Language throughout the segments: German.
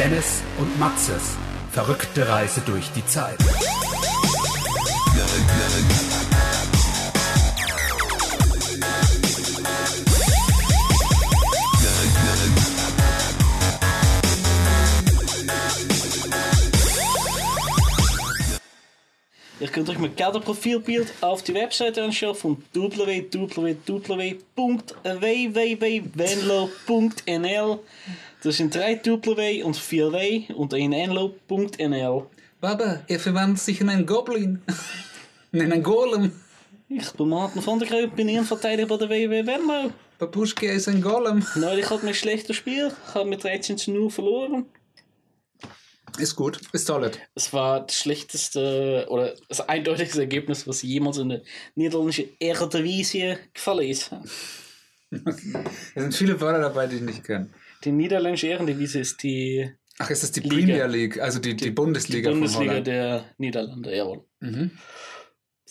Dennis und Maxes verrückte Reise durch die Zeit. Ihr könnt euch mit gerne Profilbild auf die Webseite anschauen von www.www.venlo.nl. Das sind drei W und vier W und ein Enlo.nl. Baba, er verwandelt sich in einen Goblin. in einen Golem. Ich bin Martin van der Kruip, bin Innenverteidiger bei der WW Venlo. Babuschke ist ein Golem. Neulich hat mein schlechtes Spiel, ich habe mit 13 zu 0 verloren. Ist gut, ist solid. Es war das schlechteste oder das eindeutigste Ergebnis, was jemals in der niederländischen Eredivisie gefallen ist. Es sind viele Wörter dabei, die ich nicht kenne. Die niederländische Eredivisie ist die, Ach, ist das die Liga. Premier League, also die, die, Bundesliga, die Bundesliga von Holland. der Niederlande, jawohl. Mhm.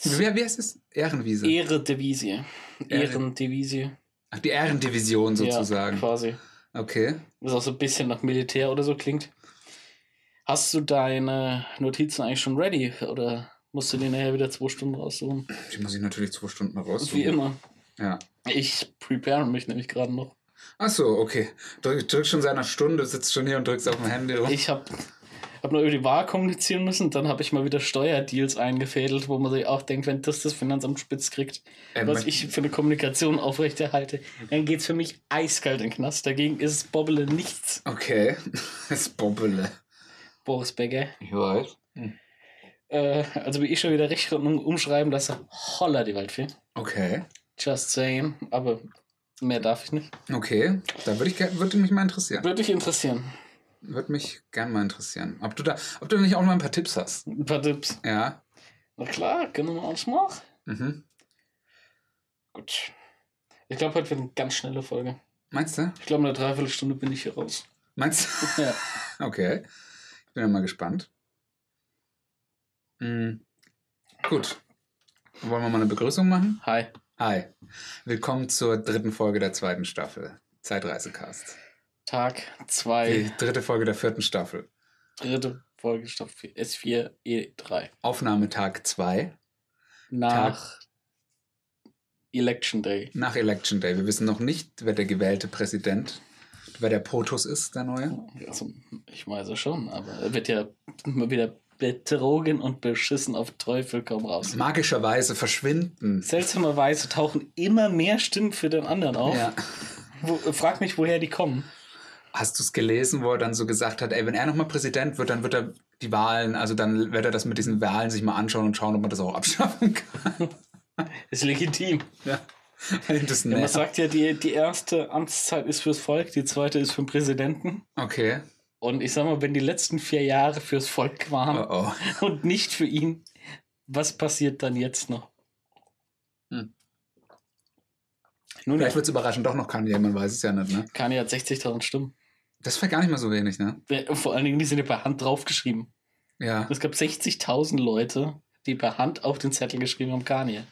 Wie, wie heißt es? Ehrenwiese. Eredivisie. Eredivisie. Ach, die Ehrendivision sozusagen. Ja, quasi. okay. Was auch so ein bisschen nach Militär oder so klingt. Hast du deine Notizen eigentlich schon ready? Oder musst du dir nachher wieder zwei Stunden raussuchen? Die muss ich natürlich zwei Stunden raussuchen. Wie immer. Ja. Ich prepare mich nämlich gerade noch. Ach so, okay. Drück, drück schon seit einer Stunde, sitzt schon hier und drückst auf dem Handy rum. Ich habe hab noch über die Wahl kommunizieren müssen, dann habe ich mal wieder Steuerdeals eingefädelt, wo man sich auch denkt, wenn das das Finanzamt spitz kriegt, Ähm, was ich für eine Kommunikation aufrechterhalte, dann geht's für mich eiskalt in den Knast. Dagegen ist es Bobbele nichts, Okay. Das Bobbele. Boris Becker. Ich weiß. Äh, also wie ich schon wieder Rechtschreibung umschreiben lasse, holla die Waldfee. Okay. Just saying, aber mehr darf ich nicht. Okay. Da würde ich würde mich mal interessieren. Würde dich interessieren. Würde mich gern mal interessieren. Ob du da, ob du nicht auch mal ein paar Tipps hast. Ein paar Tipps. Ja. Na klar, können wir alles machen. Mhm. Gut. Ich glaube, heute wird eine ganz schnelle Folge. Meinst du? Ich glaube, in einer Dreiviertelstunde bin ich hier raus. Meinst du? Ja. Okay. Ich bin ja mal gespannt. Mhm. Gut. Wollen wir mal eine Begrüßung machen? Hi. Hi. Willkommen zur dritten Folge der zweiten Staffel. Zeitreisecast. Tag 2, Die dritte Folge der vierten Staffel. dritte Folge Staffel S4 E3. Aufnahmetag 2 Nach Election Day. nach Election Day. Wir wissen noch nicht, wer der gewählte Präsident, wer der POTUS ist, der neue. Also, ich weiß es schon, aber er wird ja immer wieder betrogen und beschissen auf Teufel komm raus. Magischerweise verschwinden. Seltsamerweise tauchen immer mehr Stimmen für den anderen auf. Ja. Wo, frag mich, woher die kommen. Hast du es gelesen, wo er dann so gesagt hat, ey, wenn er nochmal Präsident wird, dann wird er die Wahlen, also dann wird er das mit diesen Wahlen sich mal anschauen und schauen, ob man das auch abschaffen kann. Ist legitim. Ja. Das Ja, man sagt ja, die, die erste Amtszeit ist fürs Volk, die zweite ist für den Präsidenten. Okay. Und ich sag mal, wenn die letzten vier Jahre fürs Volk waren Oh oh. und nicht für ihn, was passiert dann jetzt noch? Hm. Nun, Vielleicht wird es überraschend doch noch Kanye, man weiß es ja nicht, ne? Kanye hat 60.000 Stimmen. Das wäre gar nicht mal so wenig, ne? Vor allen Dingen, die sind ja per Hand draufgeschrieben. Ja. Es gab 60.000 Leute, die per Hand auf den Zettel geschrieben haben, Kanye.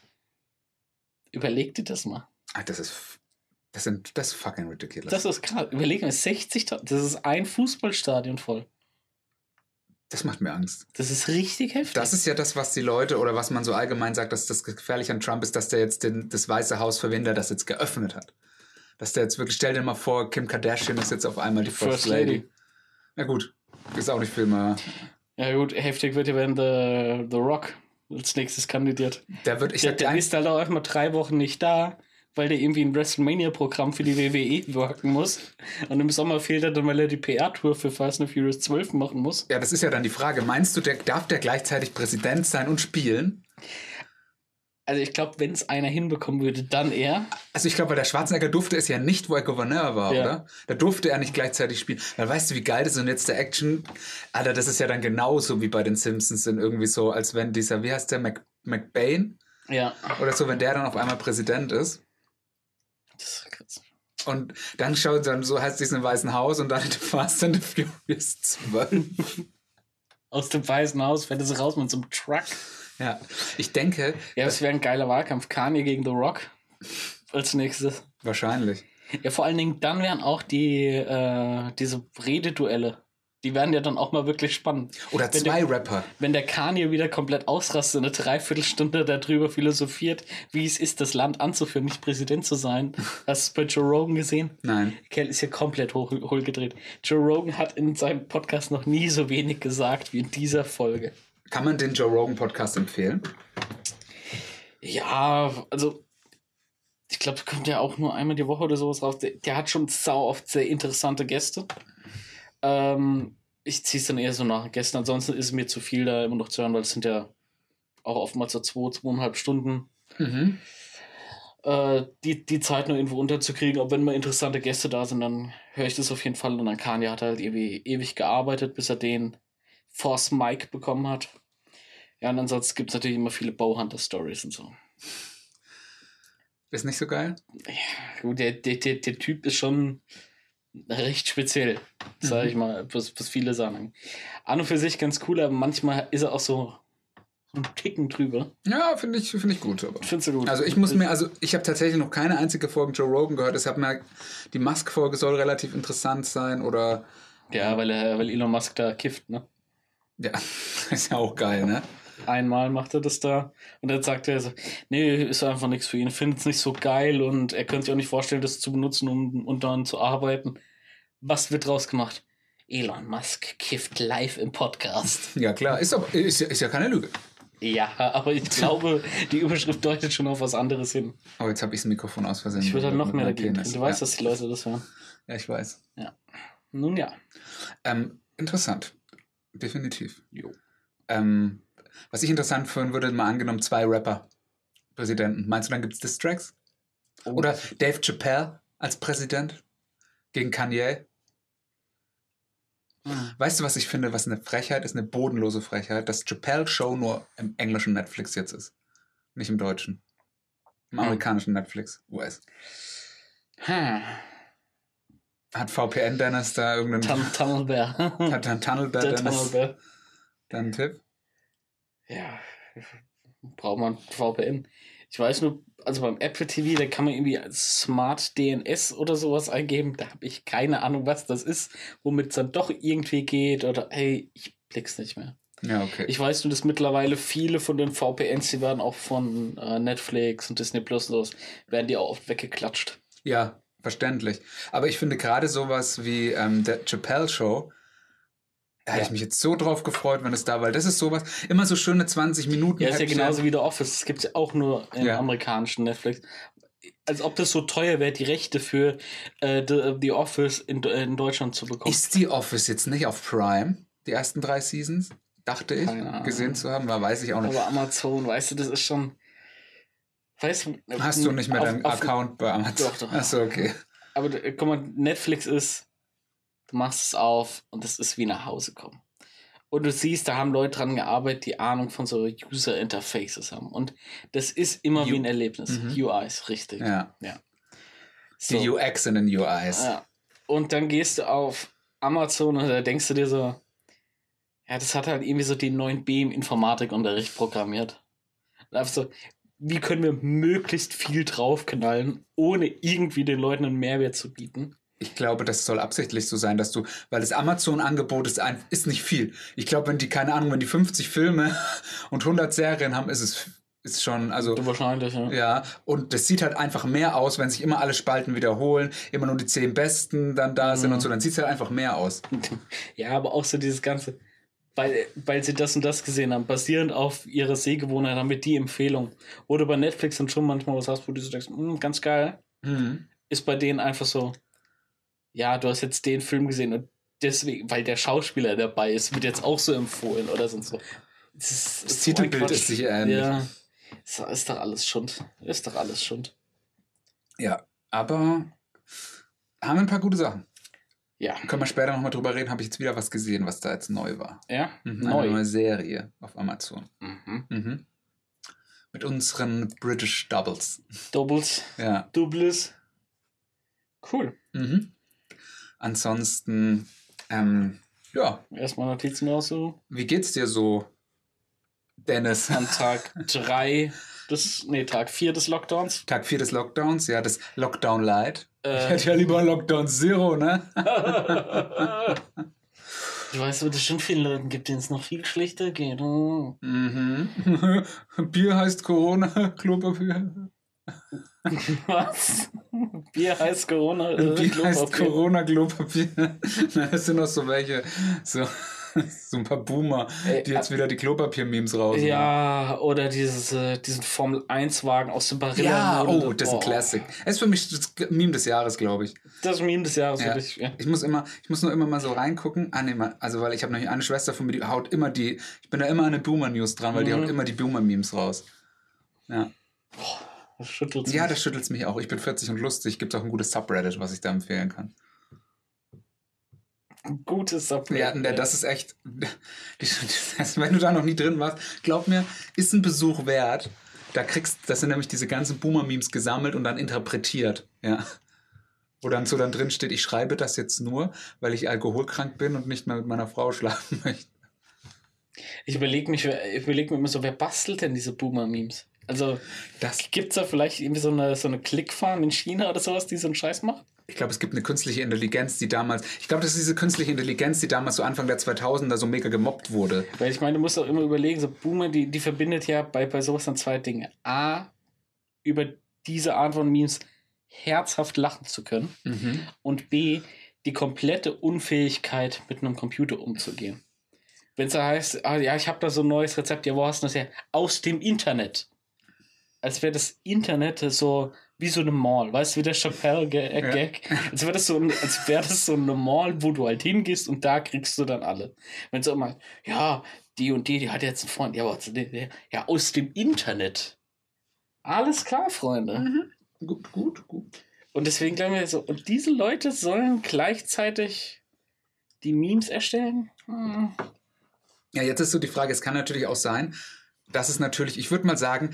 Überleg dir das mal. Ah, das ist. Das sind. Das ist fucking ridiculous. Das ist krass. Überleg mal, 60.000. Das ist ein Fußballstadion voll. das macht mir Angst. Das ist richtig heftig. Das ist ja das, was die Leute oder was man so allgemein sagt, dass das gefährlich an Trump ist, dass der jetzt den, das Weiße Haus für das jetzt geöffnet hat. Dass der jetzt wirklich, stell dir mal vor, Kim Kardashian ist jetzt auf einmal die First, First Lady. Lady. Na gut, ist auch nicht viel mehr. Ja gut, heftig wird ja, wenn The, The Rock als nächstes kandidiert. Der wird, ich Der, sag der ist halt auch einfach mal drei Wochen nicht da, weil der irgendwie ein WrestleMania-Programm für die WWE wirken muss. Und im Sommer fehlt er dann, weil er die PR-Tour für Fast and Furious 12 machen muss. ja, das ist ja dann die Frage. Meinst du, der, darf der gleichzeitig Präsident sein und spielen? Also ich glaube, wenn es einer hinbekommen würde, dann er. Also ich glaube, weil der Schwarzenegger durfte es ja nicht, wo er Gouverneur war, Ja. oder? Da durfte er nicht gleichzeitig spielen. Weil weißt du, wie geil das ist? Und jetzt der Action, Alter, das ist ja dann genauso wie bei den Simpsons, sind irgendwie so, als wenn dieser, wie heißt der, Mc, McBain Ja. oder so, wenn der dann auf einmal Präsident ist. Das ist krass. Und dann schaut dann so heißt es im Weißen Haus und dann Fast and the Furious 12. Aus dem Weißen Haus fährt es raus mit so einem Truck. ja, ich denke, Ja, das wäre ein geiler Wahlkampf. Kanye gegen The Rock als nächstes. wahrscheinlich. Ja, vor allen Dingen dann wären auch die, äh, diese Rededuelle Die werden ja dann auch mal wirklich spannend. Oder Wenn zwei der- Rapper. Wenn der Kanye wieder komplett ausrastet, eine Dreiviertelstunde darüber philosophiert, wie es ist, das Land anzuführen, nicht Präsident zu sein. Hast du bei Joe Rogan gesehen? Nein. Kerl ist ja komplett hoch, hohlgedreht. Joe Rogan hat in seinem Podcast noch nie so wenig gesagt wie in dieser Folge. Kann man den Joe Rogan Podcast empfehlen? Ja, also ich glaube, kommt ja auch nur einmal die Woche oder sowas raus. Der, der hat schon sau oft sehr interessante Gäste. Ähm, ich ziehe es dann eher so nach Gästen. Ansonsten ist es mir zu viel, da immer noch zu hören, weil es sind ja auch oftmals so zwei, zweieinhalb Stunden. Mhm. Äh, die, die Zeit nur irgendwo unterzukriegen. Aber wenn mal interessante Gäste da sind, dann höre ich das auf jeden Fall. Und dann Kanye hat halt irgendwie ewig gearbeitet, bis er den Force Mike bekommen hat. Ja, und ansonsten gibt es natürlich immer viele Bowhunter-Stories und so. Ist nicht so geil? Gut, der, der, der, der Typ ist schon recht speziell, sag Mhm. ich mal, was, was viele sagen. An und für sich ganz cool, aber manchmal ist er auch so ein Ticken drüber. Ja, finde ich, finde ich gut. Aber. Findest du gut? Also ich muss mir, also ich habe tatsächlich noch keine einzige Folge Joe Rogan gehört. Deshalb mir die Musk-Folge soll relativ interessant sein oder Ja, weil, er, weil Elon Musk da kifft, ne? ja, ist ja auch geil, ne? Einmal macht er das da und dann sagt er so, nee, ist einfach nichts für ihn, findet es nicht so geil und er könnte sich auch nicht vorstellen, das zu benutzen, um, um dann zu arbeiten. Was wird draus gemacht? Elon Musk kifft live im Podcast. Ja klar, ist, doch, ist, ja- ist ja keine Lüge. Ja, aber ich glaube, die Überschrift deutet schon auf was anderes hin. Oh, jetzt habe ich das Mikrofon aus Versehen. Ich würde halt noch mehr dagegen drehen. Du weißt, ja. dass die Leute das hören. Ja, ich weiß. Nun ja. Ähm, interessant. Definitiv. Jo. Ähm, was ich interessant finden würde, mal angenommen, zwei Rapper Präsidenten. Meinst du, dann gibt es Distracks? Oh. Oder Dave Chappelle als Präsident gegen Kanye? Hm. Weißt du, was ich finde, was eine Frechheit ist, eine bodenlose Frechheit, dass Chappelle Show nur im englischen Netflix jetzt ist. Nicht im deutschen. Im Hm. amerikanischen Netflix, US. Hm. Hat VPN Dennis da irgendeinen. Tun Tunnelbär. hat dann Tunnelbär Dennis Tunnelbär. dann einen Tipp? Ja. Braucht man VPN. Ich weiß nur, also beim Apple TV, da kann man irgendwie Smart DNS oder sowas eingeben. Da habe ich keine Ahnung, was das ist, womit es dann doch irgendwie geht oder hey, ich blick's nicht mehr. Ja, okay. Ich weiß nur, dass mittlerweile viele von den VPNs, die werden auch von äh, Netflix und Disney Plus und sowas, werden die auch oft weggeklatscht. Ja, verständlich. Aber ich finde gerade sowas wie ähm, der Chappelle Show, da hätte Ja. ich mich jetzt so drauf gefreut, wenn es da, weil das ist sowas, immer so schöne 20 Minuten. Ja, ist ja Häppchen. genauso wie The Office. Das gibt es ja auch nur im Ja. amerikanischen Netflix. Als ob das so teuer wäre, die Rechte für äh, The, The Office in, in Deutschland zu bekommen. Ist die Office jetzt nicht auf Prime, die ersten drei Seasons? Dachte ich, gesehen zu haben, aber weiß ich auch nicht. Aber Amazon, weißt du, das ist schon. Weißt du, Hast du nicht mehr auf- deinen auf- Account bei Amazon? Doch, doch. Achso, okay. Aber äh, guck mal, Netflix ist, du machst es auf und es ist wie nach Hause kommen. Und du siehst, da haben Leute dran gearbeitet, die Ahnung von so User Interfaces haben. Und das ist immer U- wie ein Erlebnis. Mhm. UIs, richtig. Ja. So. Die UX in den UIs. Ja. Und dann gehst du auf Amazon und da denkst du dir so, ja, das hat halt irgendwie so den 9b im Informatikunterricht programmiert. Und einfach so, wie können wir möglichst viel draufknallen, ohne irgendwie den Leuten einen Mehrwert zu bieten? Ich glaube, das soll absichtlich so sein, dass du, weil das Amazon-Angebot ist, ein, ist nicht viel. Ich glaube, wenn die, keine Ahnung, wenn die 50 Filme und 100 Serien haben, ist es ist schon, also Du wahrscheinlich, ja. ja, und das sieht halt einfach mehr aus, wenn sich immer alle Spalten wiederholen, immer nur die 10 Besten dann da sind Mhm. und so, dann sieht es halt einfach mehr aus. Ja, aber auch so dieses Ganze, weil, weil sie das und das gesehen haben, basierend auf ihrer Sehgewohnheit, haben wir die Empfehlung. Oder bei Netflix dann schon manchmal was hast, wo du so denkst, "Hm, ganz geil, Mhm. ist bei denen einfach so, ja, du hast jetzt den Film gesehen und deswegen, weil der Schauspieler dabei ist, wird jetzt auch so empfohlen oder sonst so. Das, ist, Das ist Titelbild ist sich ähnlich. Ja, ist, ist doch alles Schund. Ist doch alles Schund. Ja, aber haben wir ein paar gute Sachen. Ja, Können wir später nochmal drüber reden, habe ich jetzt wieder was gesehen, was da jetzt neu war. ja, Mhm, neu. Eine neue Serie auf Amazon. Mhm. Mhm. Mit unseren British Doubles. Doubles, Ja. Doubles. Cool. Mhm. Ansonsten, ähm, ja, Erstmal Notizen raussuchen. wie geht's dir so, Dennis? An Tag 3 des, nee, Tag 4 des Lockdowns. Tag 4 des Lockdowns, ja, das Lockdown Light. Ich Äh, hätte ja lieber Lockdown Zero, ne? Du weißt, dass es schon viele Leute gibt, denen es noch viel schlechter geht. Oh. Mhm. Bier heißt Corona, Klopapier. Was? Bier heißt Corona. äh, Bier heißt Klopapier. Corona, Klopapier. Na, Es sind noch so welche, so, so ein paar Boomer, Ey, die jetzt wieder die Klopapier-Memes raus. Ja, oder dieses, äh, diesen Formel-1-Wagen aus dem Barilla. Ja, oh, das ist ein Boah. Classic. Das ist für mich das Meme des Jahres, glaube ich. Das Meme des Jahres, Ja. wirklich. Ja. Ich muss immer, ich muss nur immer mal so reingucken. Ah, nee, also weil ich habe nämlich eine Schwester von mir, die haut immer die, ich bin da immer an den Boomer-News dran, weil die Mhm. haut immer die Boomer-Memes raus. Ja. Das schüttelt ja, mich. das schüttelt mich auch. Ich bin 40 und lustig. Gibt auch ein gutes Subreddit, was ich da empfehlen kann. Gutes Subreddit. Ja, ne, das ist echt. Wenn du da noch nie drin warst, glaub mir, ist ein Besuch wert. Da kriegst, das sind nämlich diese ganzen Boomer-Memes gesammelt und dann interpretiert. Ja. Wo dann so dann drin steht, ich schreibe das jetzt nur, weil ich alkoholkrank bin und nicht mehr mit meiner Frau schlafen möchte. Ich überlege mich, wer- ich überleg mir immer so, wer bastelt denn diese Boomer-Memes? Also, gibt es da vielleicht irgendwie so eine, so eine Clickfarm in China oder sowas, die so einen Scheiß macht? ich glaube, es gibt eine künstliche Intelligenz, die damals, ich glaube, das ist diese künstliche Intelligenz, die damals so Anfang der 2000er so mega gemobbt wurde. Weil ich meine, du musst auch immer überlegen, so Boomer, die, die verbindet ja bei, bei sowas dann zwei Dinge. A, über diese Art von Memes herzhaft lachen zu können. Mhm. Und B, die komplette Unfähigkeit, mit einem Computer umzugehen. Wenn es da heißt, ah, ja, ich habe da so ein neues Rezept, ja, wo hast du das her? Aus dem Internet. Als wäre das Internet so wie so eine Mall, weißt du, wie der Chappelle-Gag? Als wäre das, so ein- als wär das so eine Mall, wo du halt hingehst und da kriegst du dann alle. Wenn so immer, ja, die und die, die hat jetzt einen Freund, ja, was, ja, aus dem Internet. Alles klar, Freunde. Mhm. Gut, gut, gut. Und deswegen glauben wir so, und diese Leute sollen gleichzeitig die Memes erstellen? Hm. Ja, jetzt ist so die Frage, es kann natürlich auch sein, dass es natürlich, ich würde mal sagen,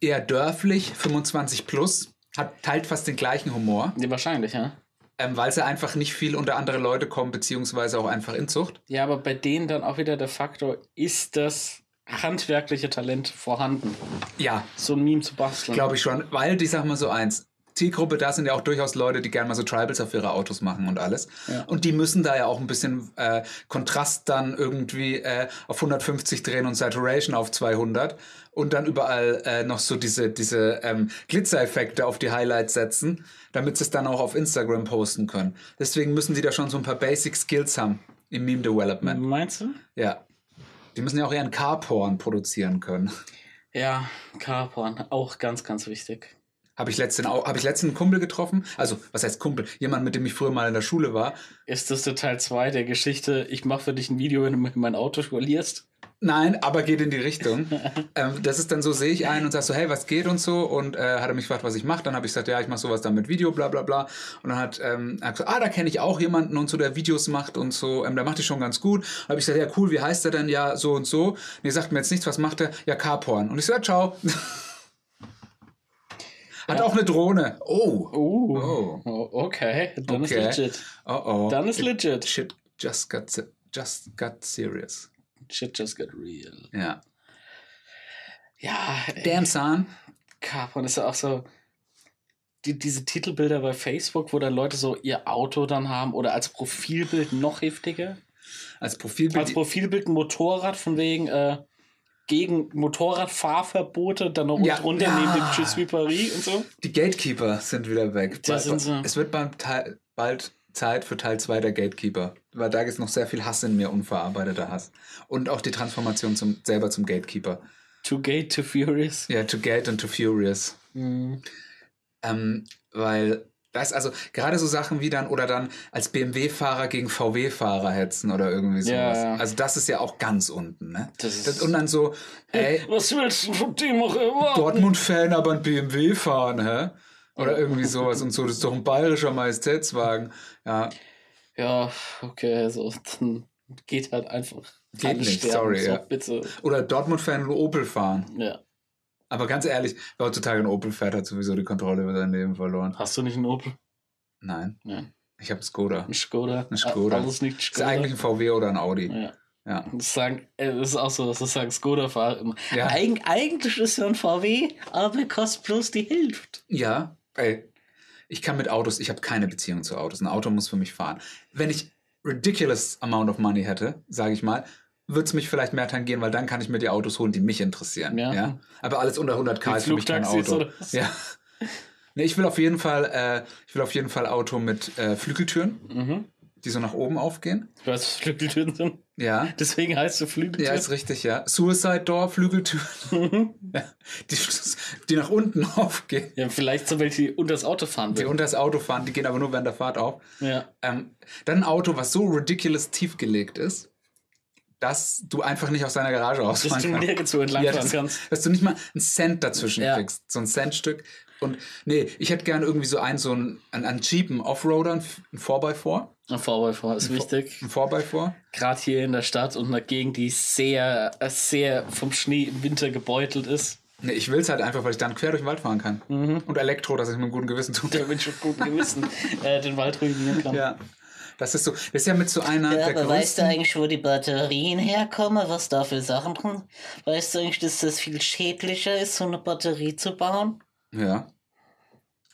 eher dörflich, 25 plus, hat, teilt fast den gleichen Humor, Ja, wahrscheinlich, ja. ähm, weil sie einfach nicht viel unter andere Leute kommen, beziehungsweise auch einfach Inzucht. Ja, aber bei denen dann auch wieder der Faktor, ist das handwerkliche Talent vorhanden, Ja, so ein Meme zu basteln? glaube ich schon, weil, ich sag mal so eins, Zielgruppe, da sind ja auch durchaus Leute, die gerne mal so Tribals auf ihre Autos machen und alles. Ja. Und die müssen da ja auch ein bisschen äh, Kontrast dann irgendwie äh, auf 150 drehen und Saturation auf 200 und dann überall äh, noch so diese, diese ähm, Glitzereffekte auf die Highlights setzen, damit sie es dann auch auf Instagram posten können. Deswegen müssen die da schon so ein paar Basic Skills haben im Meme Development. Meinst du? Ja. Die müssen ja auch ihren Carporn produzieren können. Ja, Carporn, auch ganz, ganz wichtig. Habe ich letzten habe ich letzten einen Kumpel getroffen? Also, was heißt Kumpel? Jemand, mit dem ich früher mal in der Schule war. Ist das der Teil 2 der Geschichte, ich mache für dich ein Video, wenn du mein Auto spolierst? Nein, aber geht in die Richtung. ähm, das ist dann so, sehe ich einen und sag so, hey, was geht und so. Und äh, hat er mich gefragt, was ich mache. Dann habe ich gesagt, ja, ich mache sowas dann mit Video, bla bla bla. Und dann hat ähm, er gesagt, ah, da kenne ich auch jemanden und so, der Videos macht und so. Ähm, der macht die schon ganz gut. Habe ich gesagt, ja, cool, wie heißt er denn? Ja, so und so. Und ihr sagt mir jetzt nichts, was macht er? Ja, Carporn. Und ich sage, ciao. Hat Ja. auch eine Drohne. Oh. Oh, Oh. oh okay, dann Okay. ist legit. Oh oh. Dann ist legit. Shit just got, just got serious. Shit just got real. Ja. Ja, ey, Damn, son. Carporn ist ja auch so. Die, diese Titelbilder bei Facebook, wo dann Leute so ihr Auto dann haben oder als Profilbild noch heftiger. Als Profilbild. Als Profilbild ein Motorrad von wegen äh, gegen Motorradfahrverbote, dann noch Ja. unten drunter neben dem Ah. Je suis Paris und so. Die Gatekeeper sind wieder weg. Da sind sie. Es wird beim Teil, bald Zeit für Teil 2 der Gatekeeper. Weil da ist noch sehr viel Hass in mir, unverarbeiteter Hass. Und auch die Transformation zum, selber zum Gatekeeper. To Gate to Furious. Ja, to Gate and to Furious. Mhm. Ähm, weil das, also gerade so Sachen wie dann, oder dann als BMW-Fahrer gegen VW-Fahrer hetzen oder irgendwie Ja, sowas. ja. Also das ist ja auch ganz unten, ne? Das ist- Das, und dann so, ey, Was willst du von dem auch erwarten? Dortmund-Fan, aber ein BMW fahren, hä? Oder irgendwie sowas und so. Das ist doch ein bayerischer Majestätswagen. Ja, Ja, okay, so, dann geht halt einfach. Geht nicht, sorry, so, ja. Bitte. Oder Dortmund-Fan und Opel fahren. Ja. Aber ganz ehrlich, wer heutzutage ein Opel fährt, hat sowieso die Kontrolle über sein Leben verloren. Hast du nicht einen Opel? Nein, Nein. ich habe Skoda. Ein Skoda? Ein Skoda. Alles nicht Ist Skoda. eigentlich ein VW oder ein Audi. ja. Ja. Das, sagen, äh, das ist auch so, das sagen Skoda-Fahrer immer. Ja. Eig eigentlich ist ja ein VW, aber kostet bloß die Hälfte. Ja, ey, ich kann mit Autos, ich habe keine Beziehung zu Autos. Ein Auto muss für mich fahren. Wenn ich ridiculous amount of money hätte, sage ich mal, würde es mich vielleicht mehr tangieren, weil dann kann ich mir die Autos holen, die mich interessieren. Ja. Ja. Aber alles unter 100k Wie ist für mich kein Auto. oder? Ja. Nee, ich will auf jeden Fall, äh, ich will auf jeden Fall Auto mit äh, Flügeltüren, Mhm. die so nach oben aufgehen. Du weißt, was Flügeltüren sind. Ja. Deswegen heißt du Flügeltür. Ja, ist richtig, ja. Suicide Door, Flügeltüren, ja. die, die nach unten aufgehen. ja, vielleicht so welche, die unter das Auto fahren Die unter das Auto fahren, die gehen aber nur während der Fahrt auf. Ja. Ähm, dann ein Auto, was so ridiculous tiefgelegt ist, dass du einfach nicht aus deiner Garage Dass rausfahren du kannst. nirgendwo entlang Ja, das, kannst. dass du nicht mal einen Cent dazwischen Ja. kriegst. So ein Centstück. Und nee, ich hätte gern irgendwie so einen, so einen, einen, einen cheapen Offroader, ein 4x4. Ein Vorbei ist wichtig. Ein 4x4. Gerade hier in der Stadt und einer Gegend, die sehr, äh, sehr vom Schnee im Winter gebeutelt ist. Nee, ich will es halt einfach, weil ich dann quer durch den Wald fahren kann. Mhm. Und Elektro, dass ich mit einem guten Gewissen tue. Ich mit gutem Gewissen äh, den Wald ruinieren kann. Ja. Das ist so, das ist ja mit so einer Ja, aber weißt du eigentlich, wo die Batterien herkommen, was da für Sachen drin? Weißt du eigentlich, dass das viel schädlicher ist, so eine Batterie zu bauen? Ja.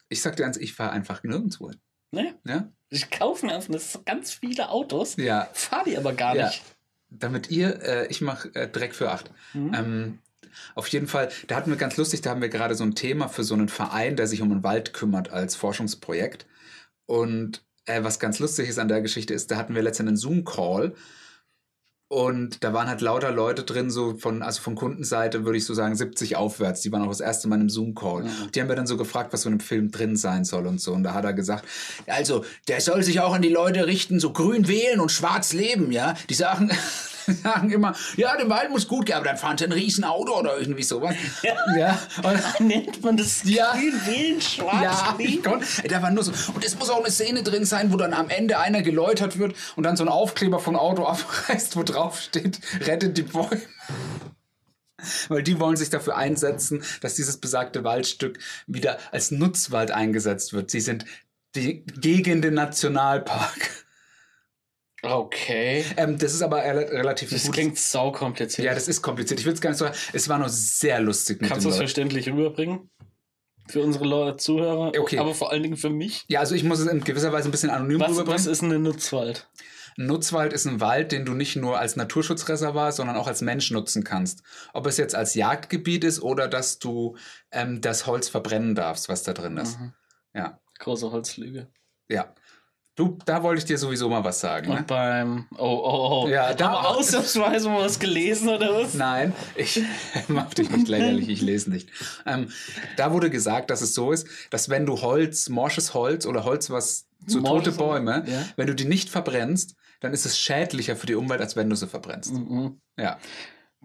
Ich sag dir eins, ich fahre einfach nirgendwo hin. Ne? Ja? Ich kaufe mir einfach ganz viele Autos, Ja. fahre die aber gar Ja. nicht. Damit ihr, äh, ich mache äh, Dreck für acht. Mhm. Ähm, auf jeden Fall, da hatten wir ganz lustig, da haben wir gerade so ein Thema für so einen Verein, der sich um den Wald kümmert als Forschungsprojekt. Und äh, was ganz lustig ist an der Geschichte ist, da hatten wir letztens einen Zoom-Call und da waren halt lauter Leute drin, so von, also von Kundenseite würde ich so sagen 70 aufwärts. Die waren auch das erste Mal im Zoom-Call. Die haben wir dann so gefragt, was so in einem Film drin sein soll und so. Und da hat er gesagt, also, der soll sich auch an die Leute richten, so grün wählen und schwarz leben, ja. Die sagen, sagen immer, ja, der Wald muss gut gehen, aber dann fahren sie ein Riesenauto oder irgendwie sowas. Ja. Und, Nennt man das Ja. grün schwarz ja, ich ey, da war nur so. Und es muss auch eine Szene drin sein, wo dann am Ende einer geläutert wird und dann so ein Aufkleber vom Auto abreißt, wo drauf steht, rettet die Bäume. Weil die wollen sich dafür einsetzen, dass dieses besagte Waldstück wieder als Nutzwald eingesetzt wird. Sie sind die, gegen den Nationalpark. Okay. Ähm, das ist aber rel- relativ Das gut. klingt saukompliziert. Ja, das ist kompliziert. Ich will es gar nicht so. Es war nur sehr lustig mit Kannst du es verständlich rüberbringen? Für unsere Zuhörer, Okay. aber vor allen Dingen für mich. Ja, also ich muss es in gewisser Weise ein bisschen anonym Was, rüberbringen. was ist ein Nutzwald? Ein Nutzwald ist ein Wald, den du nicht nur als Naturschutzreservat, sondern auch als Mensch nutzen kannst. Ob es jetzt als Jagdgebiet ist oder dass du ähm, das Holz verbrennen darfst, was da drin ist. Mhm. Ja, Große Holzlüge. ja. Du, da wollte ich dir sowieso mal was sagen. Und Ne? beim. Oh, oh, oh. Ja, da- aber ausnahmsweise mal was gelesen oder was? Nein, ich mach dich nicht lächerlich, ich lese nicht. Ähm, da wurde gesagt, dass es so ist, dass wenn du Holz, morsches Holz oder Holz, was zu tote Morsches Holz, Bäume, ja. wenn du die nicht verbrennst, dann ist es schädlicher für die Umwelt, als wenn du sie verbrennst. Mhm. Ja.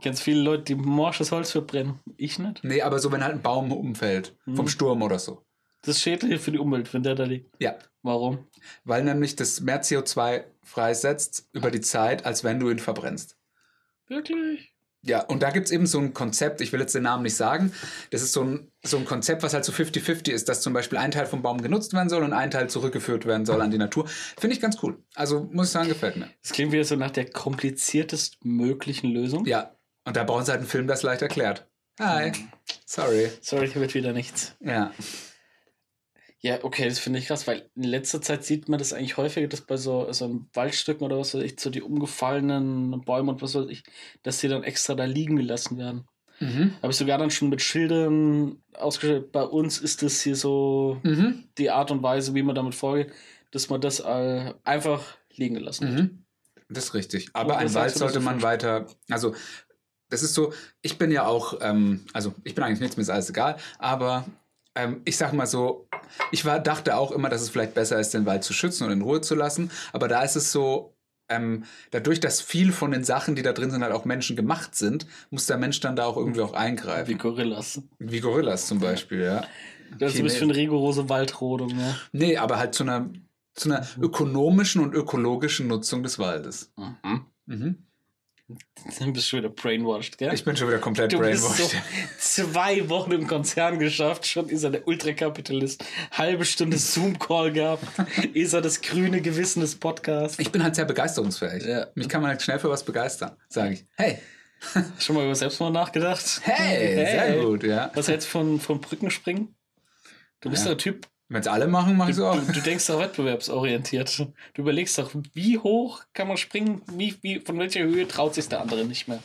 Ganz viele Leute, die morsches Holz verbrennen. Ich nicht. Nee, aber so, wenn halt ein Baum umfällt, vom Mhm. Sturm oder so. Das ist schädlich für die Umwelt, wenn der da liegt. Ja, Warum? weil nämlich das mehr CO2 freisetzt über die Zeit, als wenn du ihn verbrennst. Wirklich? Ja, und da gibt es eben so ein Konzept, ich will jetzt den Namen nicht sagen, das ist so ein, so ein Konzept, was halt so 50-50 ist, dass zum Beispiel ein Teil vom Baum genutzt werden soll und ein Teil zurückgeführt werden soll an die Natur. Finde ich ganz cool. Also muss ich sagen, gefällt mir. Das klingt wieder so nach der kompliziertest möglichen Lösung. Ja, und da brauchen sie halt einen Film, der es leicht erklärt. Hi, sorry. Sorry, hier wird wieder nichts. Ja, Ja, okay, das finde ich krass, weil in letzter Zeit sieht man das eigentlich häufiger, dass bei so, so einem Waldstücken oder was weiß ich, so die umgefallenen Bäume und was weiß ich, dass die dann extra da liegen gelassen werden. mhm. Habe ich sogar dann schon mit Schildern ausgestellt. Bei uns ist das hier so Mhm. die Art und Weise, wie man damit vorgeht, dass man das äh, einfach liegen gelassen hat. Mhm. Das ist richtig. Aber ein Wald sollte man weiter, also das ist so, ich bin ja auch, ähm, also ich bin eigentlich nichts, mir ist alles egal, aber ähm, ich sag mal so, ich war, dachte auch immer, dass es vielleicht besser ist, den Wald zu schützen und in Ruhe zu lassen, aber da ist es so, ähm, dadurch, dass viel von den Sachen, die da drin sind, halt auch Menschen gemacht sind, muss der Mensch dann da auch irgendwie auch Wie eingreifen. Gorillas. Wie Gorillas zum Beispiel, ja. Das ist ein bisschen rigorose Waldrodung, ja. Nee, aber halt zu einer, zu einer ökonomischen und ökologischen Nutzung des Waldes. Mhm. Mhm. Dann bist du wieder brainwashed, gell? Ich bin schon wieder komplett Du bist so brainwashed. zwei Wochen im Konzern geschafft, schon ist er der Ultrakapitalist. Halbe Stunde Zoom-Call gehabt, ist er das grüne Gewissen des Podcasts. Ich bin halt sehr begeisterungsfähig. Ja. Mich kann man halt schnell für was begeistern, sage ich. Hey, Schon mal über Selbstmord nachgedacht? hey, sehr gut, ja. Was hältst du von, von Brückenspringen? Du bist Ja. der Typ, Wenn es alle machen, mache ich Du, so auch. du, du denkst doch wettbewerbsorientiert. Du überlegst doch, wie hoch kann man springen, wie, wie, von welcher Höhe traut sich der andere nicht mehr.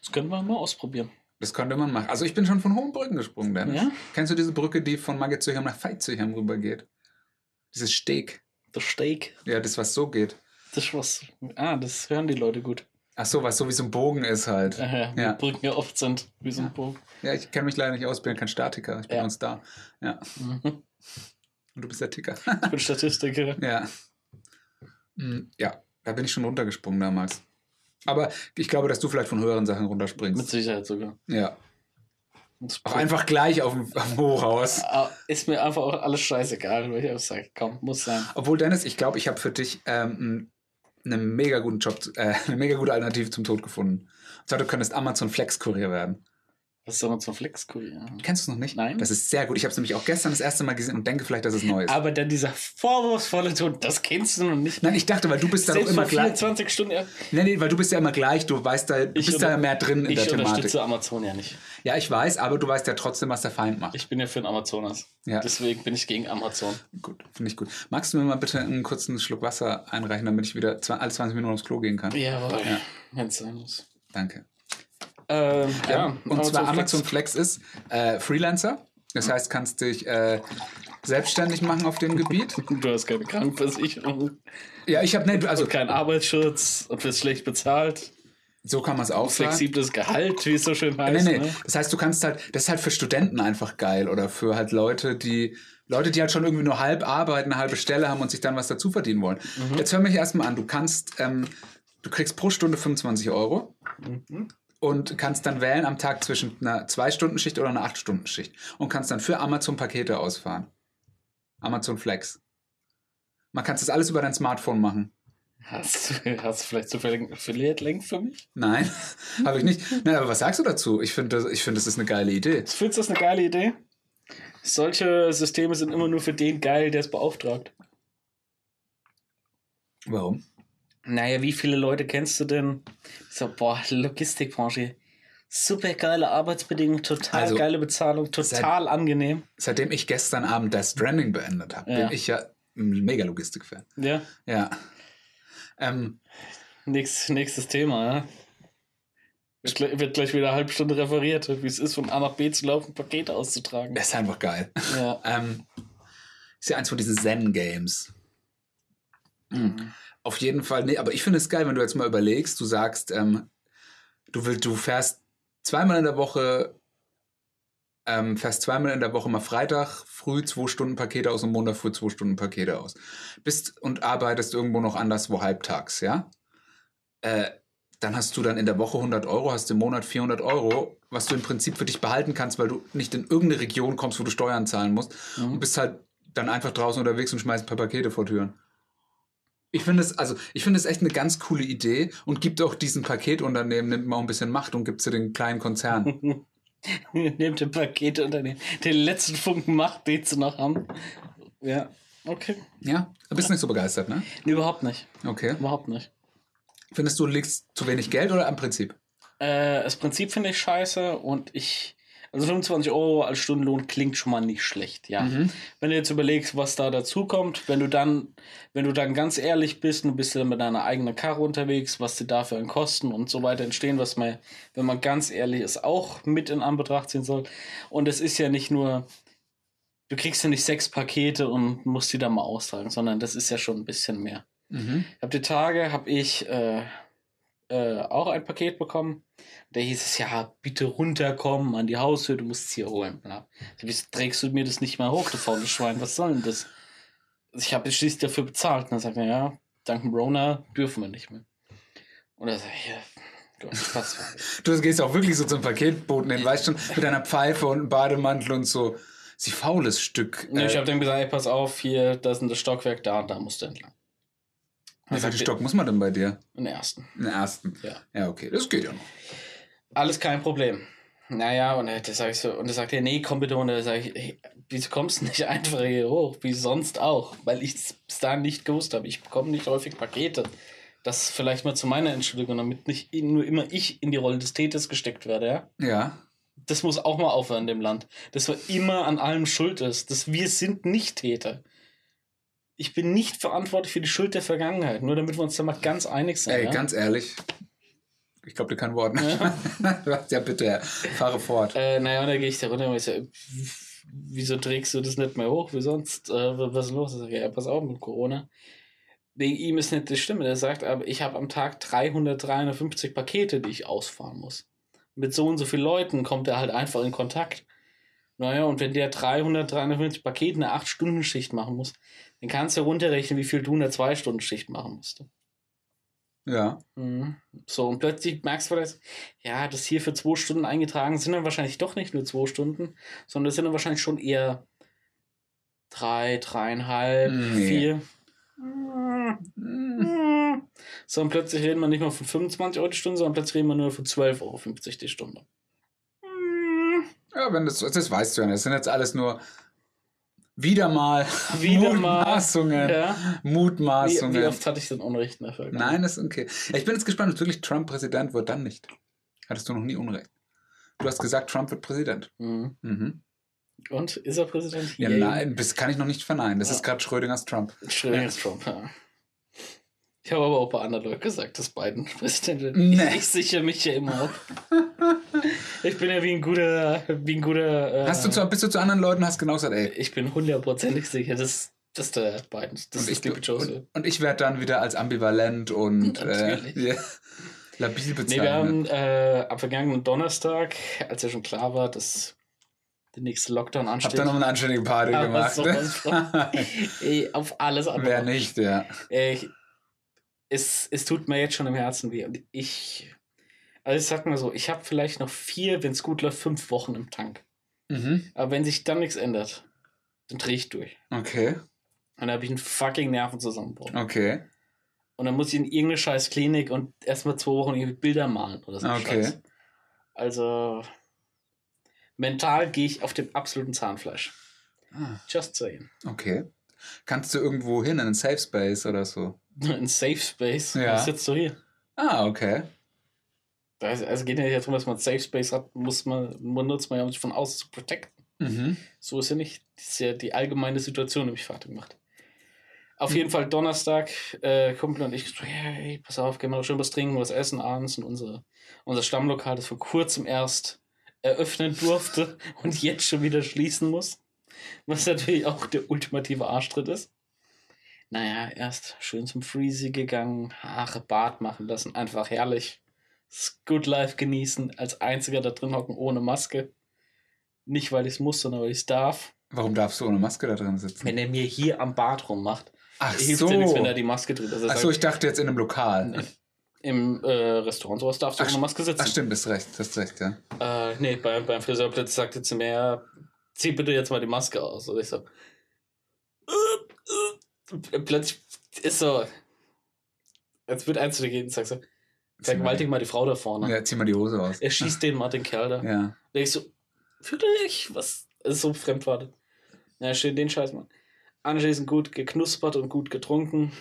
Das können wir mal ausprobieren. Das könnte man machen. Also ich bin schon von hohen Brücken gesprungen, Dennis. Ja? Kennst du diese Brücke, die von Magazircham nach Veitshöchheim rübergeht? Dieses Steg. Das Steak. Ja, das, was so geht. Das was. Ah, das hören die Leute gut. Ach so, was so wie so ein Bogen ist halt. Ja. Die Brücken ja oft sind, wie so ein Bogen. Ja, ich kenne mich leider nicht aus, bin kein Statiker. Ich bin Ja. uns da. Ja. Mhm. Und du bist der Ticker. Ich bin Statistiker. ja. Hm, Ja, da bin ich schon runtergesprungen damals. Aber ich glaube, dass du vielleicht von höheren Sachen Mit runterspringst. Sicherheit sogar. Ja. Auch einfach gleich auf dem, auf dem Hochhaus. Ah, Ist mir einfach auch alles scheißegal, weil ich auch sage, komm, muss sein. Obwohl, Dennis, ich glaube, ich habe für dich ähm, einen mega guten Job, äh, eine mega gute Alternative zum Tod gefunden. Und zwar, du könntest Amazon Flex Kurier werden. Was soll man zum Flexkurier? Kennst du es noch nicht? Nein. Das ist sehr gut. Ich habe es nämlich auch gestern das erste Mal gesehen und denke vielleicht, dass es neu ist. Aber dann dieser vorwurfsvolle Ton, das kennst du noch nicht. Nein, ich dachte, weil du bist da doch immer gleich. 24 Stunden. ja. Nee, nee, weil du bist ja immer gleich, du weißt da, du Ich bist da mehr drin in Ich der Thematik. unterstütze Amazon ja nicht. Ja, ich weiß, aber du weißt ja trotzdem, was der Feind macht. Ich bin ja für den Amazonas. Ja. Deswegen bin ich gegen Amazon. Gut, finde ich gut. Magst du mir mal bitte einen kurzen Schluck Wasser einreichen, damit ich wieder alle 20 Minuten aufs Klo gehen kann? Jawohl. Ja. Wenn es sein muss. Danke. Ähm, ja, und zwar Amazon Flex. Flex ist äh, Freelancer. Das heißt, kannst dich äh, selbstständig machen auf dem Gebiet. Du hast keine Krankenversicherung, Ja, ich habe nicht, also keinen Arbeitsschutz und wirst schlecht bezahlt. so kann man es auch sagen. Flexibles Gehalt, wie es so schön Nee, heißt. nee. Ne? Das heißt, du kannst halt, das ist halt für Studenten einfach geil oder für halt Leute, die Leute, die halt schon irgendwie nur halb arbeiten, eine halbe Stelle haben und sich dann was dazu verdienen wollen. Mhm. Jetzt hör mich erstmal an. Du kannst, ähm, du kriegst pro Stunde 25 Euro Mhm. Und kannst dann wählen am Tag zwischen einer 2-Stunden-Schicht oder einer 8-Stunden-Schicht und kannst dann für Amazon Pakete ausfahren. Amazon Flex. Man kann das alles über dein Smartphone machen. Hast, du- hast du vielleicht zufällig Affiliate-Link für mich? Nein, habe ich nicht. Nein, aber was sagst du dazu? Ich finde, das, ich finde, das ist eine geile Idee. Findest du das eine geile Idee? Solche Systeme sind immer nur für den geil, der es beauftragt. Warum? Naja, wie viele Leute kennst du denn? So, boah, Logistikbranche. Super geile Arbeitsbedingungen, total Also, geile Bezahlung, total angenehm. Seitdem ich gestern Abend Death Stranding beendet habe, Ja. bin ich ja ein mega Logistik-Fan. Ja, Ja. Ähm, nächstes, nächstes Thema, ja. Wird, gleich- wird gleich wieder eine halbe Stunde referiert, wie es ist, von A nach B zu laufen, Pakete auszutragen. ist einfach geil. Ja. Ähm, ist ja eins von diesen Zen-Games. Mhm. Auf jeden Fall, nee, aber ich finde es geil, wenn du jetzt mal überlegst, du sagst, ähm, du willst, du fährst zweimal in der Woche, ähm, fährst zweimal in der Woche mal Freitag früh zwei Stunden Pakete aus und Montag früh zwei Stunden Pakete aus. Bist und arbeitest irgendwo noch anderswo halbtags, ja? Äh, dann hast du dann in der Woche 100 Euro, hast im Monat 400 Euro, was du im Prinzip für dich behalten kannst, weil du nicht in irgendeine Region kommst, wo du Steuern zahlen musst Mhm. und bist halt dann einfach draußen unterwegs und schmeißt ein paar Pakete vor Türen. Ich finde es, also, ich finde es echt eine ganz coole Idee und gibt auch diesen Paketunternehmen, nimmt mal ein bisschen Macht und gibt sie den kleinen Konzernen. Nehmt den Paketunternehmen. Den letzten Funken Macht, den sie noch haben. Ja, okay. ja? Du bist nicht so begeistert, ne? Nee, überhaupt nicht. Okay. Überhaupt nicht. Findest du, liegst zu wenig Geld oder am Prinzip? Äh, das Prinzip finde ich scheiße und ich. Also 25 Euro als Stundenlohn klingt schon mal nicht schlecht, ja. Mhm. Wenn du jetzt überlegst, was da dazu kommt, wenn du dann, wenn du dann ganz ehrlich bist, du bist dann mit deiner eigenen Karre unterwegs, was dir dafür an Kosten und so weiter entstehen, was man, wenn man ganz ehrlich ist, auch mit in Anbetracht ziehen soll. Und es ist ja nicht nur, du kriegst ja nicht sechs Pakete und musst die dann mal austragen, sondern das ist ja schon ein bisschen mehr. Mhm. Ich habe die Tage, habe ich äh, äh, auch ein Paket bekommen. Da hieß es, ja, bitte runterkommen an die Haustür, du musst es hier holen. So, Wieso trägst du mir das nicht mal hoch, du faules Schwein? Was soll denn das? Ich habe schließlich dafür bezahlt. Und dann sagt er, ja, dank Rona dürfen wir nicht mehr. Und er sagt, ja, Gott, was Du gehst auch wirklich so zum Paketboten hin, weißt schon, mit einer Pfeife und einem Bademantel und so. Sie faules Stück. Nee, ich äh, habe dann gesagt, ey, pass auf, hier, das ist das Stockwerk, da und da musst du entlang. Wie viel er- Stock muss man denn bei dir? Den ersten. Den ersten. Ja. Ja, okay, das geht ja noch. Alles kein Problem. Naja, und da sag ich so, und da sagt er, nee, komm bitte runter. Da sag ich, hey, wieso kommst du nicht einfach hier hoch? Wie sonst auch? Weil ich es bis dahin nicht gewusst habe. Ich bekomme nicht häufig Pakete. Das vielleicht mal zu meiner Entschuldigung, damit nicht nur immer ich in die Rolle des Täters gesteckt werde, ja? Ja. Das muss auch mal aufhören in dem Land. Dass man immer an allem schuld ist. Dass wir sind nicht Täter. Ich bin nicht verantwortlich für die Schuld der Vergangenheit. Nur damit wir uns da mal ganz einig sind. Ey, ja? ganz ehrlich. Ich glaube dir kein Wort. Ja, ja bitte, fahre fort. Äh, naja, und dann gehe ich da runter und ich so, wieso trägst du das nicht mehr hoch? Wie sonst? Äh, was ist los? Ich sag, ja, pass auf mit Corona. Wegen ihm ist nicht die Stimme. Der sagt, aber ich habe am Tag 300, 350 Pakete, die ich ausfahren muss. Mit so und so vielen Leuten kommt er halt einfach in Kontakt. Naja, und wenn der 300, 350 Pakete eine 8-Stunden-Schicht machen muss, dann kannst du runterrechnen, wie viel du eine 2-Stunden-Schicht machen musst. Ja. Mhm. So, und plötzlich merkst du das, ja, das hier für zwei Stunden eingetragen sind dann wahrscheinlich doch nicht nur zwei Stunden, sondern das sind dann wahrscheinlich schon eher drei, dreieinhalb, Nee. vier. Mhm. So, und plötzlich reden wir nicht mehr von 25 Euro die Stunde, sondern plötzlich reden wir nur von 12,50 Euro die Stunde. Ja, wenn das, das weißt du ja nicht. Das sind jetzt alles nur wieder mal Wieder mal. Mutmaßungen. Ja. Wie, Mutmaßungen. wie oft hatte ich den Unrecht in der Vergangenheit? Nein, das ist okay. Ja, Ich bin jetzt gespannt, ob wirklich Trump Präsident wird, dann nicht. Hattest du noch nie Unrecht. Du hast gesagt, Trump wird Präsident. Mhm. Mhm. Und ist er Präsident? Ja, nein, das kann ich noch nicht verneinen. Das Ja. ist gerade Schrödingers Trump. Schrödingers Trump, ja. Ich habe aber auch bei anderen Leuten gesagt, dass Biden Präsident wird. Nee. Ich, ich sichere mich ja immer ab. ich bin ja wie ein guter, wie ein guter. Äh, Hast du zu, bist du zu anderen Leuten hast genau gesagt, ey. Ich bin hundertprozentig sicher, dass, dass der Biden, das Und ich, Sleepy Joe. und, und ich werde dann wieder als ambivalent und äh, ja, labil Nee, bezeichnet. wir haben äh, am vergangenen Donnerstag, als ja schon klar war, dass der nächste Lockdown Hab ansteht. da noch eine anständige Party Aber gemacht. Ey, auf alles andere. Wer nicht, ja. Äh, es, es tut mir jetzt schon im Herzen weh. Und ich, also ich sag mal so, ich habe vielleicht noch vier, wenn es gut läuft, fünf Wochen im Tank. Mhm. Aber wenn sich dann nichts ändert, dann drehe ich durch. Okay, Und dann habe ich einen fucking Nervenzusammenbruch. okay. Und dann muss ich in irgendeine scheiß Klinik und erstmal zwei Wochen irgendwie Bilder malen oder so. Okay. Scheiß. Also mental gehe ich auf dem absoluten Zahnfleisch. Ah, Just saying. okay. Kannst du irgendwo hin, in einen Safe Space oder so? Ein Safe Space. Ja. Was sitzt du hier? Ah, okay. Da ist- Also geht ja nicht darum, dass man Safe Space hat, muss man, man nutzt man ja, um sich von außen zu protecten. Mhm. So ist ja nicht. Das ist ja die allgemeine Situation, die mich fertig macht. Auf Mhm. jeden Fall Donnerstag, äh, Kumpel und ich so, hey, pass auf, gehen wir noch schön was trinken, was essen abends in unsere, unser Stammlokal, das vor kurzem erst eröffnen durfte und jetzt schon wieder schließen muss. Was natürlich auch der ultimative Arschtritt ist. Naja, erst schön zum Freezy gegangen, Haare, Bart machen lassen, einfach herrlich. Das Good Life genießen, als einziger da drin hocken ohne Maske. Nicht, weil ich es muss, sondern weil ich es darf. Warum darfst du ohne Maske da drin sitzen? Wenn er mir hier am Bart rummacht, Ach hilft so. ja nichts, wenn er die Maske drückt. Also Ach so, ich dachte jetzt in einem Lokal. Nee. Im äh, Restaurant sowas darfst du Ach, ohne Maske sitzen. Ach stimmt, hast recht, hast recht, ja. Äh, nee, beim, beim Friseur plötzlich sagt er zu mir, zieh bitte jetzt mal die Maske aus. Und ich so, äh, plötzlich ist so, als würde eins zu dir gehen und sagt so, vergewaltig mal die Frau da vorne. Ja, zieh mal die Hose aus. Er schießt den mal den Kerl da. Ja. Und ich so, wirklich? Was? Das ist so fremdwartet. Ja, schön den Scheiß, Mann. Anschließend gut geknuspert und gut getrunken.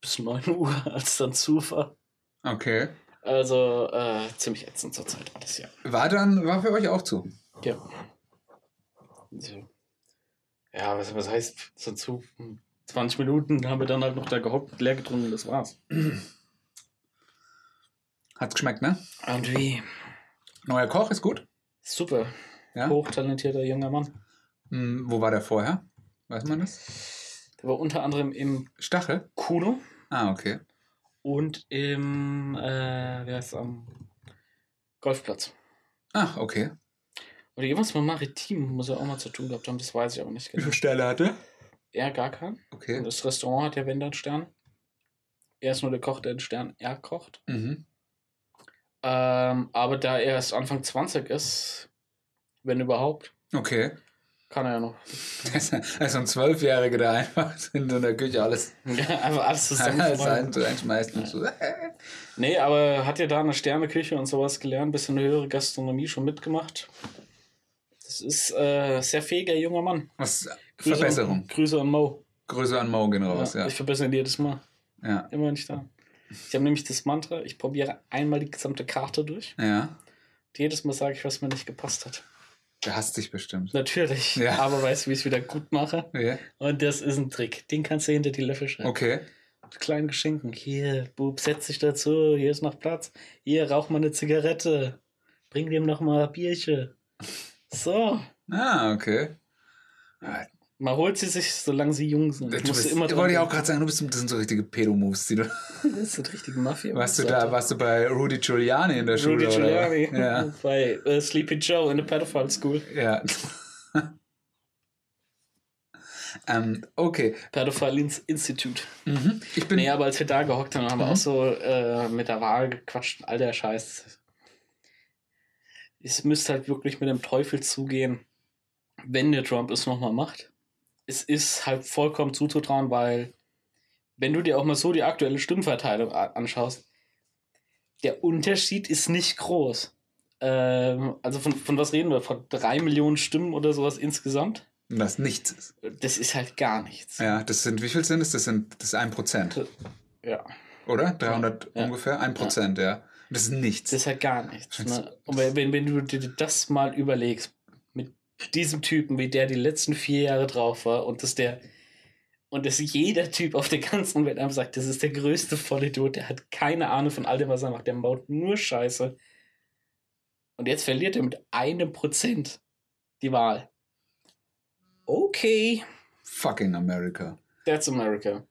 Bis 9 Uhr, als dann zu war. Okay. Also, äh, ziemlich ätzend zur Zeit alles, ja. War dann, war für euch auch zu. Ja. So. Ja, was, was heißt so zu? 20 Minuten haben wir dann halt noch da gehockt, leer getrunken, das war's. Hat's geschmeckt, ne? Und wie? Neuer Koch ist gut. Super. Ja. Hochtalentierter junger Mann. Hm, wo war der vorher? Weiß man das? Der war unter anderem im Stachel? Kuno Ah, okay. und im, äh, wie heißt am Golfplatz. Ah, okay. Oder irgendwas mit Maritim muss er auch mal zu tun gehabt haben, das weiß ich aber nicht genau. Sterne hatte? Er gar keinen. Okay. Und das Restaurant hat ja wenn dann Stern. Er ist nur der Koch, der den Stern er kocht. Mhm. Ähm, aber da er erst Anfang 20 ist, wenn überhaupt, Okay. kann er ja noch. Also ein Zwölfjähriger, der einfach in der Küche alles Einfach alles zusammen. alles ein- einschmeißt und so. Nee, aber hat ja da eine Sterneküche und sowas gelernt, bisschen eine höhere Gastronomie schon mitgemacht. Das ist äh, sehr fähiger junger Mann. Was Grüße Verbesserung. An, Grüße an Mo. Größe an Mo gehen raus, ja, ja. Ich verbessere ihn jedes Mal. Ja. Immer ich da. Ich habe nämlich das Mantra, ich probiere einmal die gesamte Karte durch. Ja. jedes Mal sage ich, was mir nicht gepasst hat. Der hasst dich bestimmt. Natürlich. Ja. Aber weißt du, wie ich es wieder gut mache? Ja. Und das ist ein Trick. Den kannst du hinter die Löffel schreiben. Okay. Mit kleinen Geschenken. Hier, Bub, setz dich dazu. Hier ist noch Platz. Hier, rauch mal eine Zigarette. Bring dem noch mal Bierchen. So. Ah, okay. Man holt sie sich, solange sie jung sind. Du bist, immer ich wollte ja auch gerade sagen, du bist, das sind so richtige Pedo-Moves, die du. Das sind richtige Mafia. Warst du da, warst du bei Rudy Giuliani in der Rudy Schule? oder? Giuliani Ja. bei äh, Sleepy Joe in der Pedophile School. Ja. ähm, okay. Pedophile Ins- Institute. Mhm. Ich bin. Nee, aber als wir da gehockt haben, haben wir Mhm. auch so äh, mit der Wahl gequatscht. All der Scheiß. Es müsste halt wirklich mit dem Teufel zugehen, wenn der Trump es nochmal macht. Es ist halt vollkommen zuzutrauen, weil wenn du dir auch mal so die aktuelle Stimmverteilung anschaust, der Unterschied ist nicht groß. Ähm, also von, von was reden wir? Von drei Millionen Stimmen oder sowas insgesamt? das nichts ist. Das ist halt gar nichts. Ja, das sind, wie viel sind es? Das sind, das ist ein Prozent. Ja. Oder? 300 Ja. ungefähr? Ein Prozent, ja. Das ist nichts. Das ist halt gar nichts. Ne? Und wenn, wenn, wenn du dir das mal überlegst, mit diesem Typen, wie der die letzten vier Jahre drauf war, und dass der und dass jeder Typ auf der ganzen Welt einfach sagt, das ist der größte Vollidiot, der hat keine Ahnung von all dem, was er macht, der baut nur Scheiße. Und jetzt verliert er mit einem Prozent die Wahl. Okay, Fucking America. that's America.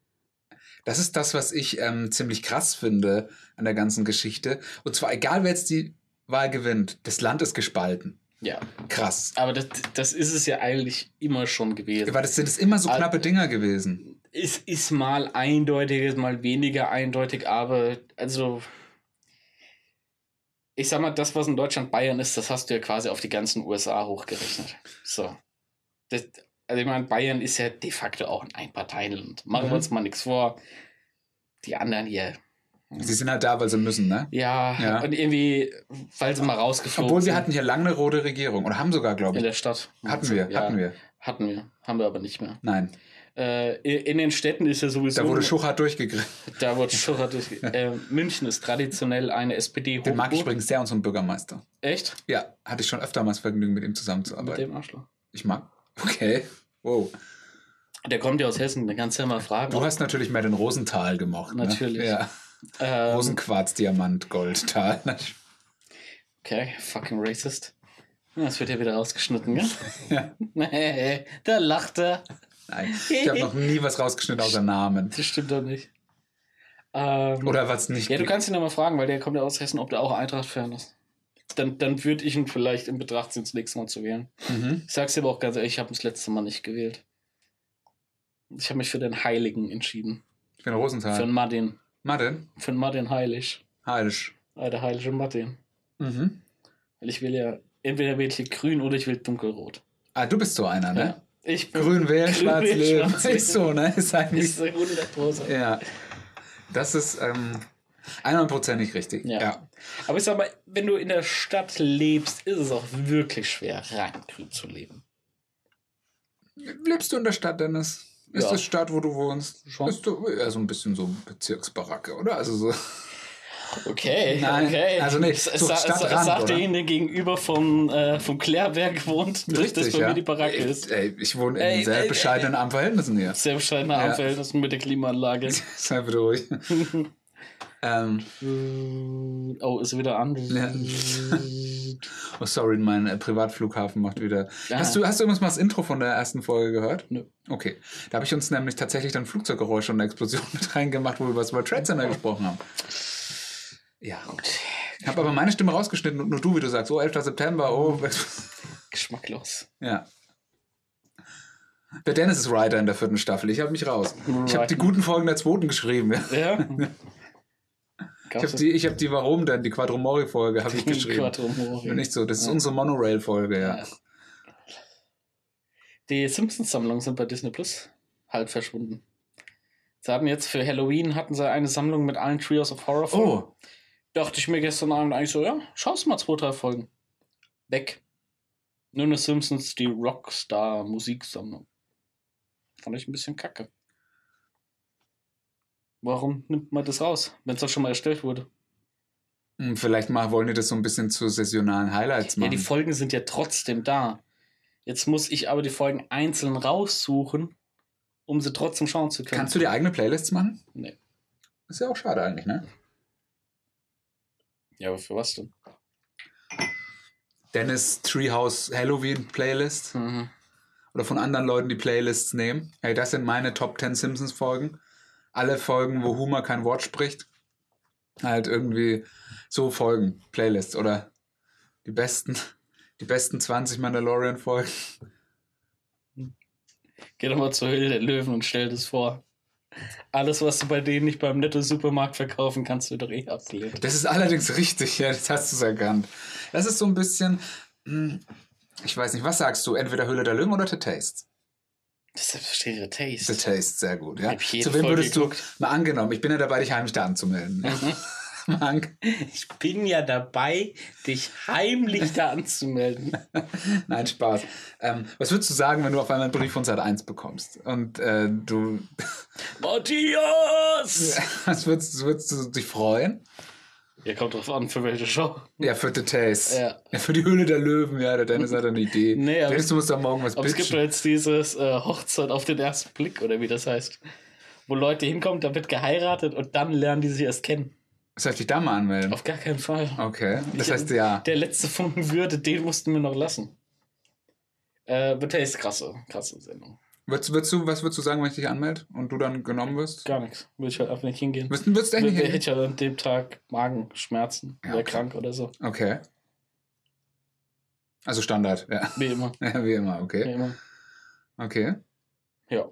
Das ist das, was ich ähm, ziemlich krass finde an der ganzen Geschichte. Und zwar, egal wer jetzt die Wahl gewinnt, das Land ist gespalten. Ja, Krass. aber das, das ist es ja eigentlich immer schon gewesen. Weil das sind es immer so knappe Dinger gewesen. Es ist mal eindeutig, mal weniger eindeutig, aber also ich sag mal, das, was in Deutschland Bayern ist, das hast du ja quasi auf die ganzen USA hochgerechnet. So. Das, also ich meine, Bayern ist ja de facto auch ein Einparteienland. Machen Mhm. wir uns mal nichts vor. Die anderen hier. Sie sind halt da, weil sie müssen, ne? Ja, Ja. und irgendwie, weil sie mal rausgeflogen Obwohl wir sind hatten hier lange eine rote Regierung. Oder haben sogar, glaube in ich. der Stadt. Hatten wir, Ja, hatten wir. Hatten wir. Haben wir aber nicht mehr. Nein. Äh, in, in den Städten ist ja sowieso. Da wurde Schuchart durchgegriffen. Da wurde Schurrer durch. Äh, München ist traditionell eine SPD Den mag ich übrigens sehr, unseren Bürgermeister. Echt? Ja, hatte ich schon öfter mal das Vergnügen, mit ihm Mit zusammenzuarbeiten. dem Arschloch. Ich mag. Okay. Wow. Der kommt ja aus Hessen, den kannst du ja mal fragen. Du hast natürlich mehr den Rosenthal gemocht. Ne? Natürlich. Ja. ähm, Rosenquarz, Diamant, Goldtal. Okay, fucking racist. Das wird ja wieder rausgeschnitten, gell? Ja. Nee, da lacht er. Nein, ich habe noch nie was rausgeschnitten außer Namen. Das stimmt doch nicht. Ähm, Oder was nicht. ja, du kannst ihn ja mal fragen, weil der kommt ja aus Hessen, ob der auch Eintracht-Fan ist. Dann, dann würde ich ihn vielleicht in Betracht ziehen, das nächste Mal zu wählen. Mhm. Ich sag's dir aber auch ganz ehrlich, ich habe das letzte Mal nicht gewählt. Ich habe mich für den Heiligen entschieden. Ich bin Für Rosenthal. den Martin. Martin? Für den Martin Heilig. Heilisch. Ah, der heilige Martin. Mhm. Weil ich will ja, entweder wähle ich grün oder ich will dunkelrot. Ah, du bist so einer, ne? Ja. Ich bin Grün wählen, schwarz leben. schwarz Ist so, ne? Ist eigentlich. Ist so 100 Prozent. ja. Das ist ähm, 100%ig richtig. Ja. ja. Aber ich sag mal, wenn du in der Stadt lebst, ist es auch wirklich schwer, rein grün zu leben. Lebst du in der Stadt, Dennis? Ist Ja. das Stadt, wo du wohnst? Schon. Bist du eher so ein bisschen so Bezirksbaracke, oder? Also so. Okay, Nein, okay. also nicht. Es, So Stadtrand, sagt derjenige gegenüber vom, äh, vom Klärberg wohnt, dass das bei mir die Baracke ey, ist. Ey, ich wohne Ey, in sehr ey, bescheidenen armen Verhältnissen hier. Sehr bescheidener Ja. Verhältnis mit der Klimaanlage. Sei bitte ruhig. ähm, Oh, ist wieder an. Ja. oh, sorry, mein äh, Privatflughafen macht wieder. Ja. Hast, du, hast du irgendwas mal das Intro von der ersten Folge gehört? Nö. Okay. Da habe ich uns nämlich tatsächlich dann Flugzeuggeräusche und eine Explosion mit reingemacht, wo wir über das World Trade Center gesprochen haben. Ja. Ich habe aber meine Stimme rausgeschnitten und nur du, wie du sagst, oh, 11. September, oh. Geschmacklos. ja. Der Dennis ist Writer in der vierten Staffel. Ich habe mich raus. Ich habe die guten Folgen der zweiten geschrieben. Ja. Ja. Ich habe die, ich hab die Warum denn, die Quadromori-Folge, habe ich geschrieben. Quadromori. Nicht so, das ist Ja. unsere Monorail-Folge, ja. Ja. Die Simpsons-Sammlungen sind bei Disney Plus halb verschwunden. Sie hatten jetzt für Halloween hatten sie eine Sammlung mit allen Trios of Horror Folgen. Oh, Dachte ich mir gestern Abend eigentlich so, ja, schaust mal zwei, drei Folgen. Weg. Nur eine Simpsons, die Rockstar-Musiksammlung. Fand ich ein bisschen kacke. Warum nimmt man das raus, wenn es doch schon mal erstellt wurde? Hm, Vielleicht mal wollen die das so ein bisschen zu saisonalen Highlights Ja, machen. die Folgen sind ja trotzdem da. Jetzt muss ich aber die Folgen einzeln raussuchen, um sie trotzdem schauen zu können. Kannst du dir eigene Playlists machen? Nee. Ist ja auch schade eigentlich, ne? Ja, aber für was denn? Dennis Treehouse Halloween Playlist Mhm. oder von anderen Leuten die Playlists nehmen. Hey, das sind meine Top 10 Simpsons Folgen. Alle Folgen, wo Homer kein Wort spricht. Halt irgendwie so Folgen, Playlists oder die besten, die besten 20 Mandalorian Folgen. Geh doch mal zur Höhle der Löwen und stell das vor. Alles, was du bei denen nicht beim Netto-Supermarkt verkaufen kannst, wird doch eh abgelehnt. Das ist allerdings richtig, ja, das hast du erkannt. Das ist so ein bisschen, hm, ich weiß nicht, was sagst du? Entweder Höhle der Löwen oder The Taste? Das ist ja ihre Taste. The Taste, sehr gut, ja. Zu wem würdest du, geguckt. mal angenommen, ich bin ja dabei, dich heimlich da anzumelden. Mhm. Mal an- Ich bin ja dabei, dich heimlich da anzumelden. Nein, Spaß. Ähm, was würdest du sagen, wenn du auf einmal einen Brief von Sat 1 bekommst? Und äh, du, Matthias! was würdest, würdest du dich freuen? Ja, kommt drauf an, für welche Show. Ja, für The Taste. Ja. Ja, für die Höhle der Löwen, ja, der Dennis hat eine Idee. Nee, aber- Dennis, du musst da morgen was Aber es gibt jetzt dieses äh, Hochzeit auf den ersten Blick, oder wie das heißt. Wo Leute hinkommen, da wird geheiratet und dann lernen die sich erst kennen. Soll ich dich da mal anmelden? Auf gar keinen Fall. Okay, das Ich- heißt ja. Der letzte Funken Würde, den mussten wir noch lassen. Äh, bitte ist krasse, krasse Sendung. Würdest, würdest du, was würdest du sagen, wenn ich dich anmelde und du dann genommen wirst? Gar nichts. Würde ich halt einfach nicht hingehen. Würdest, würdest du echt nicht wer hin? hätte ja an dem Tag Magenschmerzen, Ja, wäre okay. krank oder so. Okay. Also Standard, ja. Wie immer. Ja, Wie immer, Wie okay. immer. Okay. Ja.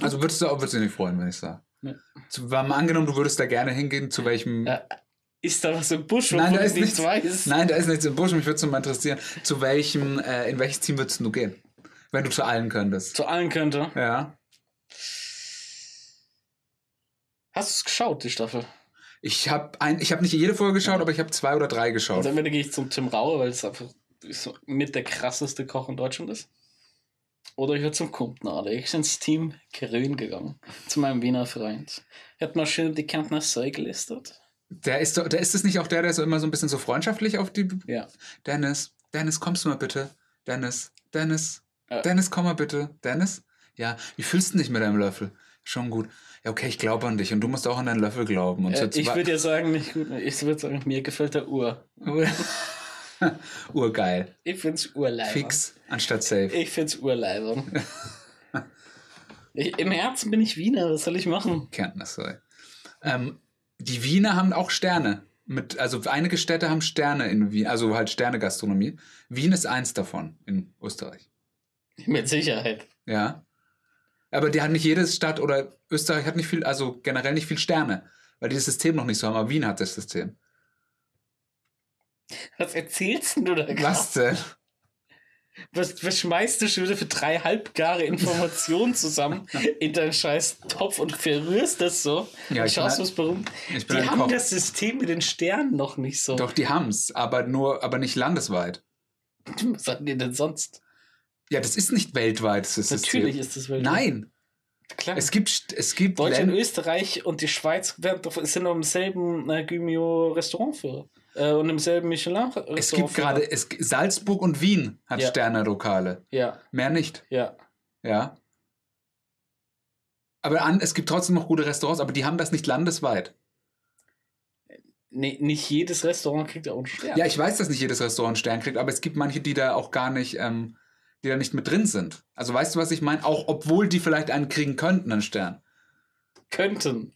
Also würdest du, würdest du dich nicht freuen, wenn ich sage. Nee. Zu, war mal angenommen, du würdest da gerne hingehen, zu welchem. Äh, ist da was im Busch, Nein, da ist nichts? Nein, da ist nichts im Busch, mich würde es mal interessieren. Zu welchem, äh, in welches Team würdest du gehen? Wenn du zu allen könntest. Zu allen könnte. Ja. Hast du es geschaut, die Staffel? Ich habe habe nicht jede Folge geschaut, aber ich habe zwei oder drei geschaut. Also entweder gehe ich zum Tim Raue, weil es einfach mit der krasseste Koch in Deutschland ist. Oder ich würde zum Kumpnader. Ich bin ins Team Grün gegangen. Zu meinem Wiener Freund. Er hat mal schön die Kärntner gelistet. Der ist, der ist es nicht auch der, der so immer so ein bisschen so freundschaftlich auf die. Ja. Dennis, Dennis, kommst du mal bitte? Dennis, Dennis, Äh. Dennis, komm mal bitte. Dennis? Ja, wie fühlst du dich mit deinem Löffel? Schon gut. Ja, okay, ich glaube an dich und du musst auch an deinen Löffel glauben. Und Äh, ich würde ja sagen, nicht gut. Ich würde sagen, mir gefällt der Ur. Urgeil. Ich find's Urleiber. Fix anstatt safe. Ich find's Urleiber. ich, Im Herzen bin ich Wiener. Was soll ich machen? Kenntnis sei. Ähm, die Wiener haben auch Sterne. Mit, also einige Städte haben Sterne in Wien, also halt Sterne-Gastronomie. Wien ist eins davon in Österreich. Mit Sicherheit. Ja. Aber die hat nicht jede Stadt oder Österreich hat nicht viel, also generell nicht viel Sterne, weil die das System noch nicht so haben. Aber Wien hat das System. Was erzählst denn du da gerade? Was denn? Was, was schmeißt du schon wieder für drei halbgare Informationen zusammen in deinen scheiß Topf und verrührst das so? Ja, ich schaust es warum? Die haben Koch. das System mit den Sternen noch nicht so. Doch, die haben's, aber nur, aber nicht landesweit. Was hatten die denn sonst? Ja, das ist nicht weltweit, das Natürlich System. ist das weltweit. Nein, Klar. es gibt, es gibt Deutschland, Länder- Österreich und die Schweiz sind doch im selben äh, Gymio-Restaurantführer. Äh, und im selben Michelin-Restaurant. es gibt gerade, Salzburg und Wien hat Ja. Sterne-Lokale. Ja, Mehr nicht, ja. ja. Aber an, es gibt trotzdem noch gute Restaurants, aber die haben das nicht landesweit. Nee, nicht jedes Restaurant kriegt auch einen Stern. Ja, ich weiß, dass nicht jedes Restaurant einen Stern kriegt, aber es gibt manche, die da auch gar nicht, ähm, die da nicht mit drin sind. Also weißt du, was ich meine? Auch obwohl die vielleicht einen kriegen könnten, einen Stern. Könnten.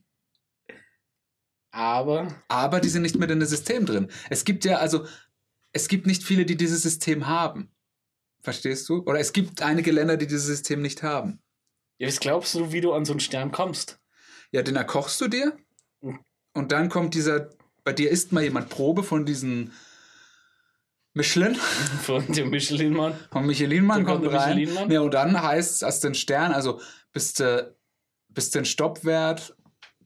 Aber Aber die sind nicht mit in das System drin. Es gibt ja, also, es gibt nicht viele, die dieses System haben. Verstehst du? Oder es gibt einige Länder, die dieses System nicht haben. Ja, was glaubst du, wie du an so einen Stern kommst? Ja, den erkochst du dir Mhm. und dann kommt dieser, bei dir isst mal jemand Probe von diesen Michelin, Von dem Michelin-Mann. vom Michelin-Mann kommt rein. Michelin-Mann. Ja, und dann heißt es, du den Stern, also bist du, bist du ein Stopp wert,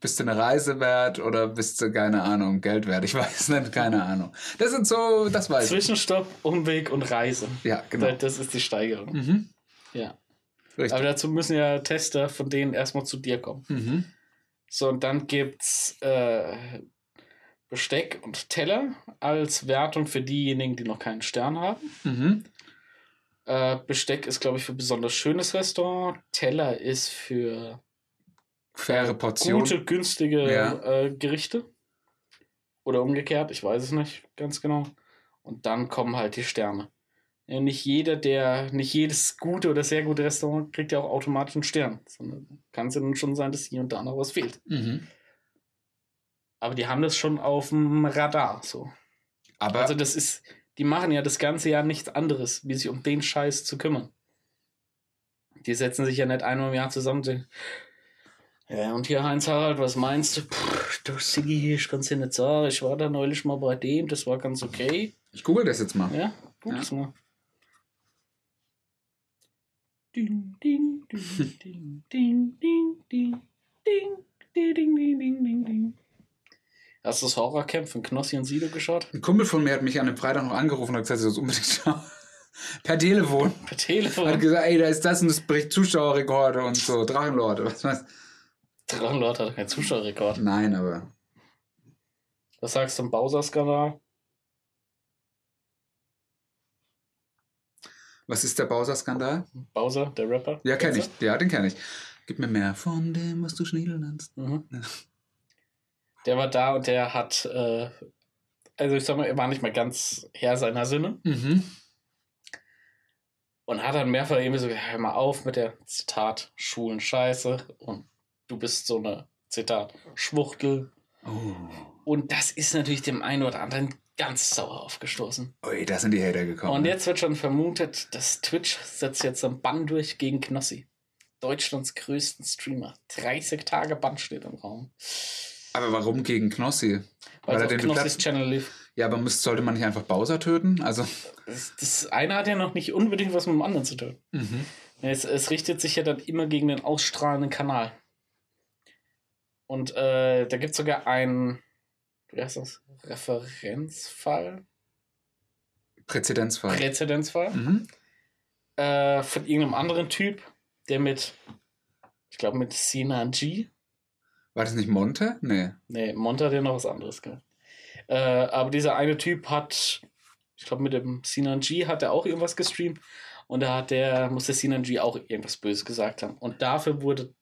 bist du eine Reise wert oder bist du, keine Ahnung, Geld wert? Ich weiß nicht, keine Ahnung. Das sind so, das weiß ich. Zwischenstopp, Umweg und Reise. Ja, genau. Das ist die Steigerung. Mhm. Ja. Richtig. Aber dazu müssen ja Tester von denen erstmal zu dir kommen. Mhm. So, und dann gibt's äh, Besteck und Teller als Wertung für diejenigen, die noch keinen Stern haben. Mhm. Äh, Besteck ist, glaube ich, für besonders schönes Restaurant. Teller ist für Faire äh, Portion. gute, günstige Ja. äh, Gerichte. Oder umgekehrt, ich weiß es nicht ganz genau. Und dann kommen halt die Sterne. Ja, nicht jeder, der, nicht jedes gute oder sehr gute Restaurant kriegt ja auch automatisch einen Stern. Sondern kann es ja nun schon sein, dass hier und da noch was fehlt. Mhm. Aber die haben das schon auf dem Radar. So. Aber Also das ist, die machen ja das ganze Jahr nichts anderes, wie sich um den Scheiß zu kümmern. Die setzen sich ja nicht einmal im Jahr zusammen ja, und hier Heinz Harald, was meinst du? Puh, du Siggi, ich kann's dir nicht sagen. Ich war da neulich mal bei dem, das war ganz okay. ich google das jetzt mal. Ja, gut Ja. ist mal. Ding, ding, ding, ding, ding, ding, ding, ding, ding, ding, ding, ding, ding, ding. Hast du das Horrorcamp von Knossi und Sido geschaut? Ein Kumpel von mir hat mich an einem Freitag noch angerufen und hat gesagt, er soll es unbedingt schauen. Per Telefon. Per Telefon. Hat gesagt, ey, da ist das und das bricht Zuschauerrekorde und so, Drachenlord. Was weiß Drachenlord hat keinen Zuschauerrekord. Nein, aber. Was sagst du zum Bowser-Skandal? Was ist der Bowser-Skandal? Bowser, der Rapper? Ja, kenne ich. Ja, den kenne ich. Gib mir mehr von dem, was du Schniedel nennst. Mhm. Der war da und der hat, äh, also ich sag mal, er war nicht mal ganz Herr seiner Sinne Mhm. und hat dann mehrfach irgendwie so, hör mal auf mit der Zitat, Schulen scheiße und du bist so eine, Zitat, Schwuchtel. Oh. Und das ist natürlich dem einen oder anderen ganz sauer aufgestoßen. Ui, da sind die Hater gekommen. Und ne? jetzt wird schon vermutet, dass Twitch setzt jetzt einen Bann durch gegen Knossi. Deutschlands größten Streamer. 30 Tage Bann steht im Raum. Aber warum gegen Knossi? Weil er es auf den Knossis Channel lief. Ja, aber müsst, sollte man nicht einfach Bowser töten? Also. Das, das eine hat ja noch nicht unbedingt was mit dem anderen zu tun. Mhm. Es, es richtet sich ja dann immer gegen den ausstrahlenden Kanal. Und äh, da gibt es sogar einen, wie heißt das? Referenzfall? Präzedenzfall. Präzedenzfall? mhm. äh, von irgendeinem anderen Typ, der mit, ich glaube, mit Sinan G. War das nicht Monte? Nee. Nee, Monte hat ja noch was anderes gemacht. Äh, aber dieser eine Typ hat, ich glaube, mit dem Sinan G hat er auch irgendwas gestreamt. Und da hat der, muss der Sinan G auch irgendwas Böses gesagt haben. Und dafür wurde,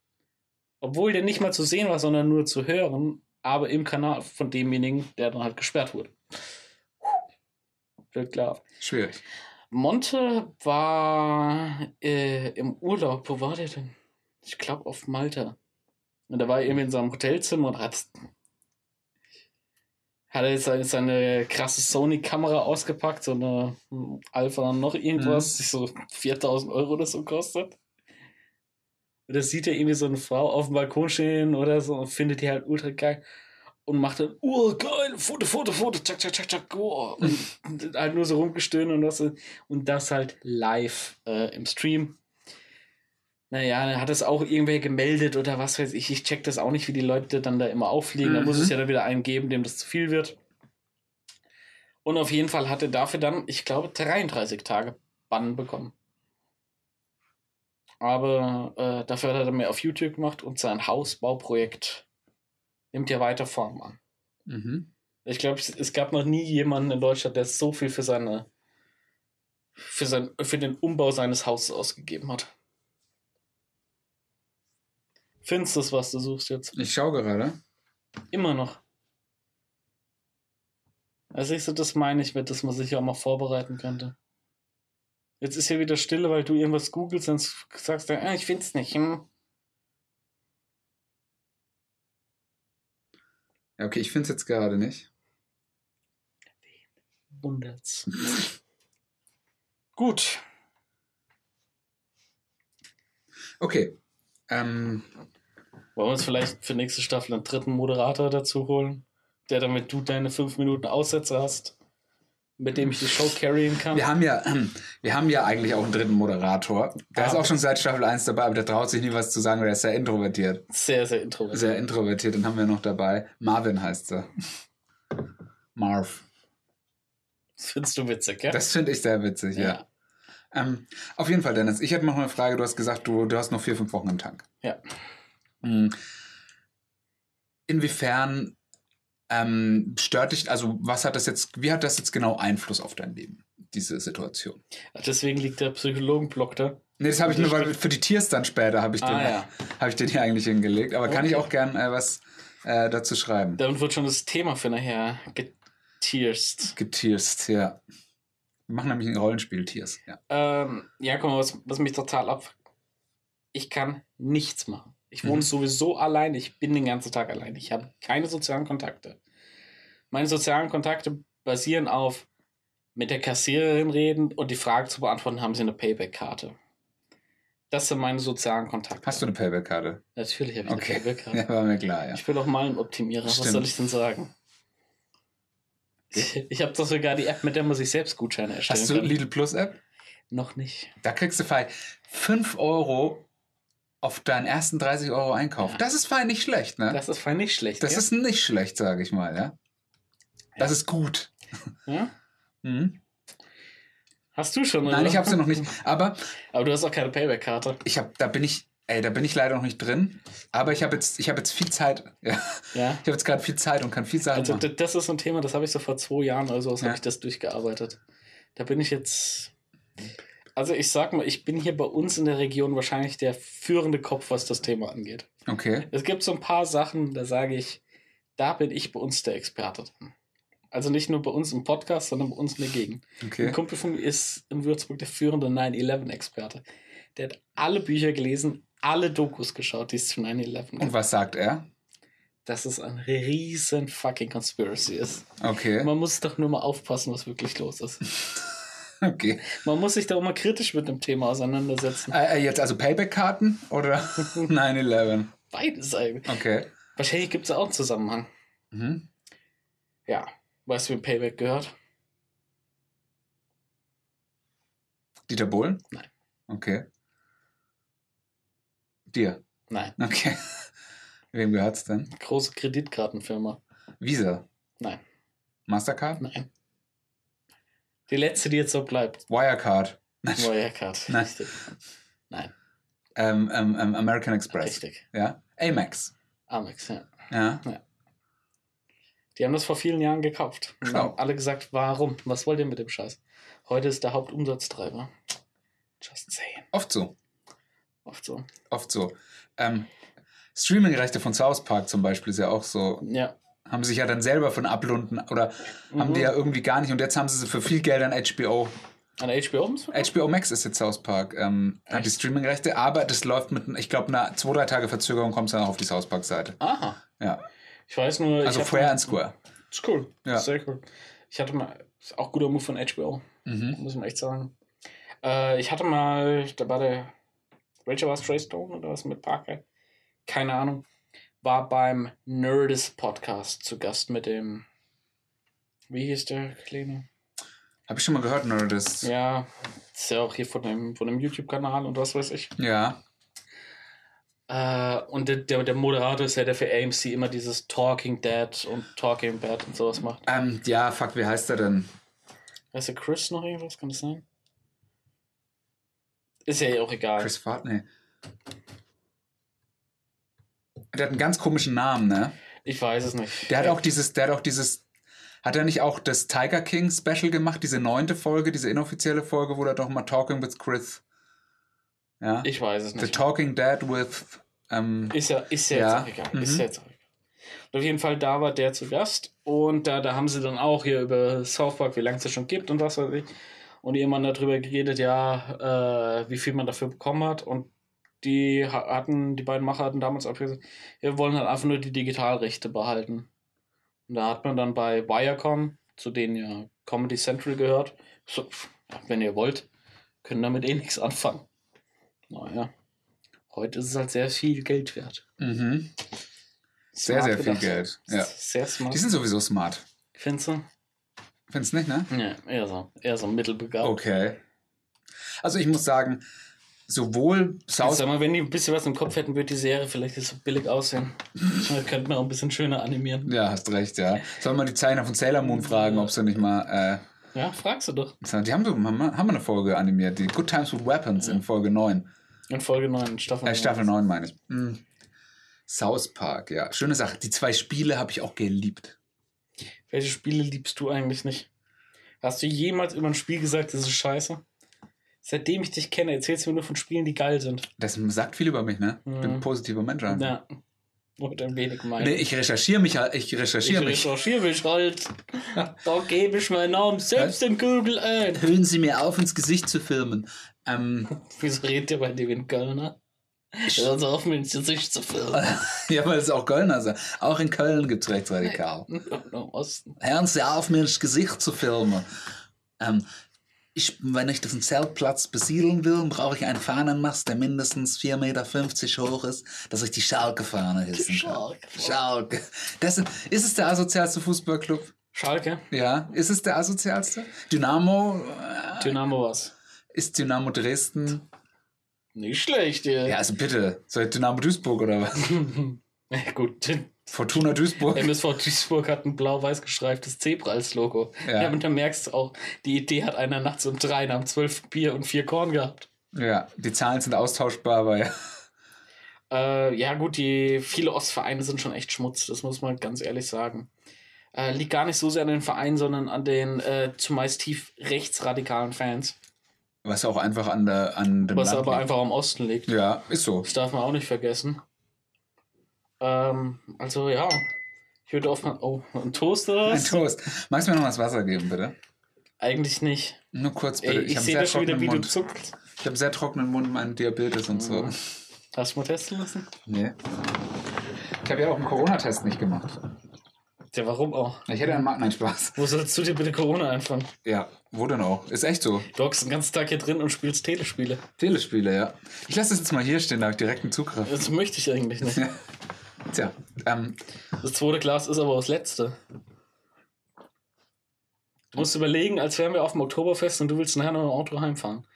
obwohl der nicht mal zu sehen war, sondern nur zu hören, aber im Kanal von demjenigen, der dann halt gesperrt wurde. Wird klar. Schwierig. Monte war äh, im Urlaub. Wo war der denn? Ich glaube auf Malta. Und da war er irgendwie in seinem Hotelzimmer und hat, hat er jetzt seine, seine krasse Sony-Kamera ausgepackt, so eine hm, Alpha noch irgendwas, Mhm. die so 4000 Euro oder so kostet. Und da sieht er irgendwie so eine Frau auf dem Balkon stehen oder so und findet die halt ultra geil und macht dann, oh geil, Foto, Foto, Foto, tschak, tschak, tschak, tschak, oh. und, und halt nur so rumgestöhnt und das, und das halt live äh, im Stream. Naja, dann hat es auch irgendwer gemeldet oder was weiß ich. Ich check das auch nicht, wie die Leute dann da immer auffliegen. Da muss Mhm. es ja dann wieder einen geben, dem das zu viel wird. Und auf jeden Fall hat er dafür dann, ich glaube, 33 Tage Bann bekommen. Aber äh, dafür hat er dann mehr auf YouTube gemacht und sein Hausbauprojekt nimmt ja weiter Form an. Mhm. Ich glaube, es, es gab noch nie jemanden in Deutschland, der so viel für seine für, sein, für den Umbau seines Hauses ausgegeben hat. Findest du es, was du suchst jetzt? Ich schaue gerade. Immer noch. Also siehst du, das meine ich mit, dass man sich ja auch mal vorbereiten könnte. Jetzt ist hier wieder Stille, weil du irgendwas googelst und sagst dann, ah, ich find's nicht. Hm. Ja, okay, ich finde es jetzt gerade nicht. Wundert's. Gut. Okay. Ähm, Wollen wir uns vielleicht für nächste Staffel einen dritten Moderator dazu holen, der damit du deine fünf Minuten Aussätze hast, mit dem ich die Show carryen kann? wir, haben ja, wir haben ja eigentlich auch einen dritten Moderator. Der ist Ah. auch schon seit Staffel 1 dabei, aber der traut sich nie was zu sagen, weil er ist sehr introvertiert. Sehr, sehr introvertiert. Sehr introvertiert, den haben wir noch dabei. Marvin heißt er. Marv. Das findest du witzig, gell? Das finde ich sehr witzig, ja. Ähm, auf jeden Fall, Dennis, ich hätte noch eine Frage. Du hast gesagt, du, du hast noch vier, fünf Wochen im Tank. Ja. Hm. Inwiefern Ähm, stört dich, also was hat das jetzt, wie hat das jetzt genau Einfluss auf dein Leben, diese Situation? Deswegen liegt der Psychologenblock da. Nee, das habe ich nur, weil für die Tiers dann später habe ich, den- Ah, ja. hab ich den hier eigentlich hingelegt. Aber kann ich Okay. auch gern äh, was äh, dazu schreiben. Damit wird schon das Thema für nachher getierst. Getierst, ja. Wir machen nämlich ein Rollenspiel, Tiers. Ja. Ähm, ja, guck mal, was, was mich total ab. Ich kann nichts machen. Ich wohne Mhm. sowieso allein. Ich bin den ganzen Tag allein. Ich habe keine sozialen Kontakte. Meine sozialen Kontakte basieren auf mit der Kassiererin reden und die Frage zu beantworten, haben sie eine Payback-Karte. Das sind meine sozialen Kontakte. Hast du eine Payback-Karte? Natürlich habe ich Okay. eine Payback-Karte. Ja, war mir klar, ja. Ich bin doch mal ein Optimierer. Was Stimmt. soll ich denn sagen? Ich habe doch sogar die App, mit der man sich selbst Gutscheine erstellen Hast du kann. Lidl Plus App? Noch nicht. Da kriegst du fein 5 Euro auf deinen ersten 30 Euro Einkauf. Ja. Das ist fein nicht schlecht, ne? Das, Das ist fein nicht schlecht. gell? ist nicht schlecht, sage ich mal, ja. Das ist gut. ja? Mhm. Hast du schon, Nein, oder? ich habe sie noch nicht. Aber Aber du hast auch keine Payback-Karte. ich habe, da bin ich, ey, da bin ich leider noch nicht drin. Aber ich habe jetzt, ich habe jetzt viel Zeit. Ja, Ja. ich habe jetzt gerade viel Zeit und kann viel Sachen Also machen. das ist so ein Thema, das habe ich so vor zwei Jahren oder so, Ja. habe ich das durchgearbeitet. Da bin ich jetzt. Also ich sag mal, ich bin hier bei uns in der Region wahrscheinlich der führende Kopf, was das Thema angeht. Okay. Es gibt so ein paar Sachen, da sage ich, da bin ich bei uns der Experte drin. Also nicht nur bei uns im Podcast, sondern bei uns in der Gegend. Okay. Ein Kumpel von mir ist in Würzburg der führende 9-11-Experte. Der hat alle Bücher gelesen, alle Dokus geschaut, die es zu 9-11 Und gibt. was sagt er? Dass es ein riesen fucking Conspiracy ist. Okay. Man muss doch nur mal aufpassen, was wirklich los ist. Okay. Man muss sich da auch mal kritisch mit dem Thema auseinandersetzen. Äh, äh, jetzt also Payback-Karten oder 9-11? Beides eigentlich. Okay. Wahrscheinlich gibt es auch einen Zusammenhang. Mhm. Ja. Weißt du, wie Payback gehört? Dieter Bohlen? Nein. Okay. Dir? Nein. Okay. Wem gehört's denn? Große Kreditkartenfirma. Visa? Nein. Mastercard? Nein. Die letzte, die jetzt so bleibt. Wirecard? Wirecard. Nein. Richtig. Nein. Ähm, ähm, ähm, American Express? Richtig. Ja. Amex? Amex, ja. Ja. Die haben das vor vielen Jahren gekauft. Und Schlau. haben alle gesagt, warum? Was wollt ihr mit dem Scheiß? Heute ist der Hauptumsatztreiber. Just saying. Oft so. Oft so. Oft so. Ähm, Streaming-Rechte von South Park zum Beispiel ist ja auch so. Ja. Haben sich ja dann selber von ablunden oder haben Mhm. die ja irgendwie gar nicht und jetzt haben sie sie für viel Geld an HBO. An HBO? HBO Max ist jetzt South Park, ähm, hat die Echt? Streaming-Rechte, aber das läuft mit, ich glaube, einer zwei, drei Tage Verzögerung kommt es dann auch auf die South Park-Seite. Aha. Ja. Ich weiß nur. Also Fair and Square. Ist cool. Ja. Sehr cool. Ich hatte mal. Ist auch guter Move von HBO, Mhm. muss man echt sagen. Äh, ich hatte mal. Da war der. Welcher war es? Stone oder was mit Parker? Keine Ahnung. War beim Nerdist Podcast zu Gast mit dem. Wie hieß der Kleine? Habe ich schon mal gehört, Nerdist. Ja, ist ja auch hier von dem, von dem YouTube-Kanal und was weiß ich. Ja. Äh, und der, der, der Moderator ist ja, der für AMC immer dieses Talking Dead und Talking Bad und sowas macht. Ähm, ja, fuck, wie heißt er denn? Weißt du Chris noch irgendwas? Kann das sein? Ist ja auch egal. Chris Fart, nee. Der hat einen ganz komischen Namen, ne? Ich weiß es nicht. Der hat auch dieses, der hat auch dieses, hat er nicht auch das Tiger King Special gemacht, diese neunte Folge, diese inoffizielle Folge, wo er doch mal Talking with Chris. Ja. Ich weiß es The nicht. Talking Dead with, ähm, Ist ja, ist ja, Ja, jetzt auch egal. Ist mhm. ja jetzt auch egal. Und auf jeden Fall, da war der zu Gast. Und da, da haben sie dann auch hier über South Park, wie lange es das schon gibt und was weiß ich. Und jemand darüber geredet, ja, äh, wie viel man dafür bekommen hat. Und die ha- hatten, die beiden Macher hatten damals auch gesagt, wir wollen halt einfach nur die Digitalrechte behalten. Und da hat man dann bei Viacom, zu denen ja Comedy Central gehört, so, wenn ihr wollt, können damit eh nichts anfangen. Naja. Heute ist es halt sehr viel Geld wert. mhm. sehr, Smart sehr viel gedacht. Geld. Ja. Sehr smart. Die sind sowieso smart. Findest du? Findest du nicht, ne? Ja, eher so. Eher so mittelbegabt. Okay. Also ich muss sagen, sowohl South Sag mal, wenn die ein bisschen was im Kopf hätten, würde die Serie vielleicht so billig aussehen. Könnten wir auch ein bisschen schöner animieren. Ja, hast recht, ja. Soll man die Zeichner von Sailor Moon fragen, ob sie nicht mal. Ja, fragst du doch. Äh, die haben, so, haben, wir- haben wir eine Folge animiert, die Good Times with Weapons in Folge 9. In Folge 9, Staffel Äh, Staffel 9 meine ich. Mhm. South Park, ja. Schöne Sache. Die zwei Spiele habe ich auch geliebt. Welche Spiele liebst du eigentlich nicht? Hast du jemals über ein Spiel gesagt, das ist scheiße? Seitdem ich dich kenne, erzählst du mir nur von Spielen, die geil sind. Das sagt viel über mich, ne? Ich bin ein Mhm. positiver Mensch einfach. Ja. Oder ein wenig mein. Nee, ich recherchiere mich, halt- ich ich recherchiere mich. recherchiere mich halt. Da gebe ich meinen Namen selbst in Google ein. Hören Sie mir auf, ins Gesicht zu filmen. Ähm, Wieso redet ihr bei dir wie ein Kölner? Hör so auf, mir ins Gesicht zu filmen. ja, weil es auch Kölner sind. Auch in Köln gibt es rechtsradikal. Im Osten. Hören Sie auf, mir ins Gesicht zu filmen. Ähm, ich, wenn ich diesen Zeltplatz besiedeln will, brauche ich einen Fahnenmast, der mindestens 4,50 Meter hoch ist, dass ich die Schalke-Fahne hissen kann. Schalke. Schalke. Das ist, ist es der asozialste Fußballclub? Schalke? Ja. Ist es der asozialste? Dynamo? Äh, Dynamo was? ist Dynamo Dresden? Nicht schlecht, ja. Ja, also bitte. Soll Dynamo Duisburg oder was? Ja, gut. Fortuna Duisburg? MSV Duisburg hat ein blau-weiß gestreiftes Zebra als Logo. Ja. Ja. und da merkst du auch, die Idee hat einer nachts um drei nach zwölf Bier und vier Korn gehabt. Ja, die Zahlen sind austauschbar, aber ja. Äh, ja, gut, die viele Ostvereine sind schon echt Schmutz, das muss man ganz ehrlich sagen. Äh, liegt gar nicht so sehr an den Vereinen, sondern an den äh, zumeist tief rechtsradikalen Fans. Was auch einfach an, der, an dem Was Land aber liegt. einfach am Osten liegt. Ja, ist so. Das darf man auch nicht vergessen. Ähm, also ja, ich würde auf mal. Oh, ein Toast oder Ein was? Toast. Magst du mir noch was Wasser geben, bitte? Eigentlich nicht. Nur kurz, bitte. Ey, ich hab sehe das schon wieder, wie du Mund. zuckst. Ich habe sehr trockenen Mund, meinen Diabetes und so. Hast du mal testen lassen? Nee. Ich habe ja auch einen Corona-Test nicht gemacht. Ja, warum auch? Ich hätte einen Markt, nein, Spaß. Wo sollst du dir bitte Corona einfangen? Ja, wo denn auch? Ist echt so. Du hockst den ganzen Tag hier drin und spielst Telespiele. Telespiele, ja. Ich lasse das jetzt mal hier stehen, da habe ich direkten Zugriff. Das möchte ich eigentlich nicht. Tja, ähm, Das zweite Glas ist aber das letzte. Du musst überlegen, als wären wir auf dem Oktoberfest und du willst nachher noch im Auto heimfahren.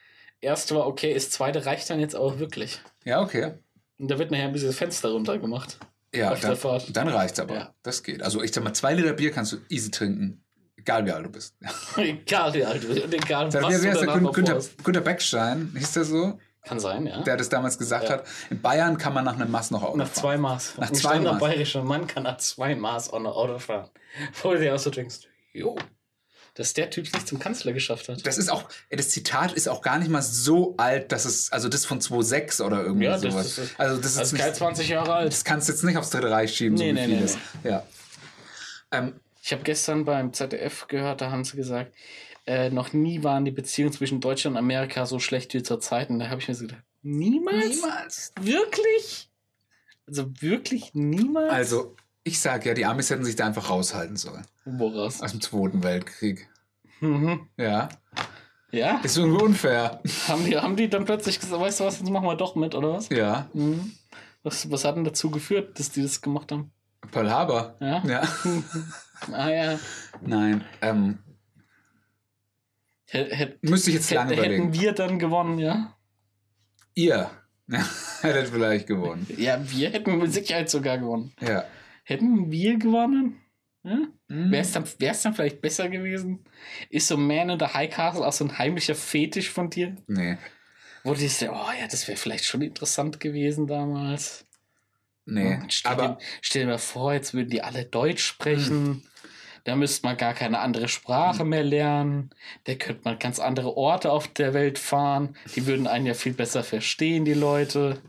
Erste war okay, das zweite reicht dann jetzt auch wirklich. ja, okay. Und da wird nachher ein bisschen das Fenster runter gemacht. Ja, Auf der dann, Fahrt. dann reicht's aber. Ja. Das geht. Also ich sag mal, zwei Liter Bier kannst du easy trinken. Egal wie alt du bist. egal wie alt du bist und egal Wer, was wer du danach Gün vorhast. Günther Beckstein? Hieß der so? Kann sein, ja. Der das damals gesagt Ja. hat. In Bayern kann man nach einem Maß noch Auto nach fahren. zwei Maß. Nach Ein zwei Maß. Standard bayerischer Mann kann nach zwei Maß auch noch Auto fahren. Wo du dir auch so denkst, jo, dass der Typ es nicht zum Kanzler geschafft hat. Das ist auch, das Zitat ist auch gar nicht mal so alt, dass es, also das von 2.6 oder irgendwie Ja, das sowas. ist- also das ist Also nicht, kein 20 Jahre alt. das kannst du jetzt nicht aufs Dritte Reich schieben, Nee, so nee, nee, vieles. Ja. Ähm, Ich habe gestern beim ZDF gehört, da haben sie gesagt, äh, noch nie waren die Beziehungen zwischen Deutschland und Amerika so schlecht wie zur Zeit. Und da habe ich mir so gedacht, niemals? niemals. Wirklich? Also wirklich niemals? Also, ich sag ja, die Amis hätten sich da einfach raushalten sollen. Woraus? Aus dem Zweiten Weltkrieg. Mhm. Ja. Ja? Ist irgendwie unfair. Haben die, haben die dann plötzlich gesagt, weißt du was, jetzt machen wir doch mit, oder was? Ja. Mhm. Was, was hat denn dazu geführt, dass die das gemacht haben? Pearl Harbor. Ja? Ja. Ah ja. Nein. Ähm, Hätt, müsste ich jetzt lange hätten überlegen. wir dann gewonnen, ja? Ihr hättet vielleicht gewonnen. Ja, wir hätten mit Sicherheit sogar gewonnen. Ja. Hätten wir gewonnen? Ja? Hm. Wäre es dann, wär's dann vielleicht besser gewesen? Ist so Man in the High Castle auch so ein heimlicher Fetisch von dir? Nee. Wo du dir oh ja, das wäre vielleicht schon interessant gewesen damals. Nee. Hm, Stell, Aber dir, stell dir mal vor, jetzt würden die alle Deutsch sprechen. Da müsste man gar keine andere Sprache mehr lernen. Da könnte man ganz andere Orte auf der Welt fahren. Die würden einen ja viel besser verstehen, die Leute.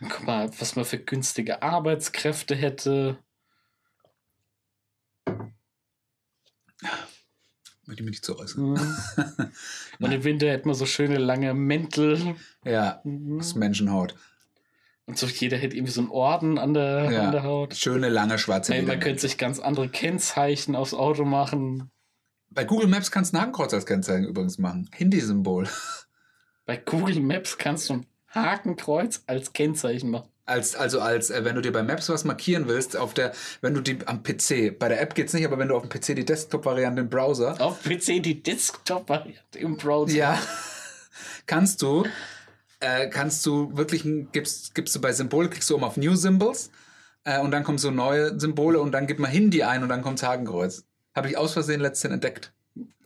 Und guck mal, was man für günstige Arbeitskräfte hätte. möchte ich mich nicht so äußern. Mhm. Und im Winter hätte man so schöne lange Mäntel. Ja. Mhm. Das ist Menschenhaut. Und so jeder hätte irgendwie so einen Orden an der, Ja. an der Haut. Schöne, lange, schwarze Hey, man könnte sich ganz andere Kennzeichen aufs Auto machen. Bei Google Maps kannst du ein Hakenkreuz als Kennzeichen übrigens machen. Hindi-Symbol. Bei Google Maps kannst du ein Hakenkreuz als Kennzeichen machen. Als, also als, äh, wenn du dir bei Maps was markieren willst, auf der, wenn du die am PC, bei der App geht's nicht, aber wenn du auf dem PC die Desktop-Variante im Browser, Auf PC die Desktop-Variante im Browser. ja, kannst du, äh, kannst du wirklich, gibst, gibst du bei Symbole, klickst du oben auf New Symbols äh, und dann kommen so neue Symbole und dann gib mal Hindi ein und dann kommt Hakenkreuz. Habe ich aus Versehen letztens entdeckt.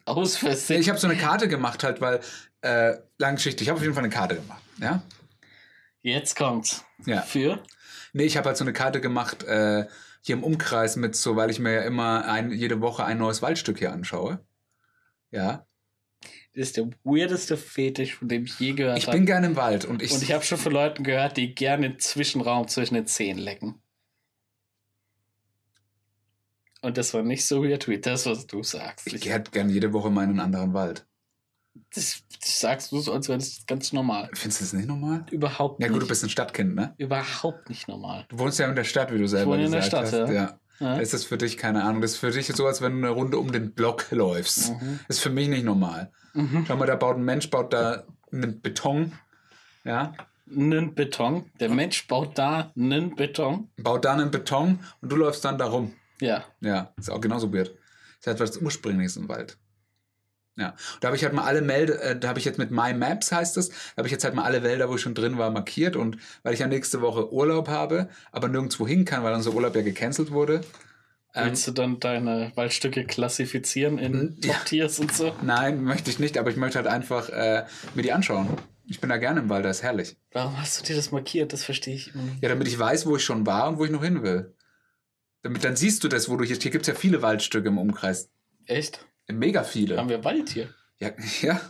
Aus Versehen. Ich habe so eine Karte gemacht halt, weil, äh, lange Geschichte, ich habe auf jeden Fall eine Karte gemacht, ja. Jetzt kommt's. Ja. Für? Nee, ich habe halt so eine Karte gemacht, äh, hier im Umkreis mit so, weil ich mir ja immer ein, jede Woche ein neues Waldstück hier anschaue. Ja. Das ist der weirdeste Fetisch, von dem ich je gehört Ich habe. bin gerne im Wald und ich, Und ich habe schon von Leuten gehört, die gerne den Zwischenraum zwischen den Zehen lecken. Und das war nicht so weird wie das, was du sagst. ich gehe halt gerne jede Woche mal in einen anderen Wald. das, das sagst du so, als wäre das ganz normal. Findest du das nicht normal? Überhaupt Ja nicht. gut, du bist ein Stadtkind, ne? Überhaupt nicht normal. Du wohnst ja in der Stadt, wie du selber wohne in der gesagt Stadt, hast. ja. Ja. Ja? Ist das für dich, keine Ahnung, das ist für dich so, als wenn du eine Runde um den Block läufst. Mhm. Ist für mich nicht normal. Mhm. Schau mal, da baut ein Mensch, baut da einen Beton, ja, Nen Beton. Der Mensch baut da nen Beton. baut da einen Beton und du läufst dann da rum. Ja. Ja, ist auch genauso weird. Ist halt was Ursprüngliches im Wald. Ja, und da habe ich halt mal alle Melde, äh, da habe ich jetzt mit My Maps heißt es, da habe ich jetzt halt mal alle Wälder, wo ich schon drin war, markiert und weil ich ja nächste Woche Urlaub habe, aber nirgendwo hin kann, weil unser Urlaub ja gecancelt wurde. Ähm, Willst du dann deine Waldstücke klassifizieren in Mhm. Ja. Top-Tiers und so? nein, möchte ich nicht, aber ich möchte halt einfach äh, mir die anschauen. Ich bin da gerne im Wald, das ist herrlich. Warum hast du dir das markiert? Das verstehe ich nicht. Ja, damit ich weiß, wo ich schon war und wo ich noch hin will. Damit dann siehst du das, wo du hier, hier gibt es ja viele Waldstücke im Umkreis. Echt? Mega viele. Haben wir Wald hier? Ja, ja,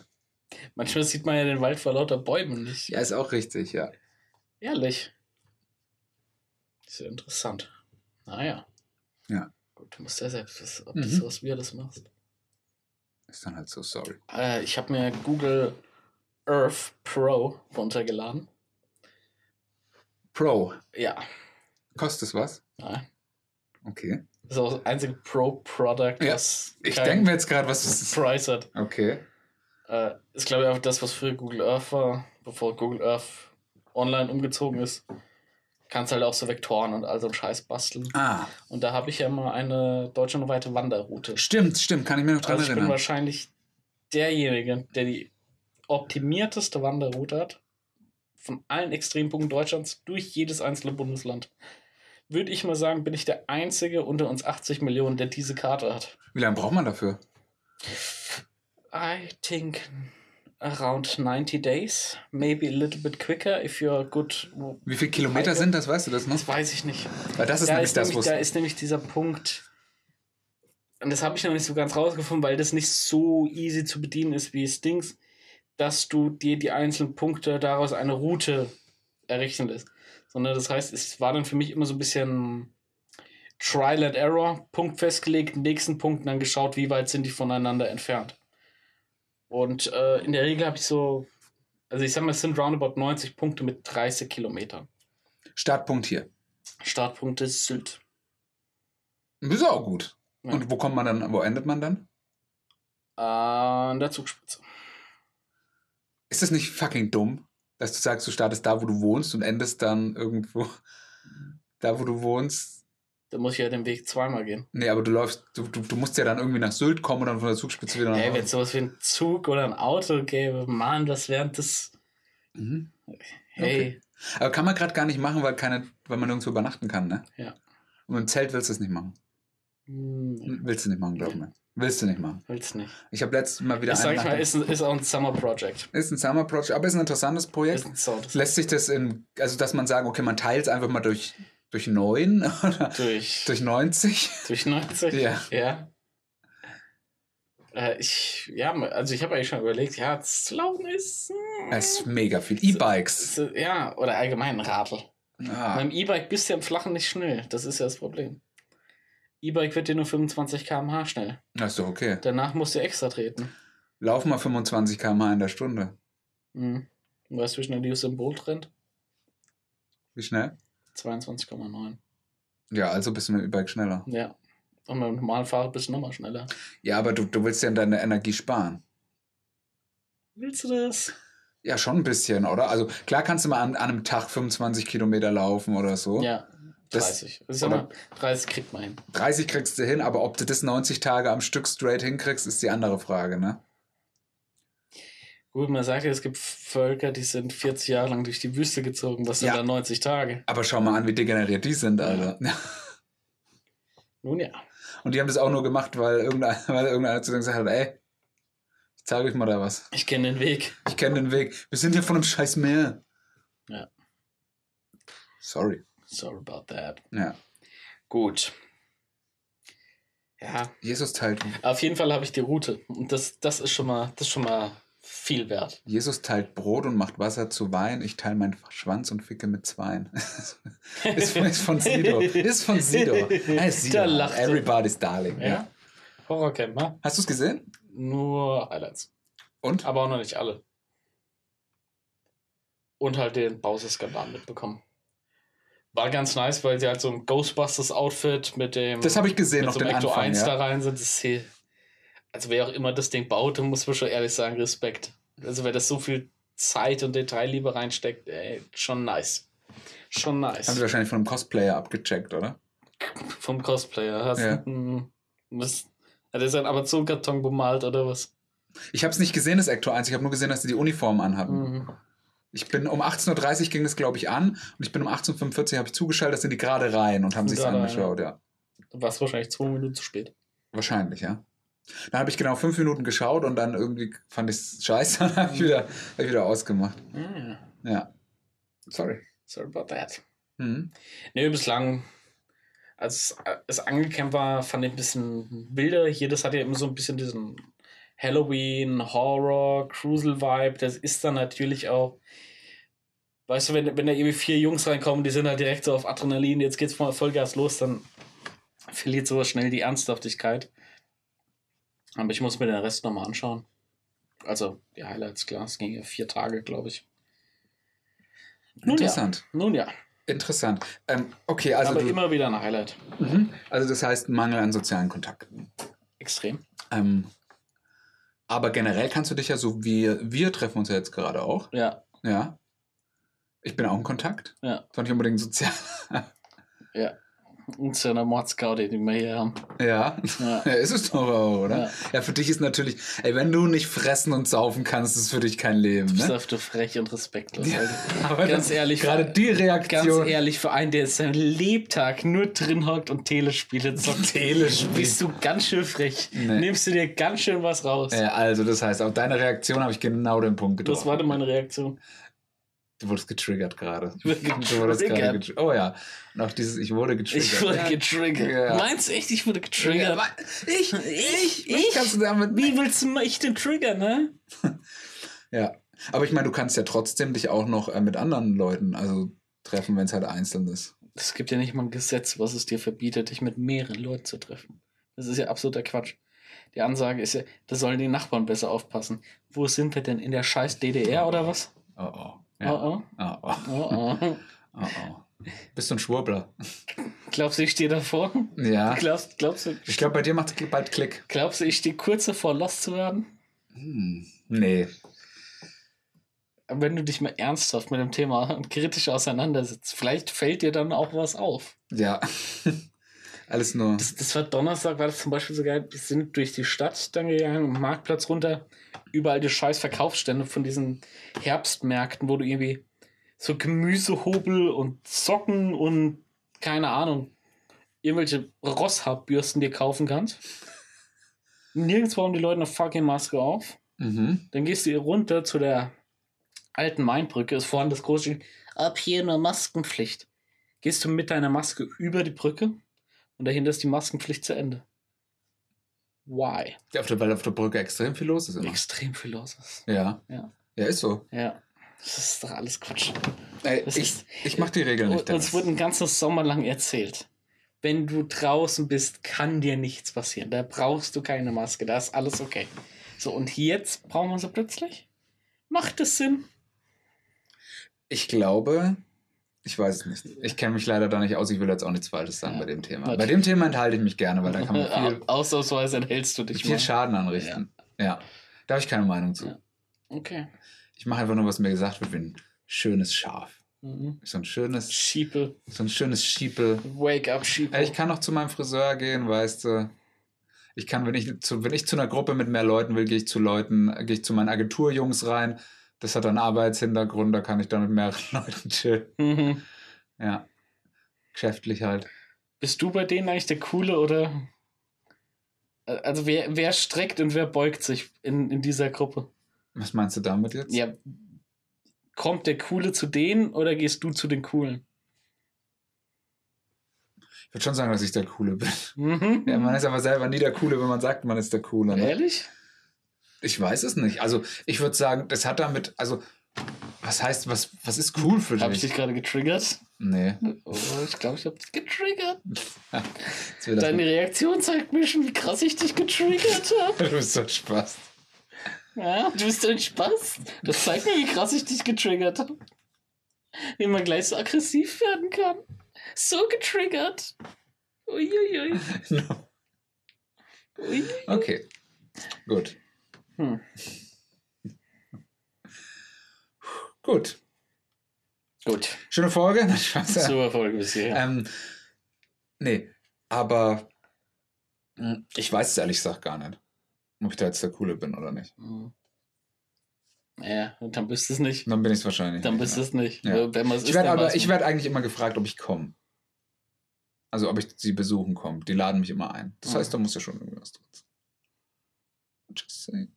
Manchmal sieht man ja den Wald vor lauter Bäumen nicht. ja, ist auch richtig, ja. Ehrlich. Ist ja interessant. Naja. Ja. Gut, du musst ja selbst wissen, ob Mhm. du sowas Weirdes machst. Ist dann halt so sorry. Äh, ich habe mir Google Earth Pro runtergeladen. Pro. Ja. Kostet es was? ja. Okay. Das ist auch das einzige Pro-Product, Ja, was Ich denke mir jetzt gerade, was ist. Price hat. Okay. Äh, ist, glaube ich, auch das, was früher Google Earth war, bevor Google Earth online umgezogen ist. Kannst halt auch so Vektoren und all so einen Scheiß basteln. Ah, Und da habe ich ja mal eine deutschlandweite Wanderroute. stimmt, stimmt, kann ich mir noch dran Also ich bin erinnern. wahrscheinlich derjenige, der die optimierteste Wanderroute hat. Von allen Extrempunkten Deutschlands durch jedes einzelne Bundesland. Würde ich mal sagen, bin ich der Einzige unter uns 80 Millionen, der diese Karte hat. Wie lange braucht man dafür? I think around 90 days. Maybe a little bit quicker if you're good. Wie viele Kilometer sind das, weißt du das noch? Das weiß ich nicht. Weil das ist da, nämlich ist das, nämlich, da ist nämlich dieser Punkt, und das habe ich noch nicht so ganz rausgefunden, weil das nicht so easy zu bedienen ist wie es Dings, dass du dir die einzelnen Punkte daraus eine Route errichten lässt. Sondern das heißt, es war dann für mich immer so ein bisschen Trial and Error, Punkt festgelegt, nächsten Punkt dann geschaut, wie weit sind die voneinander entfernt. Und äh, in der Regel habe ich so, also ich sag mal, es sind roundabout 90 Punkte mit 30 Kilometern. Startpunkt hier. Startpunkt ist Sylt. Das ist auch gut. Ja. Und wo kommt man dann, wo endet man dann? An der Zugspitze. Ist das nicht fucking dumm, dass du sagst, du startest da, wo du wohnst und endest dann irgendwo da, wo du wohnst? Da muss ich ja den Weg zweimal gehen. Nee, aber du läufst, du, du, du musst ja dann irgendwie nach Sylt kommen und dann von der Zugspitze wieder nach Ey, wenn es sowas wie ein Zug oder ein Auto gäbe, Mann, das wäre das. Mhm. Hey, Aber kann man gerade gar nicht machen, weil, keine, weil man nirgendwo übernachten kann, ne? Ja. Und im Zelt willst du es nicht machen. Hm, Willst du nicht machen, glaub mir. Willst du nicht machen. will's nicht. Ich habe letztes Mal wieder Ich sag ich mal, ist, ein, ist auch ein Summer Project. ist ein Summer Project, aber ist ein interessantes Projekt. Ist ein so, Lässt sich das in, also dass man sagen, okay, man teilt es einfach mal durch, durch 9 oder durch, durch 90? durch 90. Ja. Ja. Äh, ich, ja, also ich habe eigentlich schon überlegt, ja, zu laufen ist. hm, Es ist mega viel. E-Bikes. so- Ja, oder allgemein ein Radl. Ah, Beim E-Bike bist du ja im Flachen nicht schnell. Das ist ja das Problem. E-Bike wird dir nur 25 km/h schnell. ist doch okay. Danach musst du extra treten. Lauf mal 25 km/h in der Stunde. Mhm. Weißt du, wie schnell die Usain Bolt rennt? Wie schnell? 22,9. Ja, also bist du mit dem E-Bike schneller. Ja. Und beim normalen Fahrer bist du nochmal schneller. Ja, aber du, du willst ja deine Energie sparen. Willst du das? Ja, schon ein bisschen, oder? Also klar kannst du mal an, an einem Tag 25 Kilometer laufen oder so. Ja, Das- 30. Das ja mal, 30 kriegt man hin. 30 kriegst du hin, aber ob du das 90 Tage am Stück straight hinkriegst, ist die andere Frage, ne? Gut, man sagt ja, es gibt Völker, die sind 40 Jahre lang durch die Wüste gezogen. Was sind Ja. dann 90 Tage? Aber schau mal an, wie degeneriert die sind, Alter. Nun ja. Und die haben das auch nur gemacht, weil irgendeiner, weil irgendeiner zu denen gesagt hat, ey, ich zeige euch mal da was. Ich kenne den Weg. Ich kenne den Weg. Wir sind hier von einem scheiß Meer. Ja. Sorry. Sorry about that. Ja. Gut. Ja, Jesus teilt, auf jeden Fall habe ich die Route. Und das, das ist schon mal, das ist schon mal viel wert. Jesus teilt Brot und macht Wasser zu Wein. Ich teile meinen Schwanz und ficke mit Zweien. ist, von, ist von Sido. Ist von Sido. Ah, ist Sido. Da lacht er. Everybody's Darling. Ja. Ja. Horrorcamp, ne? Hast du es gesehen? Nur Highlights. Und? Aber auch noch nicht alle. Und halt den Bowser-Skandal mitbekommen. War ganz nice, weil sie halt so ein Ghostbusters-Outfit mit dem. Das habe ich gesehen, mit noch so den Ecto Anfang. 1 Ja. da rein sind. Das ist, also wer auch immer das Ding baut, muss man schon ehrlich sagen, Respekt. Also wer das so viel Zeit und Detailliebe reinsteckt, ey, schon nice. Schon Haben die nice. wahrscheinlich von einem Cosplayer abgecheckt, oder? Vom Cosplayer. Hast Ja. hm, was, hat er seinen Amazon-Karton bemalt oder was? Ich habe es nicht gesehen, das Ecto 1. Ich habe nur gesehen, dass die die Uniform anhatten. Mhm. Ich bin um 18.30 Uhr ging das, glaube ich, an. Und ich bin um 18.45 Uhr habe ich zugeschaltet, das sind die gerade rein und haben sich angeschaut, ja. Du warst wahrscheinlich zwei Minuten zu spät. Wahrscheinlich, ja. Dann habe ich genau fünf Minuten geschaut und dann irgendwie fand ich es scheiße und habe ich, wieder- hab ich wieder ausgemacht. Ah, Ja. Sorry. sorry about that. Mhm. Nee, bislang, als es angecampt war, fand ich ein bisschen wilder. Hier, das hat ja immer so ein bisschen diesen Halloween, Horror, Cruisel-Vibe. Das ist dann natürlich auch, weißt du, wenn, wenn da irgendwie vier Jungs reinkommen, die sind halt direkt so auf Adrenalin, jetzt geht's mal Vollgas los, dann verliert sowas schnell die Ernsthaftigkeit. Aber ich muss mir den Rest nochmal anschauen. Also, die Highlights, klar, es ging ja vier Tage, glaube ich. Nun Interessant. Ja. Nun ja, Interessant. Ähm, okay, also, aber du, immer wieder ein Highlight. mhm. also das heißt Mangel an sozialen Kontakten. Extrem. Ähm, aber generell kannst du dich ja so wie wir treffen uns ja jetzt gerade auch. Ja, Ja. Ich bin auch in Kontakt. Ja. Zwar nicht unbedingt sozial. ja. Und so eine Mordsgaude, die wir hier haben. Ja. Ja. Ja, ist es doch auch, oder? Ja. Ja. für dich ist natürlich, ey, wenn du nicht fressen und saufen kannst, ist für dich kein Leben, Bist ne? auf du frech und respektlos. Ja, Alter. aber Ganz ehrlich, Gerade die Ganz Reaktion. ehrlich, für einen, der seinen Lebtag nur drin hockt und Telespiele zockt, Telespiel. bist du ganz schön frech. Nee. Nimmst du dir ganz schön was raus. Ja, also, das heißt, auf deine Reaktion habe ich genau den Punkt getroffen. das war meine Reaktion. Du wurdest getriggert gerade. Ich Du wurdest gerade getriggert. Oh ja. Und auch dieses, ich wurde getriggert. Ich wurde ja. getriggert. Ja. Meinst du echt, ich wurde Ja, getriggert? aber ich, Ich? ich, was kannst du damit Wie willst du mich denn triggern, ne? Ja. Aber ich meine, du kannst ja trotzdem dich auch noch äh, mit anderen Leuten also treffen, wenn es halt einzeln ist. Es gibt ja nicht mal ein Gesetz, was es dir verbietet, dich mit mehreren Leuten zu treffen. Das ist ja absoluter Quatsch. Die Ansage ist ja, da sollen die Nachbarn besser aufpassen. Wo sind wir denn? In der scheiß DDR oder was? Oh oh. Ja. Oh, Oh, oh. oh. Oh, oh. oh, oh. Bist du ein Schwurbler? Glaubst du, ich stehe davor? Ja. Glaubst, glaubst, du, Ich glaube, bei dir macht es bald Klick. glaubst du, ich stehe kurz davor, lost zu werden? Hm. Nee. Wenn du dich mal ernsthaft mit dem Thema kritisch auseinandersetzt, vielleicht fällt dir dann auch was auf. Ja. Alles nur. Das, das war Donnerstag, war das zum Beispiel so geil. Wir sind durch die Stadt dann gegangen, Marktplatz runter, überall die scheiß Verkaufsstände von diesen Herbstmärkten, wo du irgendwie so Gemüsehobel und Socken und keine Ahnung, irgendwelche Rosshaarbürsten dir kaufen kannst. Nirgendwo haben die Leute eine fucking Maske auf. Mhm. Dann gehst du hier runter zu der alten Mainbrücke, ist vorne das große Schild, ab hier nur Maskenpflicht. Gehst du mit deiner Maske über die Brücke und dahinter ist die Maskenpflicht zu Ende. Why? Ja, auf der, weil auf der Brücke extrem viel los ist immer. Extrem viel los ist. Ja. Ja. Ja, ist so. Ja. Das ist doch alles Quatsch. Ey, ich, ist- ich mach die Regeln nicht. Uns wurde ein ganzes Sommer lang erzählt. Wenn du draußen bist, kann dir nichts passieren. Da brauchst du keine Maske. Da ist alles okay. So, und jetzt brauchen wir sie plötzlich? Macht es Sinn? Ich glaube, ich weiß es nicht. Ich kenne mich leider da nicht aus. Ich will jetzt auch nichts Falsches sagen Ja. bei dem Thema. Natürlich. Bei dem Thema enthalte ich mich gerne, weil da kann man viel, Ausnahmsweise enthältst du dich viel mal. Schaden anrichten. Ja. Da habe ich keine Meinung zu. Ja. Okay. Ich mache einfach nur, was mir gesagt wird, wie ein schönes Schaf. Mhm. So ein schönes, Schiepel. so ein schönes Schiepel. Wake up, Schiepel. Ich kann noch zu meinem Friseur gehen, weißt du. Ich kann, wenn ich zu, wenn ich zu einer Gruppe mit mehr Leuten will, gehe ich zu Leuten, gehe ich zu meinen Agenturjungs rein. Das hat einen Arbeitshintergrund, da kann ich dann mit mehreren Leuten chillen. Mhm. Ja. Geschäftlich halt. Bist du bei denen eigentlich der Coole oder? Also wer, wer streckt und wer beugt sich in, in dieser Gruppe? Was meinst du damit jetzt? Ja, kommt der Coole zu denen oder gehst du zu den Coolen? Ich würde schon sagen, dass ich der Coole bin. Mhm. Ja, man ist aber selber nie der Coole, wenn man sagt, man ist der Coole. Ne? Ehrlich? Ich weiß es nicht. Also ich würde sagen, das hat damit, also was heißt, was, was ist cool für Habe ich dich? dich gerade getriggert? Nee. Oh, ich glaube, ich habe dich getriggert. Deine Reaktion zeigt mir schon, wie krass ich dich getriggert habe. du bist so ein Spaß. Ja, du bist ein Spaß. Das zeigt mir, wie krass ich dich getriggert habe. Wie man gleich so aggressiv werden kann. So getriggert. Uiuiui. Ui. Okay. Gut. Hm. Gut. Gut. Schöne Folge. Nein. Super Folge bis hierher. Ähm, nee, aber mh, ich weiß es ehrlich gesagt gar nicht, ob ich da jetzt der Coole bin oder nicht. Hm. Ja, dann bist du es nicht. Dann bin ich es wahrscheinlich. Dann nicht, bist es nicht. Ja. Wenn Ich werde aber, ich werde eigentlich immer gefragt, ob ich komme. Also ob ich sie besuchen komme. Die laden mich immer ein. Das Mhm. heißt, da muss ja schon irgendwas drin sein. Just saying.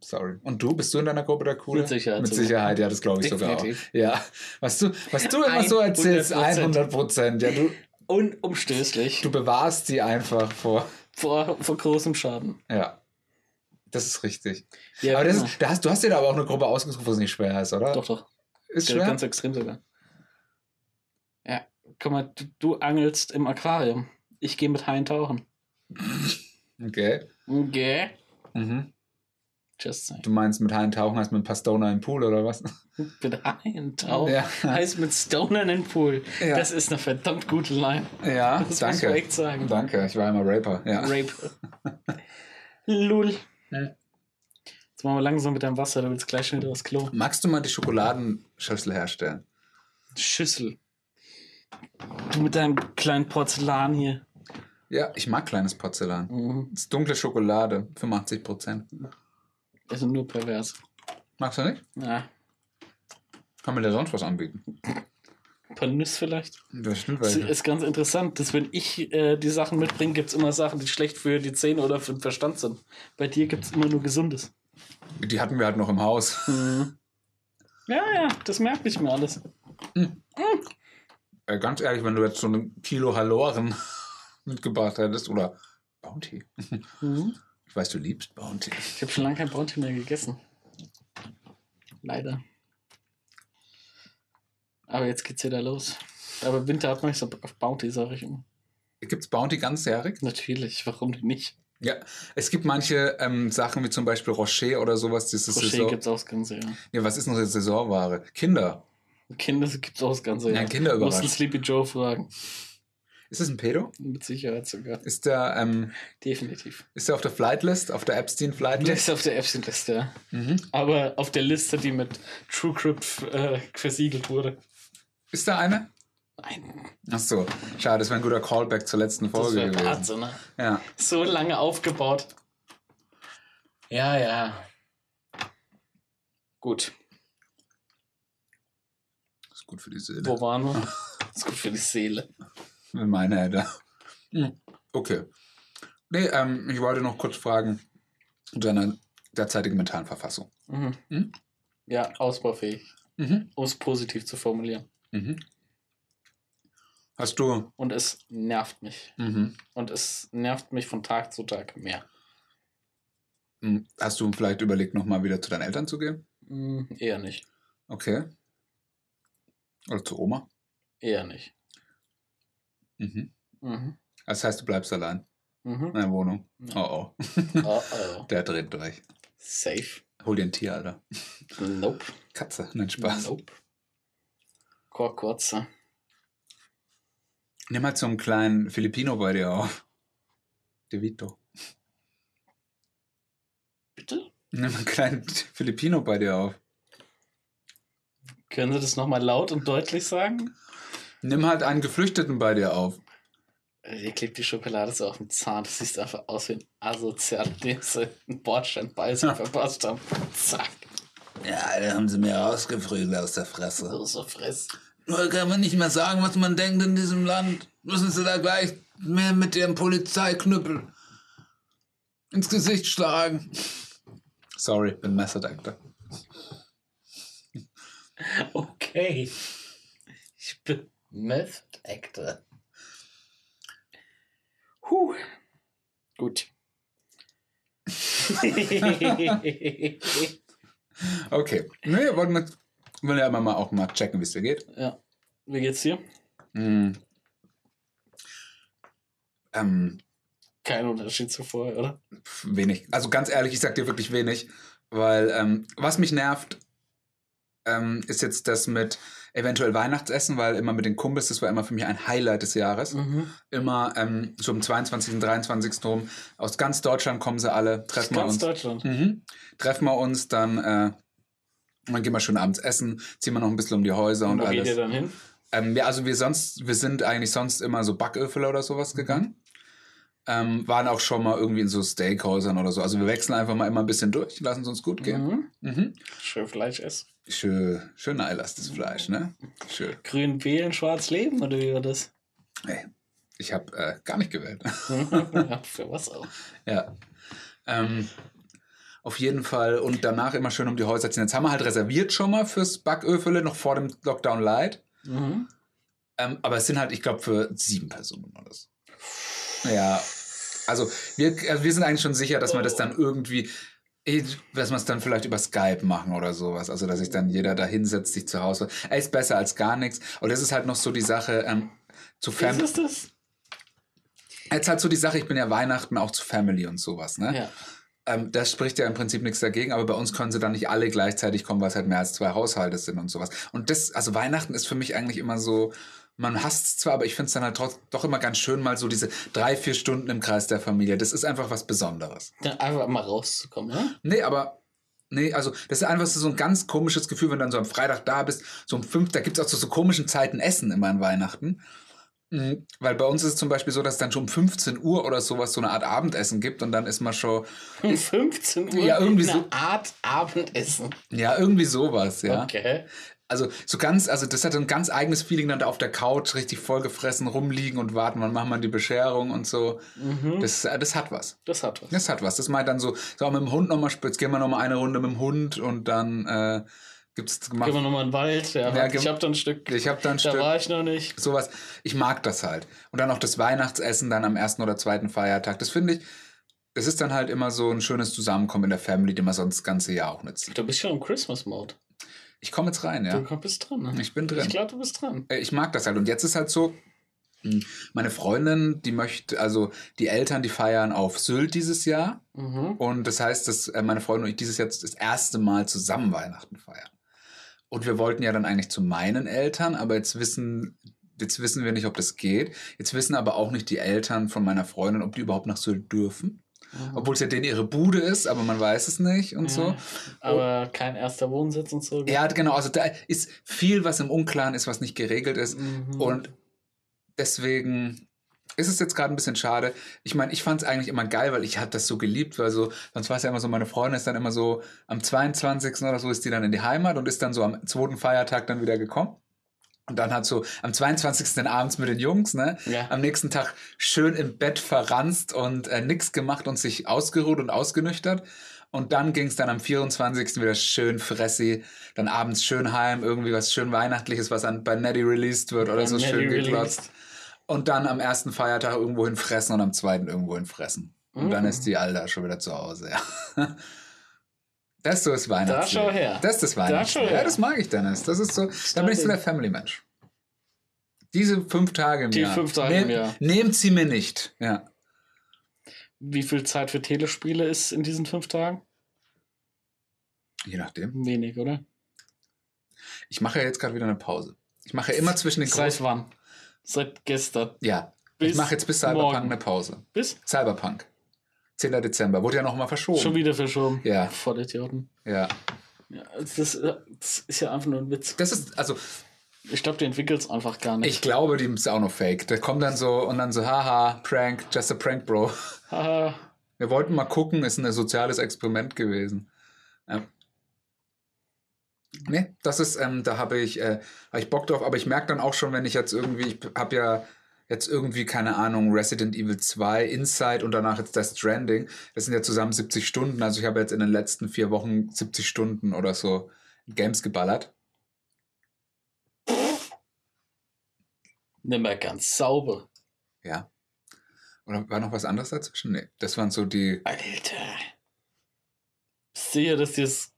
Sorry. Und du, bist du in deiner Gruppe der Coole? Mit Sicherheit Mit. Sicherheit, ja, das glaube ich sogar auch. Definitiv. Ja. Was du, was du immer so 100%. erzählst, 100 Prozent. Ja, du, Unumstößlich. du bewahrst sie einfach vor. Vor, vor großem Schaden. Ja. Das ist richtig. Ja, aber das genau. ist, da hast, du hast dir da aber auch eine Gruppe ausgesucht, wo es nicht schwer ist, oder? Doch, doch. Ist Ja, schwer? Ganz extrem sogar. Ja, guck mal, du, du angelst im Aquarium. Ich gehe mit Haien tauchen. Okay. Okay. Mhm. Just saying. Du meinst mit Haien tauchen heißt mit ein paar Stoner im Pool oder was? Mit Haien tauchen. Ja. Heißt mit Stonern in den Pool. Ja. Das ist eine verdammt gute Line. Ja, Das muss danke. man echt sagen. Danke, ich war immer Raper. Ja. Rape. Lul. Jetzt machen wir langsam mit deinem Wasser, du willst gleich schon wieder aufs Klo. Magst du mal die Schokoladenschüssel herstellen? Schüssel. Du mit deinem kleinen Porzellan hier. Ja, ich mag kleines Porzellan. Mhm. Das ist dunkle Schokolade, 85 Prozent. Das sind nur pervers. Magst du nicht? Ja. Kann man dir sonst was anbieten? Ein paar Nüsse vielleicht. Das stimmt, Das ist ganz interessant, dass wenn ich äh, die Sachen mitbringe, gibt es immer Sachen, die schlecht für die Zähne oder für den Verstand sind. Bei dir gibt es immer nur Gesundes. die hatten wir halt noch im Haus. Mhm. Ja, ja, das merke ich mir alles. Äh, ganz ehrlich, wenn du jetzt so ein Kilo Haloren mitgebracht hättest oder Bounty. Mhm. Ich weiß, du liebst Bounty. Ich habe schon lange kein Bounty mehr gegessen. Leider. Aber jetzt geht's wieder los. Aber Winter hat man nicht so auf Bounty, sage ich immer. Gibt's Bounty ganzjährig? Natürlich, warum denn nicht? Ja. Es gibt manche ähm, Sachen wie zum Beispiel Rocher oder sowas. Das Rocher Saison. gibt's auch das ganze Jahr. Ja, was ist noch jetzt Saisonware? Kinder. Kinder gibt's auch das ganze Jahr. Ja, Kinder überrascht. Sleepy Joe fragen. Ist das ein Pedo? Mit Sicherheit sogar. Ist der, ähm, Definitiv. ist der auf der Flightlist? Auf der Der Epstein-Flightlist? ist auf der Epstein-Liste, ja. Mhm. Aber auf der Liste, die mit TrueCrypt äh, versiegelt wurde. Ist da eine? Nein, Ach so. Schade, das wäre ein guter Callback zur letzten das Folge wäre gewesen. Wahnsinn, ne? Ja. So lange aufgebaut. Ja, ja. Gut. Ist gut für die Seele. Wo waren wir? Das ist gut für die Seele. Mit meiner. Hm. Okay. Nee, ähm, ich wollte noch kurz fragen, zu deiner derzeitigen mentalen Verfassung. Mhm. Hm? Ja, ausbaufähig. Mhm. Um es positiv zu formulieren. Mhm. Hast du. Und es nervt mich. Mhm. Und es nervt mich von Tag zu Tag mehr. Hm, Hast du vielleicht überlegt, nochmal wieder zu deinen Eltern zu gehen? Hm, eher nicht. Okay. Oder zu Oma? Eher nicht. Mhm. Mhm. Das heißt, du bleibst allein Mhm. in der Wohnung. Ja. Oh oh. Oh, oh. Der dreht durch. Safe. Hol dir ein Tier, Alter. Nope. Katze. Nein, Spaß. Nope. Korkotze. Nimm mal so einen kleinen Filipino bei dir auf. De Vito. Bitte? Nimm mal einen kleinen Filipino bei dir auf. Können Sie das nochmal laut und deutlich sagen? Nimm halt einen Geflüchteten bei dir auf. Ihr klebt die Schokolade so auf dem Zahn. Das sieht einfach aus wie ein Asozial, dem sie einen Bordsteinbeißer verpasst haben. Zack. Ja, da haben sie mir rausgefrügelt aus der Fresse. So, so friss. Nur kann man nicht mehr sagen, was man denkt in diesem Land. Müssen sie da gleich mehr mit ihrem Polizeiknüppel ins Gesicht schlagen. Sorry, bin Method Actor. Okay. Ich bin Actor. Huh. Gut. Okay. Nee, wollten wir wollen ja mal auch mal checken, wie es dir geht. ja. Wie geht's dir? Hm. Ähm, Kein Unterschied zu vorher, oder? wenig. Also ganz ehrlich, ich sag dir wirklich wenig, weil ähm, was mich nervt, ähm, ist jetzt das mit eventuell Weihnachtsessen, weil immer mit den Kumpels, das war immer für mich ein Highlight des Jahres. Mhm. Immer ähm, so am 22., 23. rum. Aus ganz Deutschland kommen sie alle, treffen wir Ganz uns. Deutschland. Mhm. Treffen wir uns, dann, äh, dann gehen wir schön abends essen, ziehen wir noch ein bisschen um die Häuser und Wo geht ihr alles. dann hin? Ähm, ja, also wir sonst, wir sind eigentlich sonst immer so Backöfel oder sowas gegangen. Ähm, waren auch schon mal irgendwie in so Steakhäusern oder so. Also wir wechseln einfach mal immer ein bisschen durch, lassen es uns gut gehen. Mhm. Mhm. Schön Fleisch essen. Schön, schön eilastes Fleisch, ne? Schön. Grün wählen, schwarz leben, oder wie war das? Hey, ich habe äh, gar nicht gewählt. für was auch. Ja. Ähm, auf jeden Fall. Und danach immer schön um die Häuser ziehen. Jetzt haben wir halt reserviert schon mal fürs Backöfele, noch vor dem Lockdown Light. Mhm. Ähm, aber es sind halt, ich glaube, für sieben Personen oder so. Ja. Also wir, also wir sind eigentlich schon sicher, dass wir das dann irgendwie, eh, dass wir es dann vielleicht über Skype machen oder sowas. Also dass sich dann jeder da hinsetzt, sich zu Hause. Er ist besser als gar nichts. Und das ist halt noch so die Sache, ähm, zu Family. ist das? Jetzt halt so die Sache, ich bin ja Weihnachten auch zu Family und sowas, ne? Ja. Ähm, das spricht ja im Prinzip nichts dagegen, aber bei uns können sie dann nicht alle gleichzeitig kommen, weil es halt mehr als zwei Haushalte sind und sowas. Und das, also Weihnachten ist für mich eigentlich immer so, man hasst es zwar, aber ich finde es dann halt trotz, doch immer ganz schön, mal so diese drei, vier Stunden im Kreis der Familie. Das ist einfach was Besonderes. Dann einfach mal rauszukommen, ja? Nee, aber. Nee, also das ist einfach so ein ganz komisches Gefühl, wenn du dann so am Freitag da bist, so um fünf, da gibt es auch zu so komischen Zeiten Essen immer an Weihnachten. Mhm, Weil bei uns ist es zum Beispiel so, dass es dann schon um 15 Uhr oder sowas so eine Art Abendessen gibt und dann ist man schon, Um 15 Uhr Ja, irgendwie eine so. Art Abendessen. ja, irgendwie sowas, ja. Okay. Also so ganz, also das hat ein ganz eigenes Feeling, dann da auf der Couch richtig vollgefressen rumliegen und warten, wann machen wir die Bescherung und so. Mhm. Das, äh, das hat was. Das hat was. Das hat was. Das meint dann so, so mit dem Hund nochmal, jetzt gehen wir nochmal eine Runde mit dem Hund und dann äh, gibt's gemacht. Gehen wir nochmal in den Wald. Ja, Ja, ich habe da ein Stück. Ich habe dann ein da Stück war ich noch nicht. sowas. Ich mag das halt. Und dann auch das Weihnachtsessen dann am ersten oder zweiten Feiertag. Das finde ich, das ist dann halt immer so ein schönes Zusammenkommen in der Family, den man sonst das ganze Jahr auch nicht sieht. Du bist schon im Christmas-Mode. Ich komme jetzt rein, ja. Du bist dran. Ne? Ich bin drin. Ich glaube, du bist dran. Äh, ich mag das halt. Und jetzt ist halt so, mh, meine Freundin, die möchte, also die Eltern, die feiern auf Sylt dieses Jahr. Mhm. Und das heißt, dass äh, meine Freundin und ich dieses Jahr das erste Mal zusammen Weihnachten feiern. Und wir wollten ja dann eigentlich zu meinen Eltern, aber jetzt wissen, jetzt wissen wir nicht, ob das geht. Jetzt wissen aber auch nicht die Eltern von meiner Freundin, ob die überhaupt nach Sylt dürfen. Mhm. Obwohl es ja denen ihre Bude ist, aber man weiß es nicht und so. Ja, Aber kein erster Wohnsitz und so. Ja, genau. Also da ist viel, was im Unklaren ist, was nicht geregelt ist. Mhm. Und deswegen ist es jetzt gerade ein bisschen schade. Ich meine, ich fand es eigentlich immer geil, weil ich habe das so geliebt, weil so, sonst war es ja immer so, meine Freundin ist dann immer so, am 22. oder so ist die dann in die Heimat und ist dann so am zweiten Feiertag dann wieder gekommen. Und dann hat so am 22. dann abends mit den Jungs, ne? Ja. Am nächsten Tag schön im Bett verranzt und äh, nix gemacht und sich ausgeruht und ausgenüchtert. Und dann ging es dann am 24. wieder schön fressi, dann abends schön heim, irgendwie was schön Weihnachtliches, was an, bei Netty released wird oder so Netty schön geklotzt. Und dann am ersten Feiertag irgendwo hin fressen und am zweiten irgendwo hin fressen. Und dann Mhm. ist die Alda schon wieder zu Hause, ja. Das ist so das Weihnachten. schau her. Das ist das Da Weihnachten. schau Ja, das mag ich, Dennis. Das ist so, da bin ich so der Family-Mensch. Diese fünf Tage im Die Jahr. fünf Tage im Jahr. Nehmt sie mir nicht. Ja. Wie viel Zeit für Telespiele ist in diesen fünf Tagen? Je nachdem. Wenig, oder? Ich mache ja jetzt gerade wieder eine Pause. Ich mache ja immer zwischen den Seit wann? Seit gestern. Ja. Bis ich mache jetzt bis Cyberpunk morgen. eine Pause. Bis? Cyberpunk. 10. Dezember. Wurde ja nochmal verschoben. Schon wieder verschoben. Ja. Vollidioten. Ja. Ja, das, das ist ja einfach nur ein Witz. Das ist, also, Ich glaube, die entwickelt es einfach gar nicht. ich glaube, die ist auch noch fake. Der kommt dann so und dann so, haha, Prank, just a prank, Bro. Haha. Wir wollten mal gucken, ist ein soziales Experiment gewesen. Ja. Nee, das ist, ähm, da habe ich, äh, hab ich Bock drauf, aber ich merke dann auch schon, wenn ich jetzt irgendwie, ich habe ja jetzt irgendwie, keine Ahnung, Resident Evil 2, Inside und danach jetzt das Stranding. Das sind ja zusammen 70 Stunden, also ich habe jetzt in den letzten vier Wochen 70 Stunden oder so in Games geballert. Nicht mehr ganz sauber. Ja. Oder war noch was anderes dazwischen? Nee, das waren so die. Alter. Du sicher, dass dir es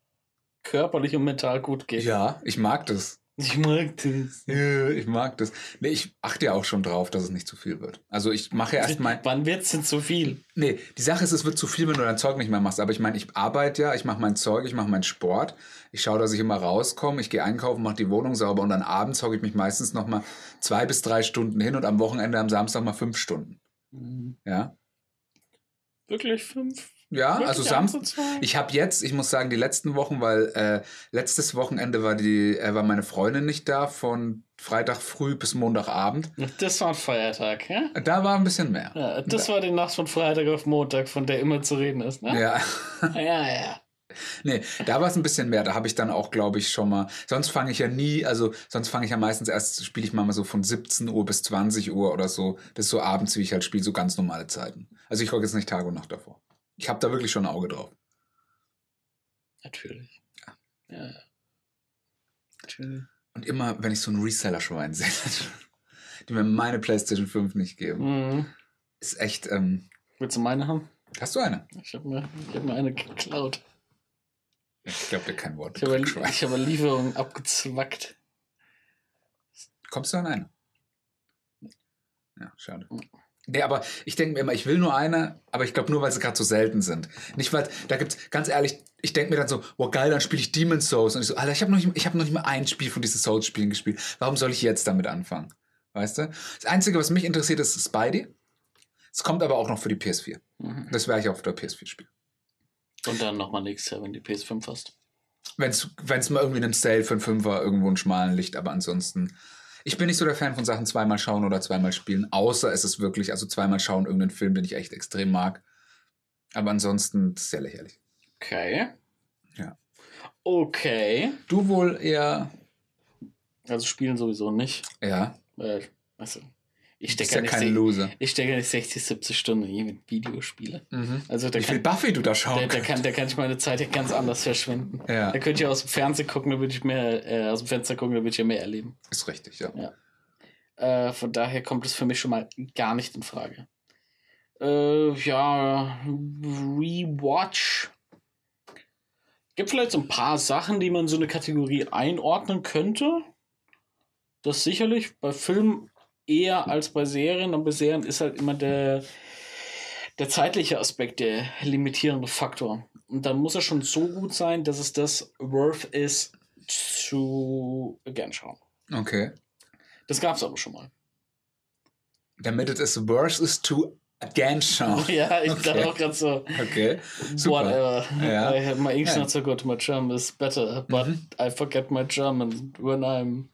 körperlich und mental gut geht? Ja, ich mag das. Ich mag das. Ja, ich mag das. Nee, ich achte ja auch schon drauf, dass es nicht zu viel wird. Also ich mache ja erst mein. Wann wird's denn zu viel? Nee, die Sache ist, es wird zu viel, wenn du dein Zeug nicht mehr machst. Aber ich meine, ich arbeite ja, ich mache mein Zeug, ich mache meinen Sport. Ich schaue, dass ich immer rauskomme, ich gehe einkaufen, mache die Wohnung sauber und dann abends hocke ich mich meistens noch mal zwei bis drei Stunden hin und am Wochenende, am Samstag mal fünf Stunden. Ja, Wirklich fünf? Ja Wirklich also Samstag. Ich habe jetzt, ich muss sagen, die letzten Wochen, weil äh, letztes Wochenende war die, äh, war meine Freundin nicht da, von Freitag früh bis Montagabend. Das war ein Feiertag, ja? Da war ein bisschen mehr. ja das war die Nacht von Freitag auf Montag, von der immer zu reden ist, ne? Ja. Ja, ja. Nee, da war es ein bisschen mehr. Da habe ich dann auch, glaube ich, schon mal. Sonst fange ich ja nie, also sonst fange ich ja meistens erst, spiele ich mal so von 17 Uhr bis 20 Uhr oder so. Das ist so abends, wie ich halt spiele, so ganz normale Zeiten. Also ich hocke jetzt nicht Tag und Nacht davor. Ich habe da wirklich schon ein Auge drauf. Natürlich. Ja. ja. Natürlich. Und immer, wenn ich so einen Reseller-Schwein sehe, die mir meine PlayStation 5 nicht geben, Mhm. ist echt. Ähm, Willst du meine haben? hast du eine? Ich habe mir, ich hab mir eine geklaut. Ich glaube dir kein Wort. Ich habe ich hab eine Lieferung abgezwackt. Kommst du an eine? Ja, schade. Nee, aber ich denke mir immer, ich will nur eine, aber ich glaube nur, weil sie gerade so selten sind. Nicht, weil, da gibt's, ganz ehrlich, ich denke mir dann so, boah geil, dann spiele ich Demon's Souls. Und ich so, Alter, ich habe noch, nicht- ich hab noch nicht mal ein Spiel von diesen Souls-Spielen gespielt. Warum soll ich jetzt damit anfangen? Weißt du? Das Einzige, was mich interessiert, ist Spidey. Es kommt aber auch noch für die PS4. Mhm. Das werde ich auf der PS4 spielen. Und dann nochmal nächstes Jahr, wenn die PS5 hast. Wenn es mal irgendwie in einem Sale für einen Fünfer irgendwo einen schmalen Licht, aber ansonsten. Ich bin nicht so der Fan von Sachen zweimal schauen oder zweimal spielen, außer es ist wirklich, also zweimal schauen irgendeinen Film, den ich echt extrem mag. Aber ansonsten ist sehr lächerlich. Okay. Ja. Okay. Du wohl eher, Also spielen sowieso nicht. ja, Weil, also, ich stecke ja ja nicht, kein Loser. ich stecke ja nicht 60, 70 Stunden in jedem Videospiele. Mhm. Also Wie viel Buffy du da schauen da, da, kann, da kann ich meine Zeit ja ganz anders verschwenden. Ja. Da könnte ich aus dem Fernsehen gucken, da würde ich mehr, äh, aus dem Fenster gucken, da würde ich ja mehr erleben. Ist richtig, ja. Äh, von daher kommt es für mich schon mal gar nicht in Frage. Äh, ja, Rewatch. Gibt vielleicht so ein paar Sachen, die man in so eine Kategorie einordnen könnte. Das sicherlich bei Filmen eher als bei Serien. Und bei Serien ist halt immer der, der zeitliche Aspekt der limitierende Faktor. Und dann muss er schon so gut sein, dass es das worth ist zu gern schauen. Okay. Das gab's aber schon mal. Damit es is worse is to again schauen. Ja, ich Okay. dachte auch gerade so, Okay. Super. whatever. Ja. I have my English Ja. not so good, my German is better, but Mhm. I forget my German when I'm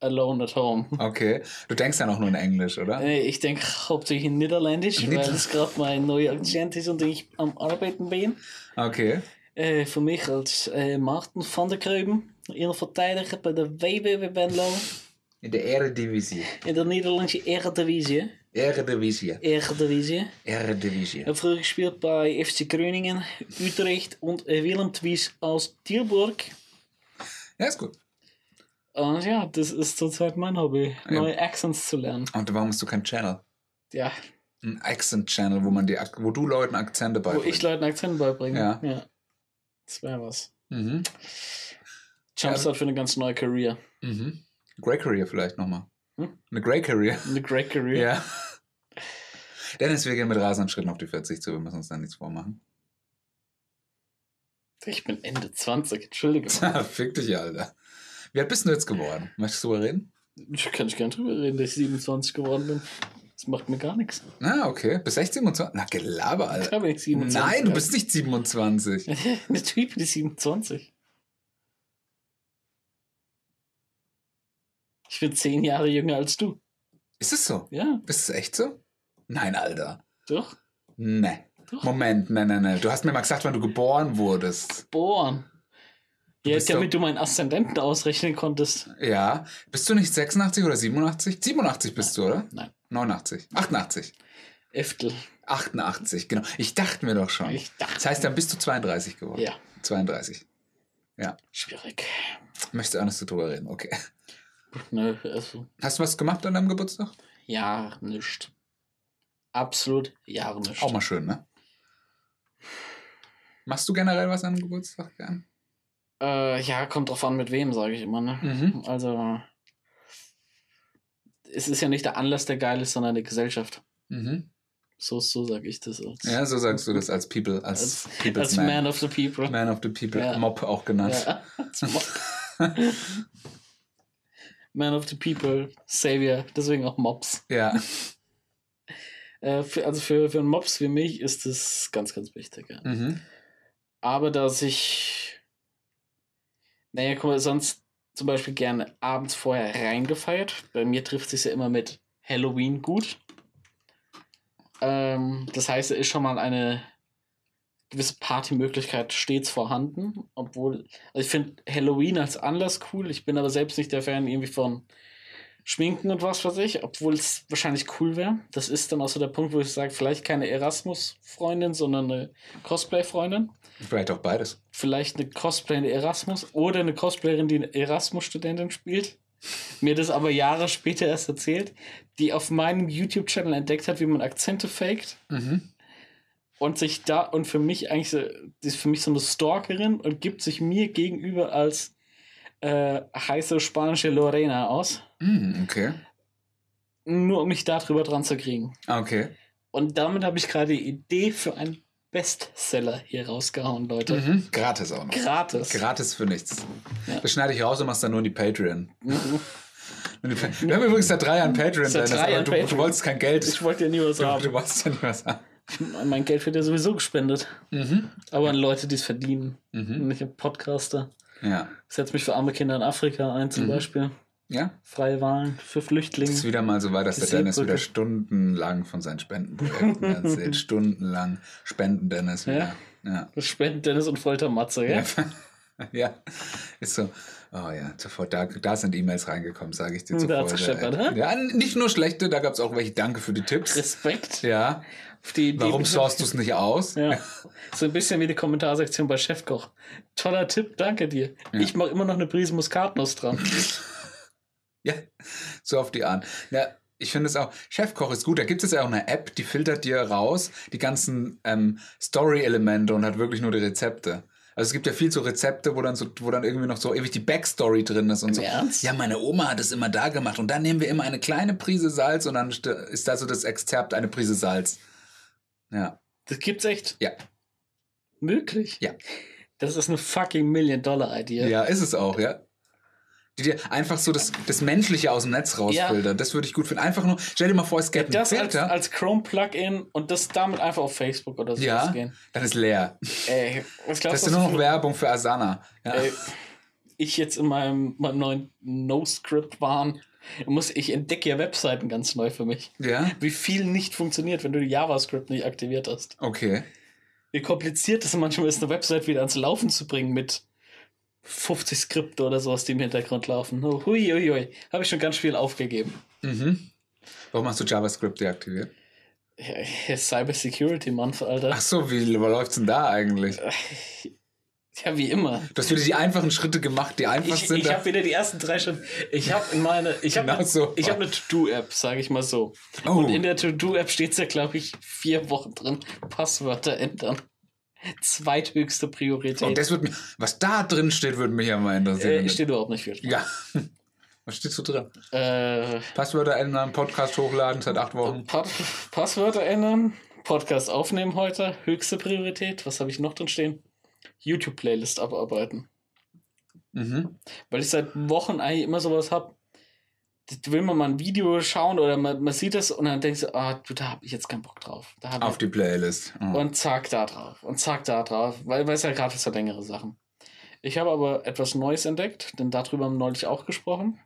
alone at home. Okay. Du denkst ja noch nur in Englisch, oder? Nee, ich denke hauptsächlich in Niederländisch, weil Nieder- es gerade mein neuer Akzent ist und ich am Arbeiten bin. Okay. Äh, für mich als äh, Martin van der Kreuben, Innenverteidiger bei der WWW Venlo In der Eredivisie. in der Niederländische Eredivisie. Eredivisie. Eredivisie. Eredivisie. Ich habe früher gespielt bei FC Groningen, Utrecht und äh, Willem Twies aus Tilburg. Ja, ist gut. Und ja, das ist zurzeit mein Hobby, neue Accents zu lernen. Und warum hast du keinen Channel? Ja, Ein Accent-Channel, wo man die, wo du Leuten Akzente wo beibringst. ich Leuten Akzent beibringe. Ja. ja. Das wäre was. Mhm. Jumpstart für eine ganz neue Career. Mhm. Grey Career vielleicht nochmal. Hm? Eine Grey Career. Eine great Career. Ja. Dennis, wir gehen mit rasenden Schritten auf die 40 zu, wir müssen uns da nichts vormachen. Ich bin Ende 20, entschuldige. Fick dich, Alter. Wie alt bist du jetzt geworden? Möchtest du darüber reden? Ich kann nicht gern drüber reden, dass ich 27 geworden bin. Das macht mir gar nichts. Ah, okay. Bis 16, 27? Na, Gelaber, Alter. Klar bin ich 27. Nein, du bist nicht 27. Natürlich bin ich 27. Ich bin 10 Jahre jünger als du. Ist es so? Ja, Ist es echt so? Nein, Alter. doch. Nee. Doch. Moment, nein, nein, nein. Du hast mir mal gesagt, wann du geboren wurdest. Geboren. Ja, damit du meinen Aszendenten ausrechnen konntest. Ja. Bist du nicht 86 oder 87? 87 bist du, oder? Nein. 89. 88. Eftel. 88, genau. Ich dachte mir doch schon. Ich dachte. Das heißt, dann bist du 32 geworden. Ja, 32. schwierig. Möchtest du auch nicht so drüber reden? Okay. Nö, also, Hast du was gemacht an deinem Geburtstag? ja, nicht. absolut Jahre nicht. Auch mal schön, ne? Machst du generell was an Geburtstag gern? Äh, ja, kommt drauf an, mit wem, sage ich immer. Ne? Mhm. Also, es ist ja nicht der Anlass, der geil ist, sondern die Gesellschaft. Mhm. So, so sage ich das. Als, Ja, so sagst du das als People, als, als, als man. man of the people. Man of the People, Ja. Mob auch genannt. Ja, Mob. man of the people, Savior, deswegen auch Mobs. Ja. Äh, für, also für, für einen Mobs wie mich ist das ganz, ganz wichtig. Ja. Mhm. Aber dass ich, naja, guck mal, sonst zum Beispiel gerne abends vorher reingefeiert. Bei mir trifft sich ja immer mit Halloween gut. Ähm, das heißt, es ist schon mal eine gewisse Partymöglichkeit stets vorhanden. Obwohl, also ich finde Halloween als Anlass cool. Ich bin aber selbst nicht der Fan irgendwie von Schminken und was weiß ich, obwohl es wahrscheinlich cool wäre. Das ist dann auch so der Punkt, wo ich sage, vielleicht keine Erasmus-Freundin, sondern eine Cosplay-Freundin Vielleicht auch beides. vielleicht eine cosplayende Erasmus oder eine Cosplayerin, die eine Erasmus-Studentin spielt. Mir das aber Jahre später erst erzählt, die auf meinem YouTube-Channel entdeckt hat, wie man Akzente faked Mhm. und sich da und für mich eigentlich so, die ist für mich so eine Stalkerin und gibt sich mir gegenüber als äh, heiße spanische Lorena aus, Mhm, okay. nur um mich darüber dran zu kriegen. Okay. Und damit habe ich gerade die Idee für einen Bestseller hier rausgehauen, Leute. Mhm. Gratis auch noch. Gratis. Gratis für nichts. Ja. Das schneide ich raus und machst dann nur in die Patreon. Mhm. Wir haben übrigens seit drei Jahren Patreon, Seit drei aber Jahren du, du Patreon. wolltest kein Geld. Ich wollte ja nie was du, haben. du wolltest ja nicht was haben. Mein Geld wird ja sowieso gespendet. Mhm. Aber an Leute, die es verdienen. Mhm. Nicht an Podcaster. Ja. Ich setze mich für arme Kinder in Afrika ein, zum Mhm. Beispiel. Ja. Freie Wahlen für Es ist Flüchtlinge. wieder mal so weit, dass Die der Dennis wieder stundenlang von seinen Spendenprojekten erzählt. stundenlang Spenden Dennis wieder. Ja. Das Spenden Dennis und Foltermatze, ja? Ja. ja. Ist so. Oh ja, sofort, da, da sind E-Mails reingekommen, sage ich dir Da sofort. gescheppert, hä? ja, nicht nur schlechte, da gab es auch welche. Danke für die Tipps. Respekt. Ja. Die. Warum sourst du es nicht aus? Ja. So ein bisschen wie die Kommentarsektion bei Chefkoch. Toller Tipp, danke dir. Ja. Ich mache immer noch eine Prise Muskatnuss dran. Ja, so auf die Art. Ja, ich finde es auch, Chefkoch ist gut. Da gibt es ja auch eine App, die filtert dir raus die ganzen ähm, Story-Elemente und hat wirklich nur die Rezepte. Also es gibt ja viel so Rezepte, wo dann so, wo dann irgendwie noch so ewig die Backstory drin ist und so. Ernst? Ja, meine Oma hat es immer da gemacht und dann nehmen wir immer eine kleine Prise Salz und dann st- ist da so das Exzerpt eine Prise Salz. Ja. Das gibt's echt. Ja. Möglich. Ja. Das ist eine fucking Million-Dollar-Idee. Ja, ist es auch, ja. Die dir einfach so das, das Menschliche aus dem Netz rausfiltern. Das würde ich gut finden. Einfach nur, stell dir mal vor, es gäbe einen Das als, Filter. als Chrome-Plugin und das damit einfach auf Facebook oder so ja, gehen. dann ist leer. Ey, was Das glaubst ist du, nur noch Werbung für Asana. Ja. Ey, ich jetzt in meinem, meinem neuen No-Script-Wahn muss, ich entdecke ja Webseiten ganz neu für mich. ja? Wie viel nicht funktioniert, wenn du die JavaScript nicht aktiviert hast. Okay. Wie kompliziert es manchmal ist, eine Website wieder ans Laufen zu bringen mit 50 Skripte oder sowas, die im Hintergrund laufen. Oh, hui, hui, hui. Habe ich schon ganz viel aufgegeben. Mhm. Warum hast du JavaScript deaktiviert? Ja, Cyber Security Month, Alter. Ach so, wie läuft's denn da eigentlich? Ja, wie immer. Du hast wieder die einfachen Schritte gemacht, die einfach Ich, sind. ich habe wieder die ersten drei Schritte. Ich habe in meine, ich habe Genau so. ich habe eine To-Do-App, sage ich mal so. Oh. Und in der To-Do-App steht ja, glaube ich, vier Wochen drin. Passwörter ändern. Zweithöchste Priorität. Und das wird mich, was da drin steht, würde mich ja mal interessieren. äh, steht überhaupt nicht viel. ja. Was steht so drin? Äh, Passwörter ändern, Podcast hochladen seit acht Wochen. Pa Passwörter ändern, Podcast aufnehmen heute, höchste Priorität. Was habe ich noch drin stehen? YouTube-Playlist abarbeiten. Mhm. Weil ich seit Wochen eigentlich immer sowas habe. Will man mal ein Video schauen oder man, man sieht es und dann denkst du, ah, du, da habe ich jetzt keinen Bock drauf. Auf ich, die Playlist. Oh. und zack, da drauf. Und zack, da drauf. Weil, es ja gerade so längere Sachen. Ich habe aber etwas Neues entdeckt, denn darüber haben wir neulich auch gesprochen.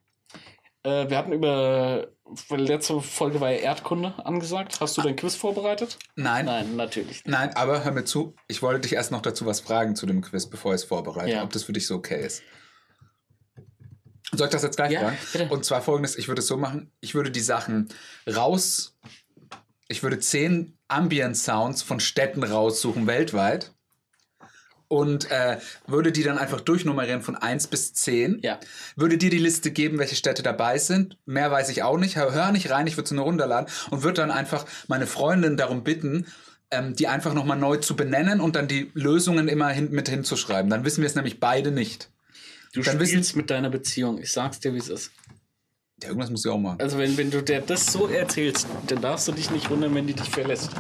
Äh, wir hatten über, weil letzte Folge war ja Erdkunde angesagt. Hast du dein Quiz vorbereitet? Nein. Nein, natürlich nicht. Nein, aber hör mir zu. Ich wollte dich erst noch dazu was fragen zu dem Quiz, bevor ich es vorbereite, Ja. ob das für dich so okay ist. Soll ich das jetzt gleich Ja, fragen? bitte. Und zwar folgendes: Ich würde es so machen: Ich würde die Sachen raus. Ich würde zehn Ambient Sounds von Städten raussuchen weltweit. und äh, würde die dann einfach durchnummerieren von 1 bis 10. Ja. Würde dir die Liste geben, welche Städte dabei sind. Mehr weiß ich auch nicht. Hör hör nicht rein, ich würde sie nur runterladen und würde dann einfach meine Freundin darum bitten, ähm, die einfach nochmal neu zu benennen und dann die Lösungen immer hin, mit hinzuschreiben. Dann wissen wir es nämlich beide nicht. Du Dann wissen- spielst mit deiner Beziehung. Ich sag's dir, wie es ist. Ja, irgendwas muss ich auch machen. Also wenn, wenn du dir das so erzählst, dann darfst du dich nicht wundern, wenn die dich verlässt.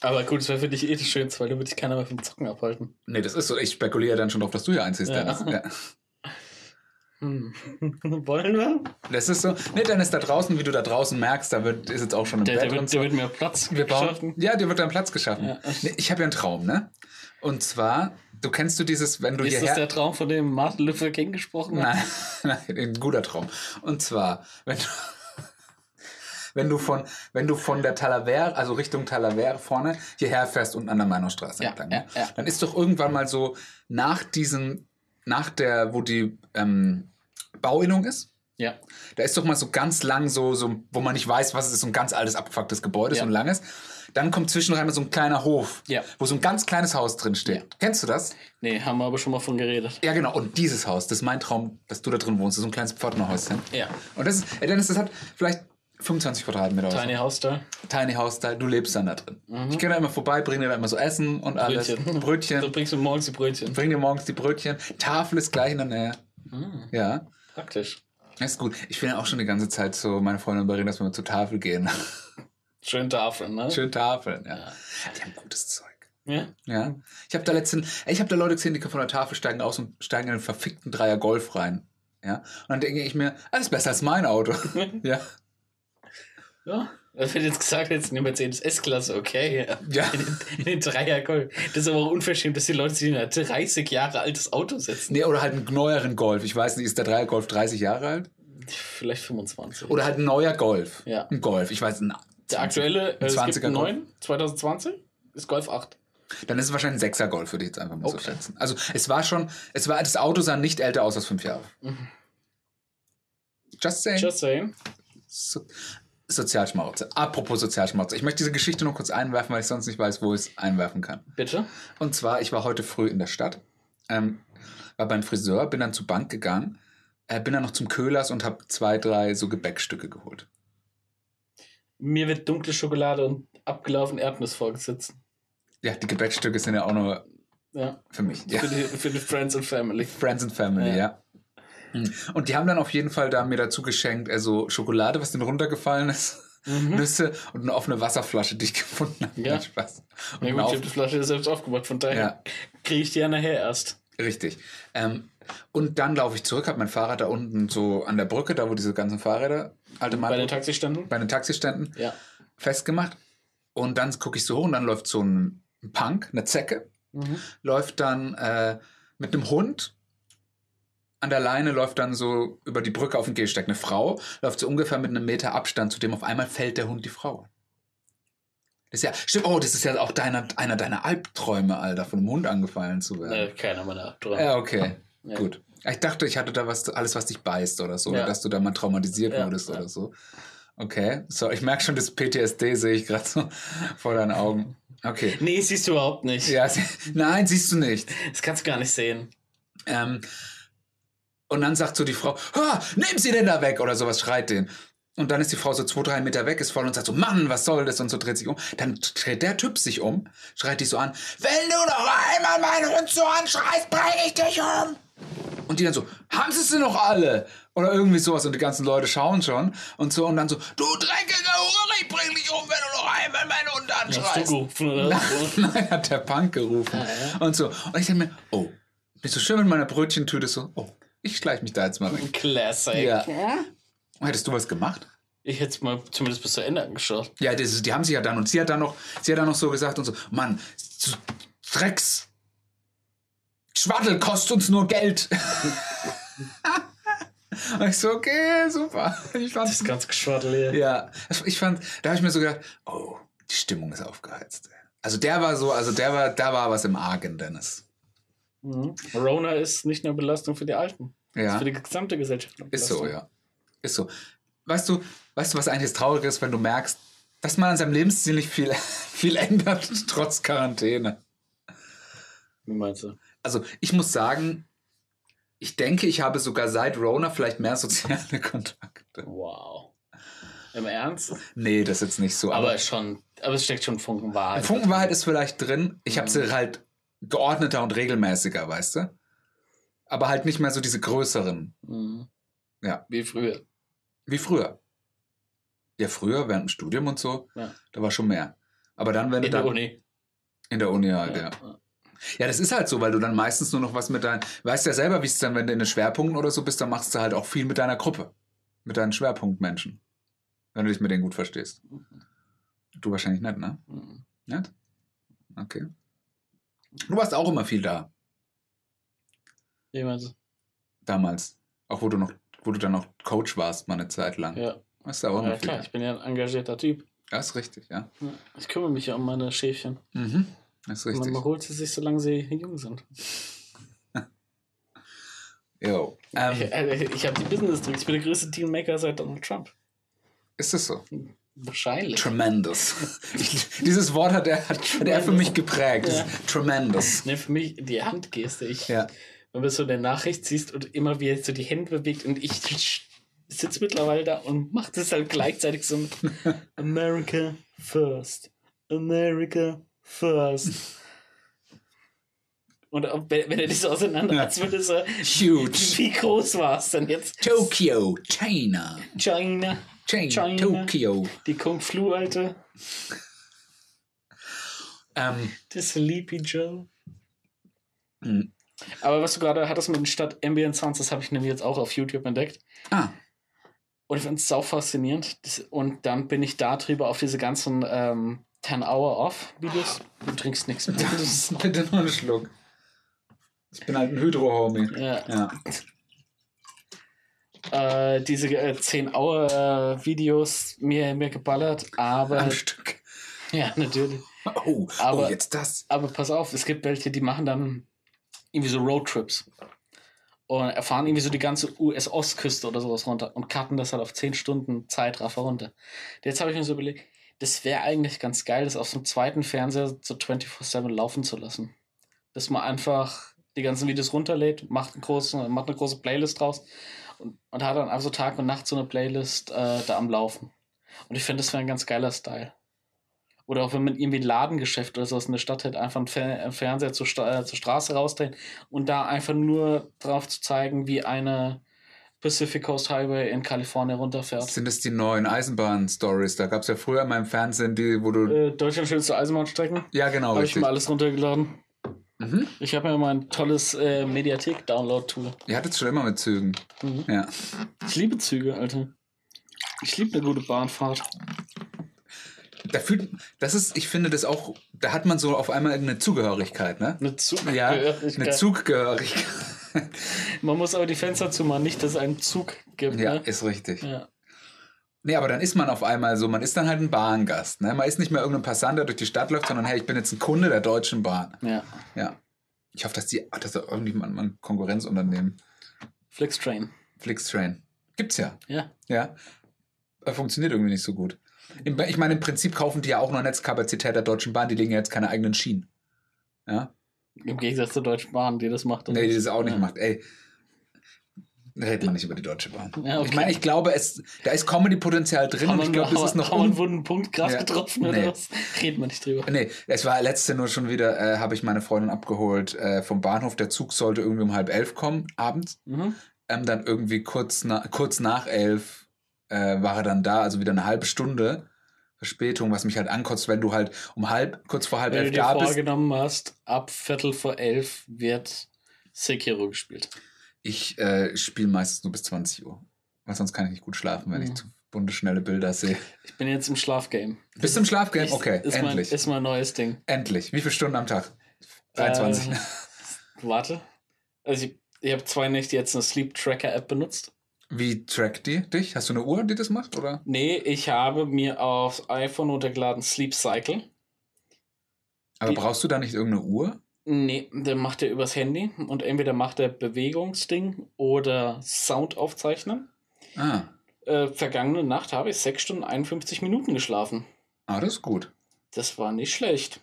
Aber gut, es wäre für dich eh das Schönste, weil du würde dich keiner mehr vom Zocken abhalten. Nee, das ist so. Ich spekuliere dann schon drauf, dass du hier einziehst, Ja. Dennis. Ja. Hm. Wollen wir? Das ist so. Nee, Dennis, da draußen, wie du da draußen merkst, da wird, ist jetzt auch schon ein Der, Bett der, wird, so. der wird mir Platz Wir bauen, geschaffen. ja, dir wird dann Platz geschaffen. Ja. Nee, ich habe ja einen Traum, ne? Und zwar, du kennst du dieses, wenn du Ist das hierher... der Traum, von dem Martin Luther King gesprochen hat? Nein, nein, ein guter Traum. Und zwar, wenn du, wenn du von, wenn du von der Talavera, also Richtung Talavera vorne, hierher fährst und an der Meinungsstraße Ja, entlang, ja, ne? ja. dann ist doch irgendwann mal so nach diesem, nach der, wo die ähm, Bauinnung ist, Ja. da ist doch mal so ganz lang so, so, wo man nicht weiß, was es ist, so ein ganz altes, abgefucktes Gebäude, Ja. so ein langes. Dann kommt zwischendrin so ein kleiner Hof, Ja. wo so ein ganz kleines Haus drin steht. Ja. Kennst du das? Nee, haben wir aber schon mal von geredet. Ja, genau. Und dieses Haus, das ist mein Traum, dass du da drin wohnst. So ein kleines Pförtnerhäuschen. Ja. Und das ist, Dennis, das hat vielleicht 25 Quadratmeter. Tiny House Style. Tiny House Style. Du lebst dann da drin. Ich gehe da immer vorbei, bringe dir da immer so Essen und alles. Brötchen. Brötchen. Du bringst mir morgens die Brötchen. Bring dir morgens die Brötchen. Tafel ist gleich in der Nähe. Hm, Ja. Praktisch. Das ist gut. Ich will ja auch schon die ganze Zeit so meine Freundin überreden, dass wir mal zur Tafel gehen. Schön Tafeln, ne? Schön Tafeln, ja. Die haben gutes Zeug. Ja. Ja. Ich habe da letztens, ich habe da Leute gesehen, die von der Tafel steigen aus und steigen in einen verfickten Dreier Golf rein. Ja. Und dann denke ich mir, alles besser als mein Auto. ja. Ja. Das wird jetzt gesagt, jetzt eine Mercedes S-Klasse, okay. Ja. In den, in den Dreier Gold. Das ist aber auch unverschämt, dass die Leute sich in ein 30 Jahre altes Auto setzen. Nee, oder halt einen neueren Golf. Ich weiß nicht, ist der Dreier Golf 30 Jahre alt? Vielleicht 25. Oder halt ein neuer Golf. Ja. Ein Golf. Ich weiß, ein Der aktuelle, Ein es gibt 20er einen Golf. neuen, 2020, ist Golf 8. Dann ist es wahrscheinlich ein Sechser Golf, würde ich jetzt einfach mal so Okay. schätzen. Also es war schon, es war, das Auto sah nicht älter aus als fünf Jahre. Just saying. Just saying. So, Sozialschmarotzer. Apropos Sozialschmarotzer. Ich möchte diese Geschichte nur kurz einwerfen, weil ich sonst nicht weiß, wo ich es einwerfen kann. Bitte? Und zwar, ich war heute früh in der Stadt, ähm, war beim Friseur, bin dann zur Bank gegangen, äh, bin dann noch zum Köhlers und habe zwei, drei so Gebäckstücke geholt. Mir wird dunkle Schokolade und abgelaufen Erdnuss vorgesetzt. Ja, die Gebäckstücke sind ja auch nur Ja. für mich. Ja. Für, die, für die Friends and Family. Friends and Family, ja. Ja. Hm. Und die haben dann auf jeden Fall da mir dazu geschenkt, also Schokolade, was denen runtergefallen ist, Nüsse und eine offene Wasserflasche, die ich gefunden habe. Mhm. Ja. Spaß. Und Ja gut, ich habe die Flasche selbst aufgemacht, von daher Ja. kriege ich die ja nachher erst. Richtig. Ähm, und dann laufe ich zurück, habe mein Fahrrad da unten so an der Brücke, da wo diese ganzen Fahrräder, alte Bei den Taxiständen? bei den Taxiständen, Ja. festgemacht. Und dann gucke ich so hoch und dann läuft so ein Punk, eine Zecke, Mhm. läuft dann äh, mit einem Hund an der Leine, läuft dann so über die Brücke auf den Gehsteig. Eine Frau läuft so ungefähr mit einem Meter Abstand, zu dem auf einmal fällt der Hund die Frau. Das ist ja, stimmt, oh, das ist ja auch deiner, einer deiner Albträume, Alter, von einem Hund angefallen zu werden. Nee, keiner meiner Abträume. Ja, okay. Ja. Gut. Ich dachte, ich hatte da was, alles, was dich beißt oder so, oder Ja. dass du da mal traumatisiert Ja, wurdest oder so. Okay. So, ich merke schon, das PTSD sehe ich gerade so vor deinen Augen. Okay. Nee, siehst du überhaupt nicht. Ja, nein, siehst du nicht. Das kannst du gar nicht sehen. Ähm, und dann sagt so die Frau, "Ha, nehmen Sie den da weg oder sowas, schreit den. Und dann ist die Frau so zwei, drei Meter weg, ist voll und sagt so, Mann, was soll das? Und so dreht sich um. Dann dreht der Typ sich um, schreit dich so an, wenn du noch einmal meinen Hund so anschreist, bring ich dich um. Und die dann so, haben sie sie noch alle? Oder irgendwie sowas. Und die ganzen Leute schauen schon. Und so, und dann so, du dreckiger Hure, ich bring dich um, wenn du noch einmal meinen Hund Hast du anschreist. gerufen oder? Nein, hat der Punk gerufen. Und so. Und ich denke mir, oh, bist du schön mit meiner Brötchentüte so, oh, ich schleich mich da jetzt mal weg. Classic. Ja. Hättest du was gemacht? Ich hätte es mal zumindest bis zu Ende angeschaut. Ja, das, ist- die haben sich ja dann, und sie hat dann noch, sie hat dann noch so gesagt und so, Mann, Drecks. Schwaddel kostet uns nur Geld. und ich so, okay, super. Ich fand's Das ist ganz geschwaddel hier. Ja, ich fand, da habe ich mir so gedacht, oh, die Stimmung ist aufgeheizt. Also der war so, also der war, da war was im Argen, Dennis. Mhm. Rona ist nicht nur Belastung für die Alten. Ist Ja, für die gesamte Gesellschaft. ist so, ja. Ist so. Weißt du, weißt du, was eigentlich das Traurige ist, wenn du merkst, dass man an seinem Lebensstil nicht viel, viel ändert, trotz Quarantäne. Wie meinst du? Also ich muss sagen, ich denke, ich habe sogar seit Rona vielleicht mehr soziale Kontakte. Wow. Im Ernst? Nee, das ist jetzt nicht so. Aber schon, aber es steckt schon Funken Wahrheit. Funkenwahrheit ist vielleicht drin. Ich habe Mhm. sie halt geordneter und regelmäßiger, weißt du? Aber halt nicht mehr so diese größeren, Mhm. Ja. Wie früher. wie früher. Ja, früher, während dem Studium und so, Ja. da war schon mehr. Aber dann, wenn du In der dann Uni. in der Uni halt, ja. Ja, das ist halt so, weil du dann meistens nur noch was mit deinen, weißt ja selber, wie es dann, wenn du in den Schwerpunkten oder so bist, dann machst du halt auch viel mit deiner Gruppe. Mit deinen Schwerpunktmenschen. Wenn du dich mit denen gut verstehst. Du wahrscheinlich nicht, ne? Mhm. Nicht? Okay. Du warst auch immer viel da, du? damals. Auch wo du noch, wo du dann noch Coach warst, mal eine Zeit lang. Ja, Warst du auch immer ja viel klar, da. ich bin ja ein engagierter Typ. Das ist richtig, ja. Ja, Ich kümmere mich ja um meine Schäfchen. Mhm. Das ist Und richtig. man holt sie sich, solange sie jung sind. Jo. Ähm, Ich, äh, ich habe die Business-Tricks. Ich bin der größte Dealmaker seit Donald Trump. ist das so? Wahrscheinlich. Tremendous. Dieses Wort hat er, hat, hat er für mich geprägt. Ja. Tremendous. Ne, für mich die Handgeste. Ich, Ja. Wenn du so eine Nachricht siehst und immer wie er so die Hände bewegt und ich sitze mittlerweile da und mache das halt gleichzeitig so mit America first. America first. Und wenn, wenn er so auseinander Ja. als würde so, Huge. wie groß war es denn jetzt? Tokyo, China. China, China, China. Tokyo. die Kung Flu, Alte, Ähm, der Sleepy Joe. hm. Aber was du gerade hattest mit den Stadt Ambient Sounds, das habe ich nämlich jetzt auch auf YouTube entdeckt. ah, Und ich finde es sau faszinierend. Und dann bin ich darüber auf diese ganzen ähm, 10-Hour-Off-Videos. Du trinkst nichts mehr. Das ist, noch einen Schluck. Ich bin halt ein Hydro-Homie. ja, Ja. Äh, diese äh, 10-Hour-Videos mir, mir geballert. Aber, Am Stück. ja, natürlich. Oh, Aber- oh, jetzt das. Aber pass auf, es gibt welche, die machen dann irgendwie so Roadtrips. Und erfahren irgendwie so die ganze US-Ostküste oder sowas runter und cutten das halt auf 10 Stunden Zeitraffer runter. Jetzt habe ich mir so überlegt, das wäre eigentlich ganz geil, das auf so einem zweiten Fernseher so 24-7 laufen zu lassen. Dass man einfach die ganzen Videos runterlädt, macht, einen großen, macht eine große Playlist draus und, und hat dann einfach so Tag und Nacht so eine Playlist äh, da am Laufen. Und ich finde, das wäre ein ganz geiler Style. Oder auch wenn man irgendwie ein Ladengeschäft oder sowas in der Stadt hätte, einfach einen Fer einen Fernseher zur, Sta äh, zur Straße rausdrehen und da einfach nur drauf zu zeigen, wie eine Pacific Coast Highway in Kalifornien runterfährt. Sind das die neuen Eisenbahn-Stories? Da gab es ja früher mal im Fernsehen die, wo du. Äh, Deutschland schönste Eisenbahnstrecken. ja, genau, Habe ich mir alles runtergeladen. Mhm. Ich habe ja mal ein tolles äh, Mediathek-Download-Tool. Ihr hattet schon immer mit Zügen. Mhm. Ja. Ich liebe Züge, Alter. Ich liebe eine gute Bahnfahrt. Da fühlt, das ist, ich finde das auch, da hat man so auf einmal eine Zugehörigkeit, ne? Eine Ja, Zugehörigkeit. eine Zuggehörigkeit. Man muss aber die Fenster zumachen, nicht, dass es einen Zug gibt. Ja, ne? ist richtig. ja. Nee, aber dann ist man auf einmal so, man ist dann halt ein Bahngast. Ne? Man ist nicht mehr irgendein Passant, der durch die Stadt läuft, sondern hey, ich bin jetzt ein Kunde der Deutschen Bahn. ja. Ja. Ich hoffe, dass die, ach, das ist doch irgendwie mal ein Konkurrenzunternehmen. Flixtrain. Flixtrain. Gibt's ja. Ja. Ja. Aber funktioniert irgendwie nicht so gut. Ich meine, im Prinzip kaufen die ja auch nur Netzkapazität der Deutschen Bahn, die legen ja jetzt keine eigenen Schienen. Ja. Im Gegensatz zur Deutschen Bahn, die das macht. und Nee, die das auch nicht ja. macht. Ey. Redet man nicht über die Deutsche Bahn. Ja, okay. Ich meine, ich glaube, es, da ist Comedy-Potenzial drin Haben und ich glaube, das ist noch haben einen wunden Punkt gerade Ja. getroffen oder Nee. was? Reden wir nicht drüber. Nee, es war letzte nur schon wieder, äh, habe ich meine Freundin abgeholt äh, vom Bahnhof. Der Zug sollte irgendwie um halb elf kommen, abends. Mhm. Ähm, dann irgendwie kurz, na, kurz nach elf äh, war er dann da, also wieder eine halbe Stunde Verspätung, was mich halt ankotzt, wenn du halt um halb, kurz vor halb Wenn du elf dir da bist. vorgenommen hast, ab Viertel vor elf wird Sekiro gespielt. Ich äh, spiele meistens nur bis 20 Uhr. Weil sonst kann ich nicht gut schlafen, wenn Mhm. ich zu bunte, schnelle Bilder sehe. Ich bin jetzt im Schlafgame. Bist du im Schlafgame? Ich- Okay, ist endlich. Mein, ist mein neues Ding. endlich. Wie viele Stunden am Tag? 23. Äh, warte. Also ich, ich habe zwei Nächte jetzt eine Sleep Tracker App benutzt. Wie trackt die dich? Hast du eine Uhr, die das macht? Oder? Nee, ich habe mir aufs iPhone runtergeladen Sleep Cycle. Aber Die- brauchst du da nicht irgendeine Uhr? Nee, der macht er übers Handy und entweder macht er Bewegungsding oder Sound aufzeichnen. Ah. Äh, vergangene Nacht habe ich 6 Stunden 51 Minuten geschlafen. Ah, das ist gut. Das war nicht schlecht.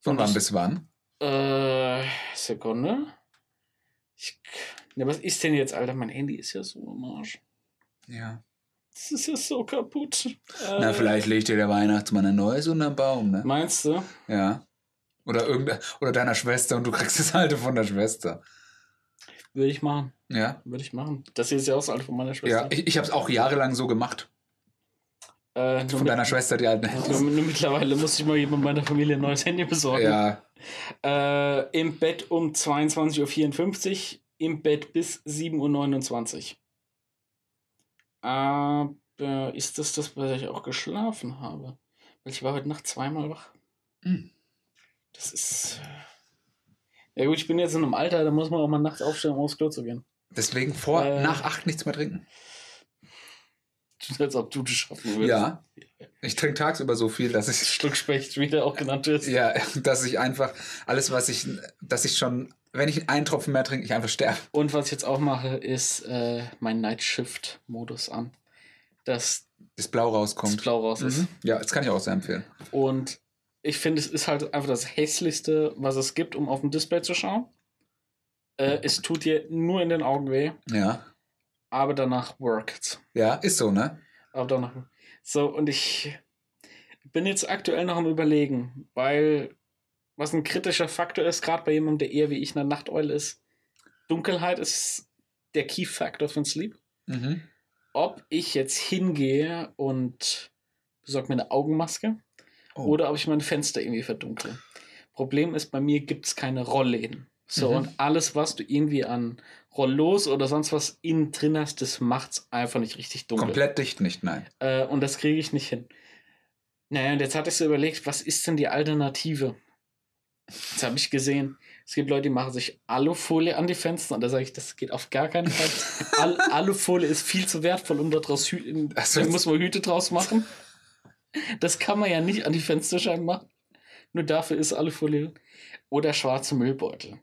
Von Und wann bis wann? Äh, Sekunde. Ich, ne, was ist denn jetzt, Alter? Mein Handy ist ja so am Arsch. Ja. Das ist ja so kaputt. Na, Äh, vielleicht legt dir der Weihnachtsmann ein neues unterm Baum, ne? Meinst du? Ja. Oder, irgende, oder deiner Schwester und du kriegst das alte von der Schwester. Würde ich machen. Ja. Würde ich machen. Das hier ist ja auch das Alter von meiner Ja, Schwester. ich, ich habe es auch jahrelang so gemacht. äh, nur, Von deiner Schwester, die alten nur, Handys. nur mittlerweile muss ich mal jemand meiner Familie ein neues Handy besorgen. Ja. Äh, Im Bett um 22.54 Uhr, im Bett bis 7.29 Uhr. Aber ist das das, was ich auch geschlafen habe? Weil ich war heute Nacht zweimal wach. Hm. Das ist. Ja gut, ich bin jetzt in einem Alter, da muss man auch mal nachts aufstehen, um aufs Klo zu gehen. Deswegen vor, Äh. nach acht nichts mehr trinken. Als ob du das schaffen würdest. Ja. Ich trinke tagsüber so viel, dass ich Schluckspecht, wie der auch genannt wird. Ja, dass ich einfach alles, was ich, dass ich schon, wenn ich einen Tropfen mehr trinke, ich einfach sterbe. Und was ich jetzt auch mache, ist äh, mein Night Shift Modus an. Dass Bis blau rauskommt. das Blau raus ist. Mhm. Ja, das kann ich auch sehr empfehlen. Und ich finde, es ist halt einfach das hässlichste, was es gibt, um auf dem Display zu schauen. Äh, es tut dir nur in den Augen weh, Ja. aber danach workt's. Ja, ist so, ne? Aber danach. So, und ich bin jetzt aktuell noch am Überlegen, weil was ein kritischer Faktor ist, gerade bei jemandem, der eher wie ich eine Nachteule ist, Dunkelheit ist der Key Factor von Sleep. Mhm. Ob ich jetzt hingehe und besorge mir eine Augenmaske Oh. oder ob ich meine Fenster irgendwie verdunkle. Problem ist, bei mir gibt es keine Rollläden. So, Mhm. und alles, was du irgendwie an Rollos oder sonst was innen drin hast, das macht's einfach nicht richtig dunkel. Komplett dicht nicht, nein. Äh, und das kriege ich nicht hin. Naja, und jetzt hatte ich so überlegt, was ist denn die Alternative? Jetzt habe ich gesehen, es gibt Leute, die machen sich Alufolie an die Fenster und da sage ich, das geht auf gar keinen Fall. Al Alufolie ist viel zu wertvoll, um daraus Hü so, da muss man Hüte draus machen. Das kann man ja nicht an die Fensterscheiben machen. Nur dafür ist Alufolie. Oder schwarze Müllbeutel.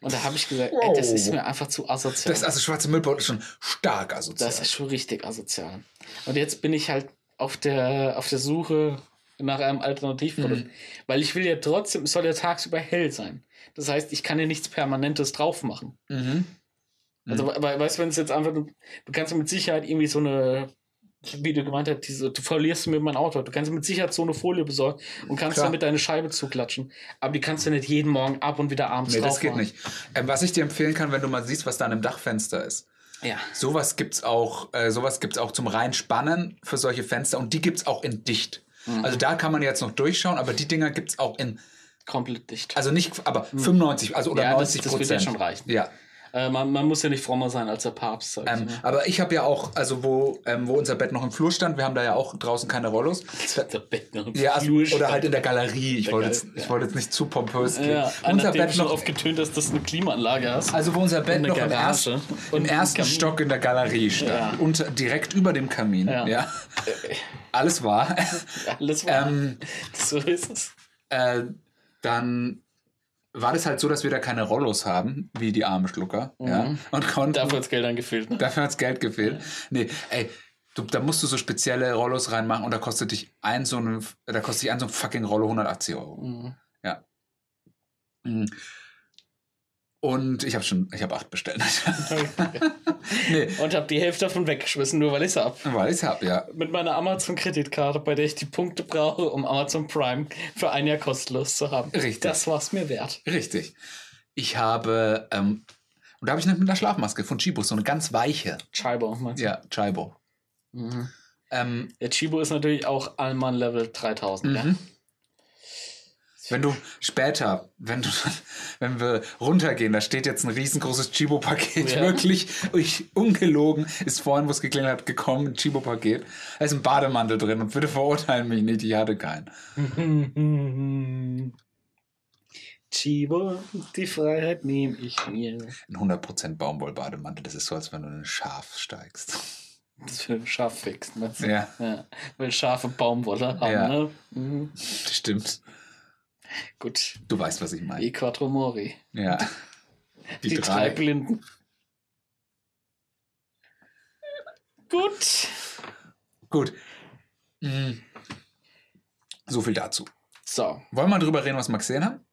Und da habe ich gesagt, ey, das ist mir einfach zu asozial. Das, also schwarze Müllbeutel ist schon stark asozial. Das ist schon richtig asozial. Und jetzt bin ich halt auf der, auf der Suche nach einem Alternativprodukt. Mhm. Weil ich will ja trotzdem, es soll ja tagsüber hell sein. Das heißt, ich kann ja nichts Permanentes drauf machen. mhm. Also, we- weißt du, wenn es jetzt einfach, du kannst ja mit Sicherheit irgendwie so eine, wie du gemeint hast, diese, du verlierst mir mein Auto. Du kannst mit Sicherheit so eine Folie besorgen und kannst Klar. damit deine Scheibe zuklatschen. Aber die kannst du nicht jeden Morgen ab und wieder abends Nee, das geht machen. nicht. Ähm, was ich dir empfehlen kann, wenn du mal siehst, was da an einem Dachfenster ist. Ja. Sowas gibt's auch, äh, sowas gibt's auch zum Reinspannen für solche Fenster und die gibt's auch in dicht. Mhm. Also da kann man jetzt noch durchschauen, aber die Dinger gibt's auch in, Komplett dicht. also nicht, aber 95, also oder. Ja, das- 90 das wird Prozent. ja schon reichen. Ja, äh, man, man muss ja nicht frommer sein als der Papst. Sag ich mal. aber ich habe ja auch, also wo, ähm, wo unser Bett noch im Flur stand, wir haben da ja auch draußen keine Rollos. Da, Der Bettner im ja, also, Flur oder stand. halt in der Galerie. Ich wollte jetzt, ich ja. wollte jetzt nicht zu pompös klingen. Ja, unser Bett noch, aufgetönt dass du eine Klimaanlage hast. also wo unser Bett noch im ersten, im ersten. Stock in der Galerie stand. Ja. Und direkt über dem Kamin. Ja. Ja. Alles war. Alles war. ähm, so ist es. äh, dann war das halt so, dass wir da keine Rollos haben, wie die armen Schlucker. Ja, Mhm. und konnten, Dafür hat Geld angefehlt. Ne? dafür hat's Geld gefehlt. Nee, ey, du, da musst du so spezielle Rollos reinmachen und da kostet dich ein so ein, da kostet dich ein so ein fucking Rollo 180 Euro. Mhm. Mhm. Und ich habe schon, ich habe acht bestellt. nee, Und hab die Hälfte davon weggeschmissen, nur weil ich hab. weil ich hab, ja. Mit meiner Amazon-Kreditkarte, bei der ich die Punkte brauche, um Amazon Prime für ein Jahr kostenlos zu haben. Richtig. Das war's mir wert. Richtig. Ich habe, ähm, und da habe ich eine mit einer Schlafmaske von Chibo, so eine ganz weiche. Chibo, meinst du? Ja, Chibo. Mhm. Ähm, Der Chibo ist natürlich auch Allmann Level 3000. Ja? Wenn du später, wenn du, wenn wir runtergehen, da steht jetzt ein riesengroßes Chibo-Paket, Ja. wirklich, ich, ungelogen, ist vorhin, wo es geklingelt hat, gekommen, ein Chibo-Paket. Da ist ein Bademantel drin und bitte verurteilen mich nicht, ich hatte keinen. Chibo, die Freiheit nehme ich mir. Ein 100% Baumwoll-Bademantel, das ist so, als wenn du in ein Schaf steigst. Das für ein Schaf meinst du? Ja, Ja, weil Schafe Baumwolle haben, Ja. ne? Mhm. stimmt. Gut. Du weißt, was ich meine. Die Quattro Mori. Ja. Die, Die, drei. drei. Blinden. Gut. Gut. Mhm. So viel dazu. So. Wollen wir drüber reden, was wir gesehen haben?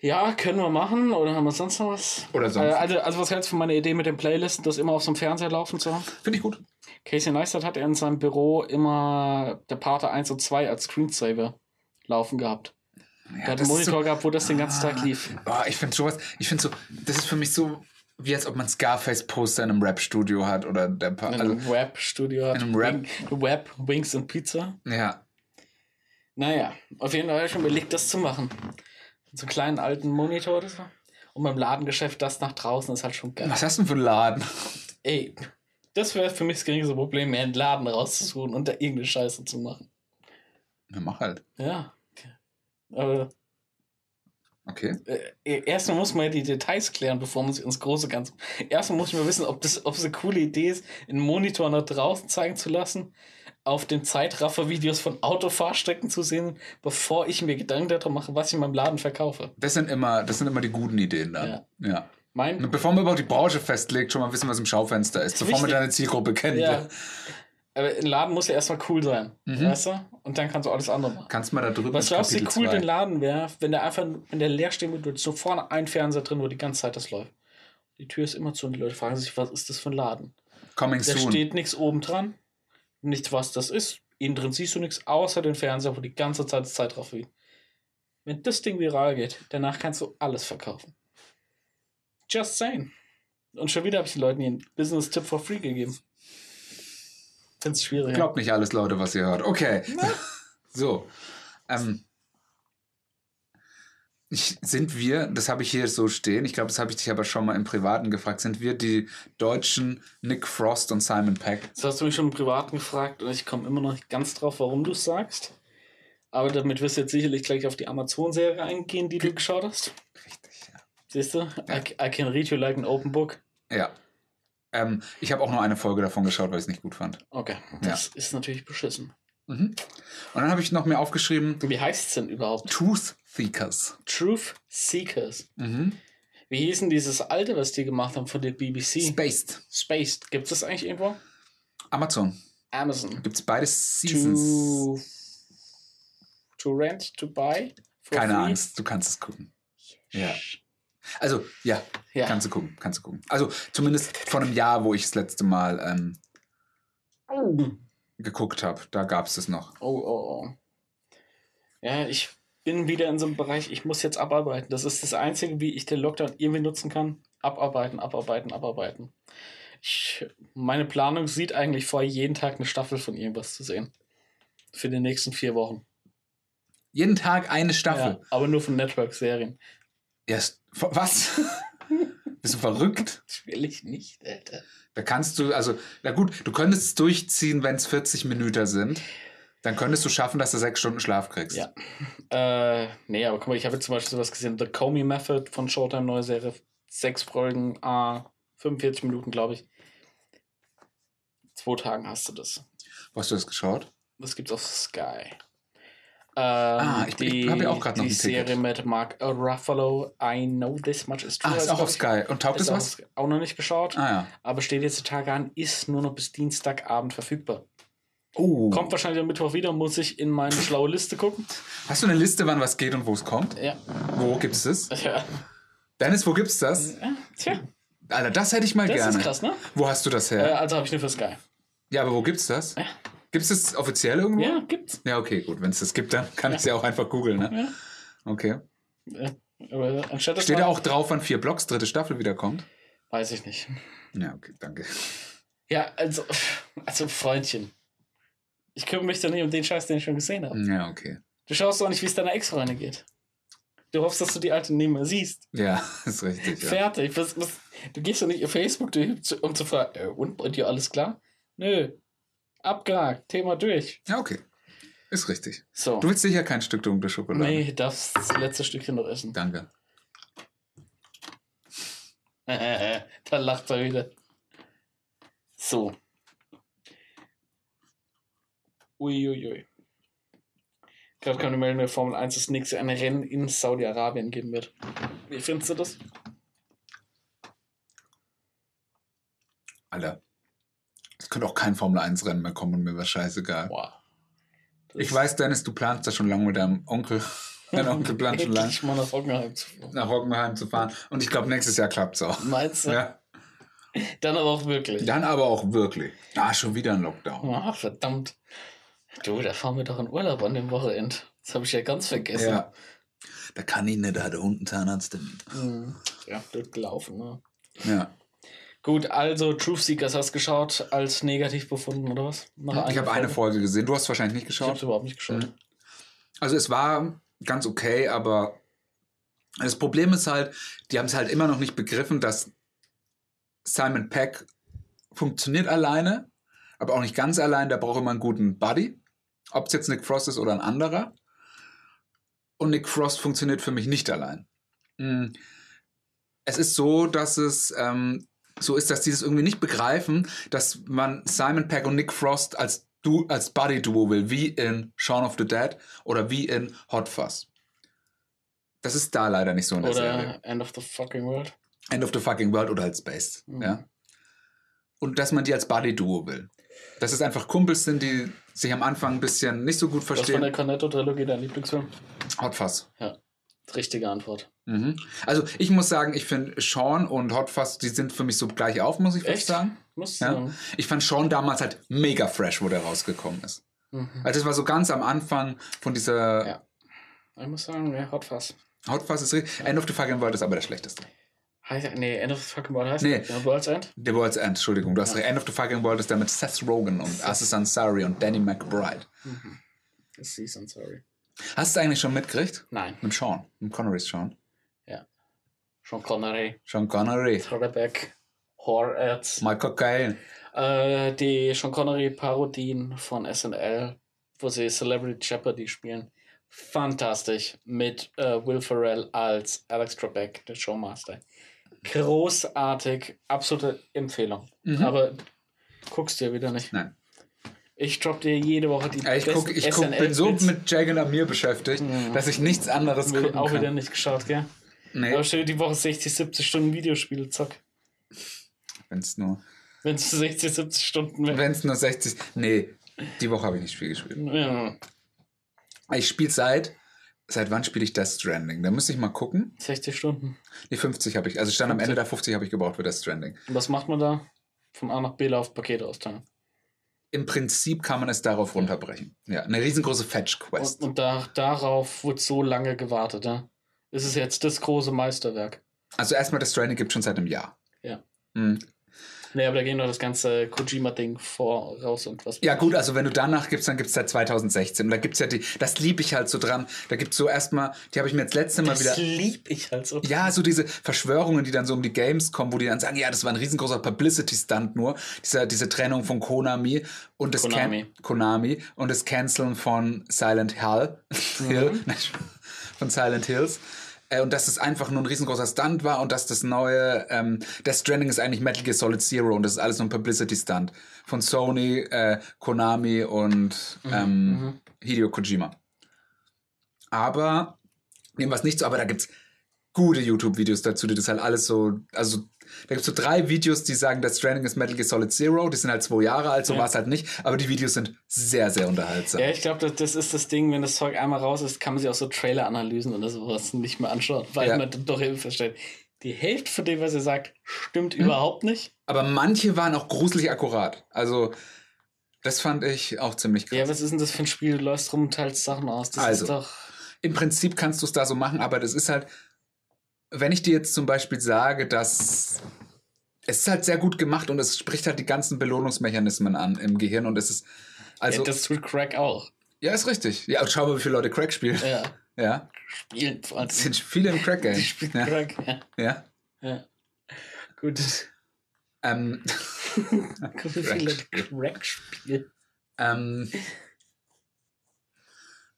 Ja, können wir machen. Oder haben wir sonst noch was? Oder sonst. Äh, also, also, was hältst du von meiner Idee mit den Playlisten, das immer auf so einem Fernseher laufen zu haben? Finde ich gut. Casey Neistat hat ja in seinem Büro immer der Pate 1 und 2 als Screensaver laufen gehabt. Ja, Der hat einen Monitor so, gehabt, wo das den ganzen Tag lief. Boah, ich finde sowas, ich finde so, das ist für mich so, wie als ob man Scarface-Poster in einem Rap-Studio hat oder der Pa- In also, einem Web-Studio hat. in einem Rap- Wing, Web, Wings und Pizza. Ja. Naja, auf jeden Fall habe ich schon überlegt, das zu machen. So einen kleinen alten Monitor oder so. Und beim Ladengeschäft das nach draußen ist halt schon geil. Was hast du denn für einen Laden? Ey, das wäre für mich das geringste Problem, mir einen Laden rauszusuchen und da irgendeine Scheiße zu machen. Na, mach halt. Ja. Aber Okay. äh, erstmal muss man ja die Details klären, bevor man sich ins große Ganze. Erstmal muss ich mal wissen, ob das, ob es eine coole Idee ist, einen Monitor nach draußen zeigen zu lassen, auf den Zeitraffer-Videos von Autofahrstrecken zu sehen, bevor ich mir Gedanken darüber mache, was ich in meinem Laden verkaufe. Das sind immer, das sind immer die guten Ideen dann. Ja. Ja. Mein, Bevor man überhaupt die Branche festlegt, schon mal wissen, was im Schaufenster ist, ist bevor man wichtig. deine Zielgruppe kennt. ja. Aber ein Laden muss ja erstmal cool sein, Mhm. weißt du? Und dann kannst du alles andere machen. Kannst mal da drüber Was glaubst du, wie cool den Laden wäre, wenn der einfach, wenn der leer stehen würde, so vorne ein Fernseher drin, wo die ganze Zeit das läuft. Die Tür ist immer zu und die Leute fragen sich, was ist das für ein Laden? Coming Da soon. steht nichts oben dran, nichts, was das ist. Innen drin siehst du nichts, außer den Fernseher, wo die ganze Zeit das Zeit drauf liegt. Wenn das Ding viral geht, danach kannst du alles verkaufen. Just saying. Und schon wieder habe ich den Leuten hier einen Business-Tipp for free gegeben. Find's schwierig. Glaubt nicht alles, Leute, was ihr hört. Okay. So. Ähm, ich, sind wir, das habe ich hier so stehen, ich glaube, das habe ich dich aber schon mal im Privaten gefragt, sind wir die deutschen Nick Frost und Simon Peck? Das hast du mich schon im Privaten gefragt und ich komme immer noch nicht ganz drauf, warum du es sagst. Aber damit wirst du jetzt sicherlich gleich auf die Amazon-Serie eingehen, die du geschaut hast. Richtig, ja. Siehst du? I, I can read you like an open book. Ja. Ähm, ich habe auch nur eine Folge davon geschaut, weil ich es nicht gut fand. Okay, das ist natürlich beschissen. Mhm. Und dann habe ich noch mir aufgeschrieben, Wie heißt es denn überhaupt? Tooth Seekers. Truth Seekers. Mhm. Wie hieß denn dieses alte, was die gemacht haben von der BBC? Spaced. Spaced. Gibt es das eigentlich irgendwo? Amazon. Amazon. Gibt es beide Seasons? To, to rent, to buy? for Keine free? Angst, du kannst es gucken. Ja. Also, ja, Ja. kannst du gucken, kannst du gucken. Also, zumindest vor einem Jahr, wo ich das letzte Mal ähm, Oh. geguckt habe, da gab es das noch. Oh, oh, oh. Ja, ich bin wieder in so einem Bereich, ich muss jetzt abarbeiten. Das ist das Einzige, wie ich den Lockdown irgendwie nutzen kann. Abarbeiten, abarbeiten, abarbeiten. Ich, meine Planung sieht eigentlich vor, jeden Tag eine Staffel von irgendwas zu sehen. Für die nächsten vier Wochen. Jeden Tag eine Ja, Staffel. aber nur von Network-Serien. S- was? Bist du verrückt? Das will ich nicht, Alter. Da kannst du, also, na gut, du könntest es durchziehen, wenn es 40 Minuten sind. Dann könntest du schaffen, dass du sechs Stunden Schlaf kriegst. Ja. Äh, nee, aber guck mal, ich habe jetzt zum Beispiel sowas gesehen, The Comey Method von Showtime, neue Serie. Sechs Folgen, ah, 45 Minuten, glaube ich. Zwei Tagen hast du das. Wo hast du das geschaut? Das gibt's auf Sky. Ähm, Ah, ich- ich hab ja auch grad noch die. Serie mit Mark Ruffalo, I Know This Much Is True. Ah, ist auch auf. Sky. Und taugt das auch, was? auch noch nicht geschaut, Ah ja. aber steht jetzt die Tage an, ist nur noch bis Dienstagabend verfügbar. Oh. Kommt wahrscheinlich am Mittwoch wieder, muss ich in meine schlaue Liste gucken. Hast du eine Liste, wann was geht und wo es kommt? Ja. Wo gibt's es? ja. Dennis, wo gibt's das? ja tja, Alter, das hätte ich mal das gerne. ist krass, ne? Wo hast du das Äh, her? also habe ich nur für Sky. Ja, aber wo gibt's das? Ja. Gibt's das offiziell irgendwo? Ja, gibt's. Ja, okay, gut. Wenn es das gibt, dann kann ich es ja auch einfach googeln, ne? Ja. Okay. Äh, aber anstatt Steht da auch drauf, wann vier Blocks dritte Staffel wiederkommt? Weiß ich nicht. Ja, okay, danke. Ja, also, also Freundchen. Ich kümmere mich doch nicht um den Scheiß, den ich schon gesehen habe. Ja, okay. Du schaust doch nicht, wie es deiner Ex-Freundin geht. Du hoffst, dass du die alte nicht mehr siehst. Ja, ist richtig. Ja. Fertig. Was, was, du gehst doch nicht auf Facebook, um zu fragen, äh, und bei dir alles klar? Nö. Abgehakt. Thema durch. ja, okay. Ist richtig. So. Du willst sicher kein Stück dunkle Schokolade. nee, darfst das letzte Stückchen noch essen. Danke. da lacht er wieder. So. Uiuiui. Gerade kam die Meldung der Formel 1, dass nächstes Jahr ein Rennen in Saudi-Arabien geben wird. Wie findest du das? Alter. Es könnte auch kein Formel-1-Rennen mehr kommen und mir wäre scheißegal. Das Ich weiß, Dennis, du planst das schon lange mit deinem Onkel. Mein Onkel plant schon lang, Endlich mal nach Hockenheim zu fahren. nach Hockenheim zu fahren. Und ich glaube, nächstes Jahr klappt es auch. Meinst du? Ja. Dann aber auch wirklich. Dann aber auch wirklich. Ah, schon wieder ein Lockdown. Ah, verdammt. Du, da fahren wir doch in Urlaub an dem Wochenende. Das habe ich ja ganz vergessen. Ja. Da kann ich nicht, da hat der Hund einen Zahnarzttermin. Mhm. Ja, blöd gelaufen, ne? Ja. Gut, also Truth Seekers hast geschaut, als negativ befunden, oder was? Nach Ich habe eine Folge gesehen. Du hast wahrscheinlich nicht Ich habe geschaut. überhaupt nicht geschaut. Mhm. Also es war ganz okay, aber das Problem ist halt, die haben es halt immer noch nicht begriffen, dass Simon Peck funktioniert alleine, aber auch nicht ganz allein. Der braucht immer einen guten Buddy. Ob es jetzt Nick Frost ist oder ein anderer. Und Nick Frost funktioniert für mich nicht allein. Mm. Es ist so, dass es ähm, so ist, dass die das irgendwie nicht begreifen, dass man Simon Peck und Nick Frost als, du als Buddy-Duo will, wie in Shaun of the Dead oder wie in Hot Fuzz. Das ist da leider nicht so in der Serie. Oder End of the fucking World. End of the fucking World oder halt Space. Mhm. Ja. Und dass man die als Buddy-Duo will. Dass es einfach Kumpels sind, die sich am Anfang ein bisschen nicht so gut Was von der verstehen. Cornetto-Trilogie dein Lieblingsfilm? Hot Fuzz. Richtige Antwort. Mhm. Also ich muss sagen, ich finde Sean und Hot Fuzz, die sind für mich so gleich auf, muss ich fast Echt? sagen. Muss Ja. sagen. Ich fand Sean damals halt mega fresh, wo der rausgekommen ist. Mhm. Also es war so ganz am Anfang von dieser Ja. Ich muss sagen, ja, Hot Fuzz. Hot Fuzz ist richtig. End of the fucking World ist aber der schlechteste. Heißt, nee, End of the fucking World heißt Nee. Ja, World's End? The World's End, Entschuldigung. Du hast Ja. End of the fucking World ist der mit Seth Rogen und Aziz Ansari und Danny McBride. Mhm. Season, sorry. Hast du eigentlich schon mitgekriegt? Nein. Mit Sean. Mit Connerys Sean. Sean Connery, Sean Connery. Throwback, Horror Ads. My Cocaine. Äh, die Sean Connery-Parodien von SNL, wo sie Celebrity Jeopardy spielen. Fantastisch. Mit äh, Will Ferrell als Alex Trebek, der Showmaster. Großartig. Absolute Empfehlung. Mhm. Aber guckst dir wieder nicht. Nein. Ich drop dir jede Woche die Ja, ich guck, ich guck, bin so mit Jake und Amir beschäftigt, Mhm. dass ich nichts anderes gucken Auch kann. wieder nicht geschaut, gell? Nee, Aber stell dir die Woche 60, 70 Stunden Videospiele, zock. wenn es nur, Wenn es 60, 70 Stunden wäre. wenn's nur 60. Nee, die Woche habe ich nicht viel gespielt. Ja, Ich spiele seit. Seit wann spiele ich Death Stranding? Da müsste ich mal gucken. 60 Stunden. Die 50 habe ich. Also stand am Ende der 50 habe ich gebraucht für Death Stranding. Und was macht man da? Vom A nach B laufen, Pakete austeilen. Im Prinzip kann man es darauf runterbrechen. Ja, eine riesengroße Fetch-Quest. Und, und da, darauf wurde so lange gewartet, ja? Ist es jetzt das große Meisterwerk? Also erstmal Death Stranding gibt schon seit einem Jahr. Ja. Mhm. Nee, aber da gehen doch das ganze Kojima-Ding voraus und was. Ja, gut, also wenn du danach gibst, dann gibt es seit 2016. Und da gibt es ja die, das liebe ich halt so dran. Da gibt es so erstmal, die habe ich mir jetzt letzte Mal Das wieder. lieb ich halt so. Ja, so diese Verschwörungen, die dann so um die Games kommen, wo die dann sagen, ja, das war ein riesengroßer Publicity-Stunt nur, diese, diese Trennung von Konami und das Konami. Can Konami und das Canceln von Silent Hill, Hill von Silent Hills. Äh, Und dass es einfach nur ein riesengroßer Stunt war und dass das neue, ähm, Death Stranding ist eigentlich Metal Gear Solid Zero und das ist alles nur ein Publicity-Stunt von Sony, äh, Konami und ähm, mhm. Hideo Kojima. Aber, nehmen wir es nicht so, aber da gibt's gute YouTube-Videos dazu, die das halt alles so, also da gibt's so drei Videos, die sagen, Death Stranding ist Metal Gear Solid Zero, die sind halt zwei Jahre alt, so Ja. war's halt nicht, aber die Videos sind sehr, sehr unterhaltsam. Ja, ich glaube, das, das ist das Ding, wenn das Zeug einmal raus ist, kann man sich auch so Trailer-Analysen oder sowas nicht mehr anschauen, weil Ja. man dann doch eben versteht. Die Hälfte von dem, was ihr sagt, stimmt Hm. überhaupt nicht. Aber manche waren auch gruselig akkurat. Also, das fand ich auch ziemlich krass. Ja, was ist denn das für ein Spiel? Du läufst rum und teilst Sachen aus. Das Also. ist doch. Im Prinzip kannst du es da so machen, aber das ist halt, wenn ich dir jetzt zum Beispiel sage, dass es ist halt sehr gut gemacht und es spricht halt die ganzen Belohnungsmechanismen an im Gehirn und es ist, also, ja, das tut Crack auch. ja, ist richtig. Ja, schau mal, wie viele Leute Crack spielen. Ja, Ja, spielen vor allem. sind viele im Crack-Game. Die spielen Ja, Crack. Ja. ja. ja. Gut. Ähm, Guck, wie viele Leute Crack spielen. ähm,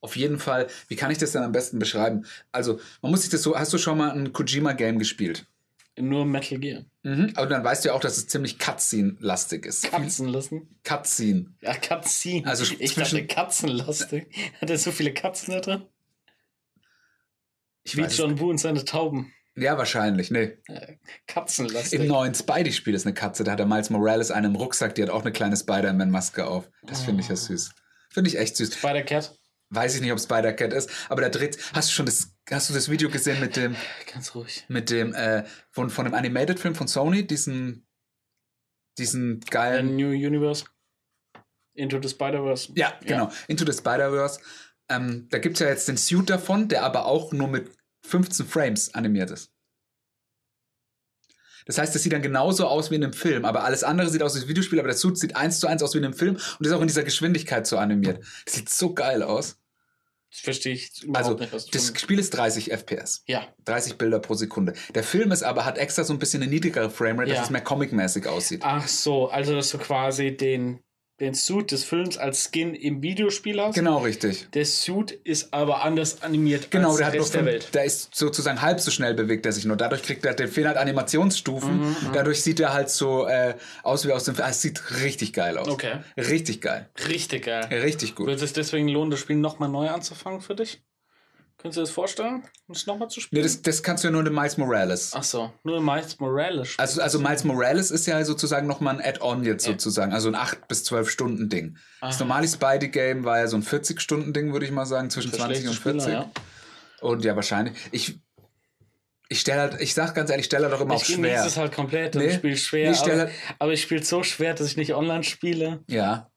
auf jeden Fall, wie kann ich das denn am besten beschreiben? Also, man muss sich das so, hast du schon mal ein Kojima-Game gespielt? Nur Metal Gear. Mhm. Aber dann weißt du ja auch, dass es ziemlich Cutscene-lastig ist. Katzen lassen. Cutscene. Ja, Katzen. Also ich dachte Katzenlastig. Hat er so viele Katzen da drin? Ich Wie weiß John Woo und seine Tauben. Ja, wahrscheinlich. Nee. Katzenlastig. Im neuen Spidey-Spiel ist eine Katze. Da hat der Miles Morales einen im Rucksack, die hat auch eine kleine Spider-Man-Maske auf. Das finde ich ja Oh. süß. Finde ich echt süß. Spider-Cat. Weiß ich nicht, ob Spider-Cat ist, aber da dreht, hast du schon das, hast du das Video gesehen mit dem, Ganz ruhig. mit dem, äh, von, von dem Animated-Film von Sony, diesen, diesen geilen, New Universe. Into the Spider-Verse. ja, genau, Into the Spider-Verse. Ähm, da gibt es ja jetzt den Suit davon, der aber auch nur mit 15 Frames animiert ist. Das heißt, das sieht dann genauso aus wie in einem Film, aber alles andere sieht aus wie ein Videospiel, aber der Suit sieht eins zu eins aus wie in einem Film und ist auch in dieser Geschwindigkeit so animiert. Das sieht so geil aus. Das verstehe ich überhaupt Also, nicht, was du das Spiel ist 30 FPS. Ja, 30 Bilder pro Sekunde. Der Film ist aber, hat extra so ein bisschen eine niedrigere Framerate, Ja. dass es mehr comic-mäßig aussieht. Ach so, also dass du quasi den, den Suit des Films als Skin im Videospiel hast. Genau, richtig. Der Suit ist aber anders animiert Genau, als der der hat nur Rest der fünf, Welt. der ist sozusagen halb so schnell bewegt er sich nur. Dadurch kriegt er, der fehlen halt Animationsstufen. Mhm, Dadurch sieht er halt so äh, aus wie aus dem Film. Es sieht richtig geil aus. Okay. Richtig geil. Richtig geil. Richtig gut. Wird es deswegen lohnen, das Spiel nochmal neu anzufangen für dich? Könntest du dir das vorstellen, es nochmal zu Nee, spielen? das, das kannst du ja nur in Miles Morales. Ach so, nur Miles Morales. spielen. Also, also Miles Morales ist ja sozusagen nochmal ein Add-on jetzt sozusagen. Also ein 8 bis 12 Stunden Ding. Das normale Spidey-Game war ja so ein 40 Stunden Ding, würde ich mal sagen, zwischen Für 20 und schlechte 40. Spieler, ja. Und ja, wahrscheinlich. Ich, ich stelle halt, ich sag ganz ehrlich, ich stelle halt auch immer auf Ich genieße schwer. es halt komplett und Nee, ich spiele schwer, nee, ich aber, halt- aber ich spiele so schwer, dass ich nicht online spiele. Ja,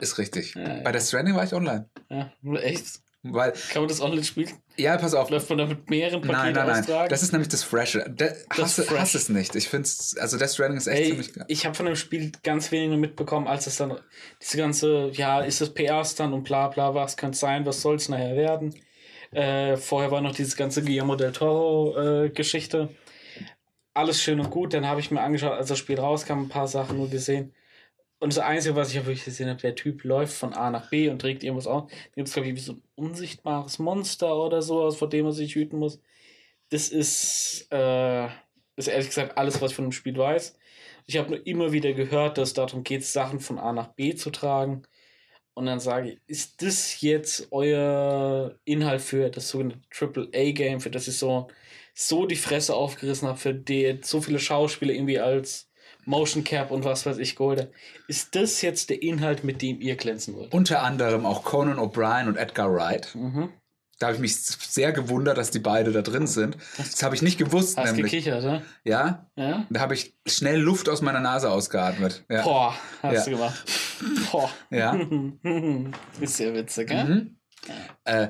ist richtig. Ja, ja. Bei der Stranding war ich online. Ja, echt? Weil, Kann man das online spielen? ja, pass auf. Läuft man da mit mehreren Paketen Nein, nein, nein. austragen? Das ist nämlich das Freshe. De, hasse, Fresh. hasse es nicht. Ich finde es, also Death Stranding ist echt Ey, ziemlich geil. ich habe von dem Spiel ganz wenig nur mitbekommen, als es dann diese ganze, ja, ist das PR-Stand und bla bla, was könnte sein, was soll es nachher werden. Äh, vorher war noch diese ganze Guillermo del Toro-Geschichte. Alles schön und gut, dann habe ich mir angeschaut, als das Spiel rauskam, ein paar Sachen nur gesehen. Und das Einzige, was ich ja wirklich gesehen habe, der Typ läuft von A nach B und trägt irgendwas auf. Da gibt es, glaube ich, wie so ein unsichtbares Monster oder sowas, vor dem man sich hüten muss. Das ist, äh, ist ehrlich gesagt alles, was ich von dem Spiel weiß. Ich habe nur immer wieder gehört, dass es darum geht, Sachen von A nach B zu tragen. Und dann sage ich, ist das jetzt euer Inhalt für das sogenannte AAA-Game, für das ich so, so die Fresse aufgerissen habe, für die so viele Schauspieler irgendwie als Motion Cap und was weiß ich geholt? Ist das jetzt der Inhalt, mit dem ihr glänzen wollt? Unter anderem auch Conan O'Brien und Edgar Wright. Mhm. Da habe ich mich sehr gewundert, dass die beide da drin sind. Das habe ich nicht gewusst, Hast nämlich. gekichert, ne? Ja, Ja? da habe ich schnell Luft aus meiner Nase ausgeatmet. Ja. Boah, hast Ja. du gemacht. Boah. Ja. Ist sehr witzig, gell? Mhm. Äh,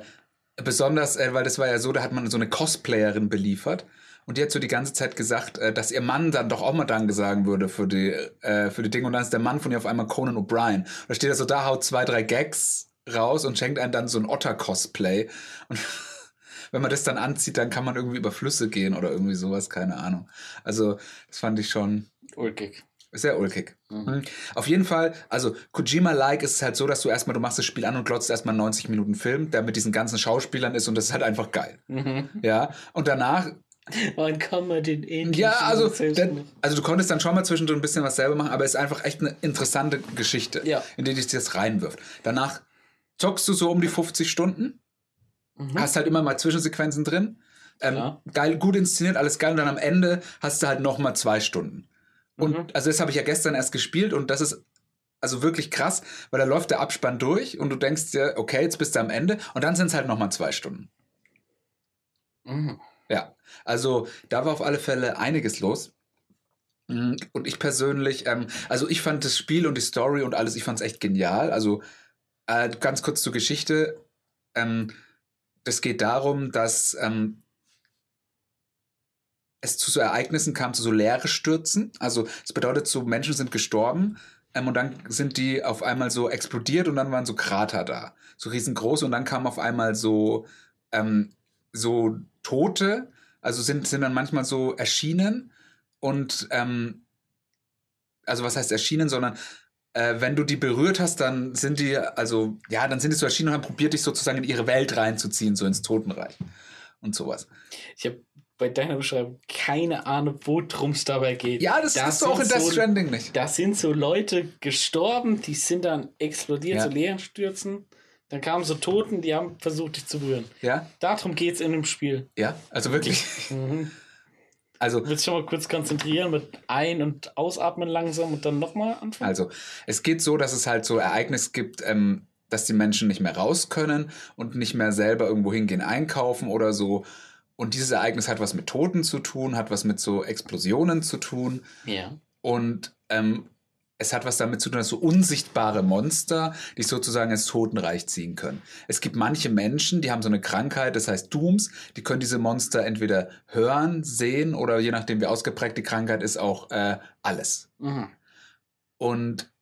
besonders, äh, weil das war ja so, da hat man so eine Cosplayerin beliefert. Und die hat so die ganze Zeit gesagt, äh, dass ihr Mann dann doch auch mal Danke sagen würde für die, äh, für die Dinge. Und dann ist der Mann von ihr auf einmal Conan O'Brien. Da steht er so da, haut zwei, drei Gags raus und schenkt einem dann so ein Otter-Cosplay. Und wenn man das dann anzieht, dann kann man irgendwie über Flüsse gehen oder irgendwie sowas, keine Ahnung. Also, das fand ich schon Ulkig. sehr ulkig. Mhm. Mhm. Auf jeden Fall, also Kojima-like ist es halt so, dass du erstmal, du machst das Spiel an und glotzt erstmal 90 Minuten Film, der mit diesen ganzen Schauspielern ist und das ist halt einfach geil. Mhm. Ja, und danach, Wann kann man den ähnlichen ja, also, machen? also du konntest dann schon mal zwischendrin ein bisschen was selber machen, aber es ist einfach echt eine interessante Geschichte, Ja. in die dich das reinwirft. Danach zockst du so um die 50 Stunden, Mhm. hast halt immer mal Zwischensequenzen drin. Ähm, Ja. Geil, gut inszeniert, alles geil. Und dann am Ende hast du halt noch mal zwei Stunden. Und Mhm. also das habe ich ja gestern erst gespielt und das ist also wirklich krass, weil da läuft der Abspann durch und du denkst dir, okay, jetzt bist du am Ende und dann sind es halt noch mal zwei Stunden. Mhm. Ja, also da war auf alle Fälle einiges los. Mm, Und ich persönlich, ähm, also ich fand das Spiel und die Story und alles, ich fand es echt genial. Also äh, ganz kurz zur Geschichte. Ähm, das geht darum, dass ähm, es zu so Ereignissen kam, zu so Leere-Stürzen. Also das bedeutet, so Menschen sind gestorben ähm, und dann sind die auf einmal so explodiert und dann waren so Krater da. So riesengroß und dann kamen auf einmal so, ähm, so Tote, also sind, sind dann manchmal so erschienen und ähm, also was heißt erschienen, sondern äh, wenn du die berührt hast, dann sind die, also ja, dann sind die so erschienen und haben probiert, dich sozusagen in ihre Welt reinzuziehen, so ins Totenreich und sowas. Ich habe bei deiner Beschreibung keine Ahnung, worum es dabei geht. Ja, das, Das hast du auch in Death so- Stranding nicht. Da sind so Leute gestorben, die sind dann explodiert, Ja. so leeren Stürzen. Dann kamen so Toten, die haben versucht, dich zu berühren. Ja, Darum geht es in dem Spiel. ja, also wirklich. Mhm. Also, Willst schon mal kurz konzentrieren mit Ein- und Ausatmen langsam und dann nochmal anfangen? Also, es geht so, dass es halt so Ereignisse gibt, ähm, dass die Menschen nicht mehr raus können und nicht mehr selber irgendwo hingehen einkaufen oder so. Und dieses Ereignis hat was mit Toten zu tun, hat was mit so Explosionen zu tun. Ja. Und ähm, es hat was damit zu tun, dass so unsichtbare Monster dich sozusagen ins Totenreich ziehen können. Es gibt manche Menschen, die haben so eine Krankheit, das heißt Dooms, die können diese Monster entweder hören, sehen oder je nachdem, wie ausgeprägt die Krankheit ist, auch äh, alles. Mhm. Und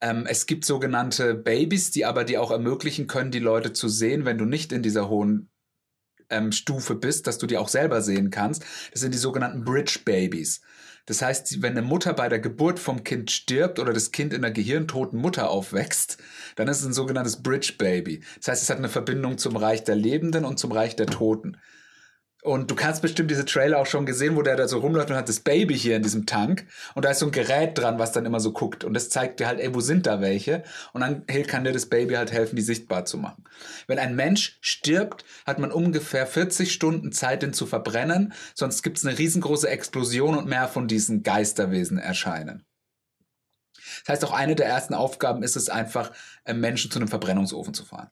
ähm, es gibt sogenannte Babys, die aber die auch ermöglichen können, die Leute zu sehen, wenn du nicht in dieser hohen ähm, Stufe bist, dass du die auch selber sehen kannst. Das sind die sogenannten Bridge Babies. Das heißt, wenn eine Mutter bei der Geburt vom Kind stirbt oder das Kind in einer gehirntoten Mutter aufwächst, dann ist es ein sogenanntes Bridge Baby. Das heißt, es hat eine Verbindung zum Reich der Lebenden und zum Reich der Toten. Und du kannst bestimmt diese Trailer auch schon gesehen, wo der da so rumläuft und hat das Baby hier in diesem Tank. Und da ist so ein Gerät dran, was dann immer so guckt. Und das zeigt dir halt, ey, wo sind da welche? Und dann kann dir das Baby halt helfen, die sichtbar zu machen. Wenn ein Mensch stirbt, hat man ungefähr 40 Stunden Zeit, den zu verbrennen. Sonst gibt es eine riesengroße Explosion und mehr von diesen Geisterwesen erscheinen. Das heißt, auch eine der ersten Aufgaben ist es einfach, äh, Menschen zu einem Verbrennungsofen zu fahren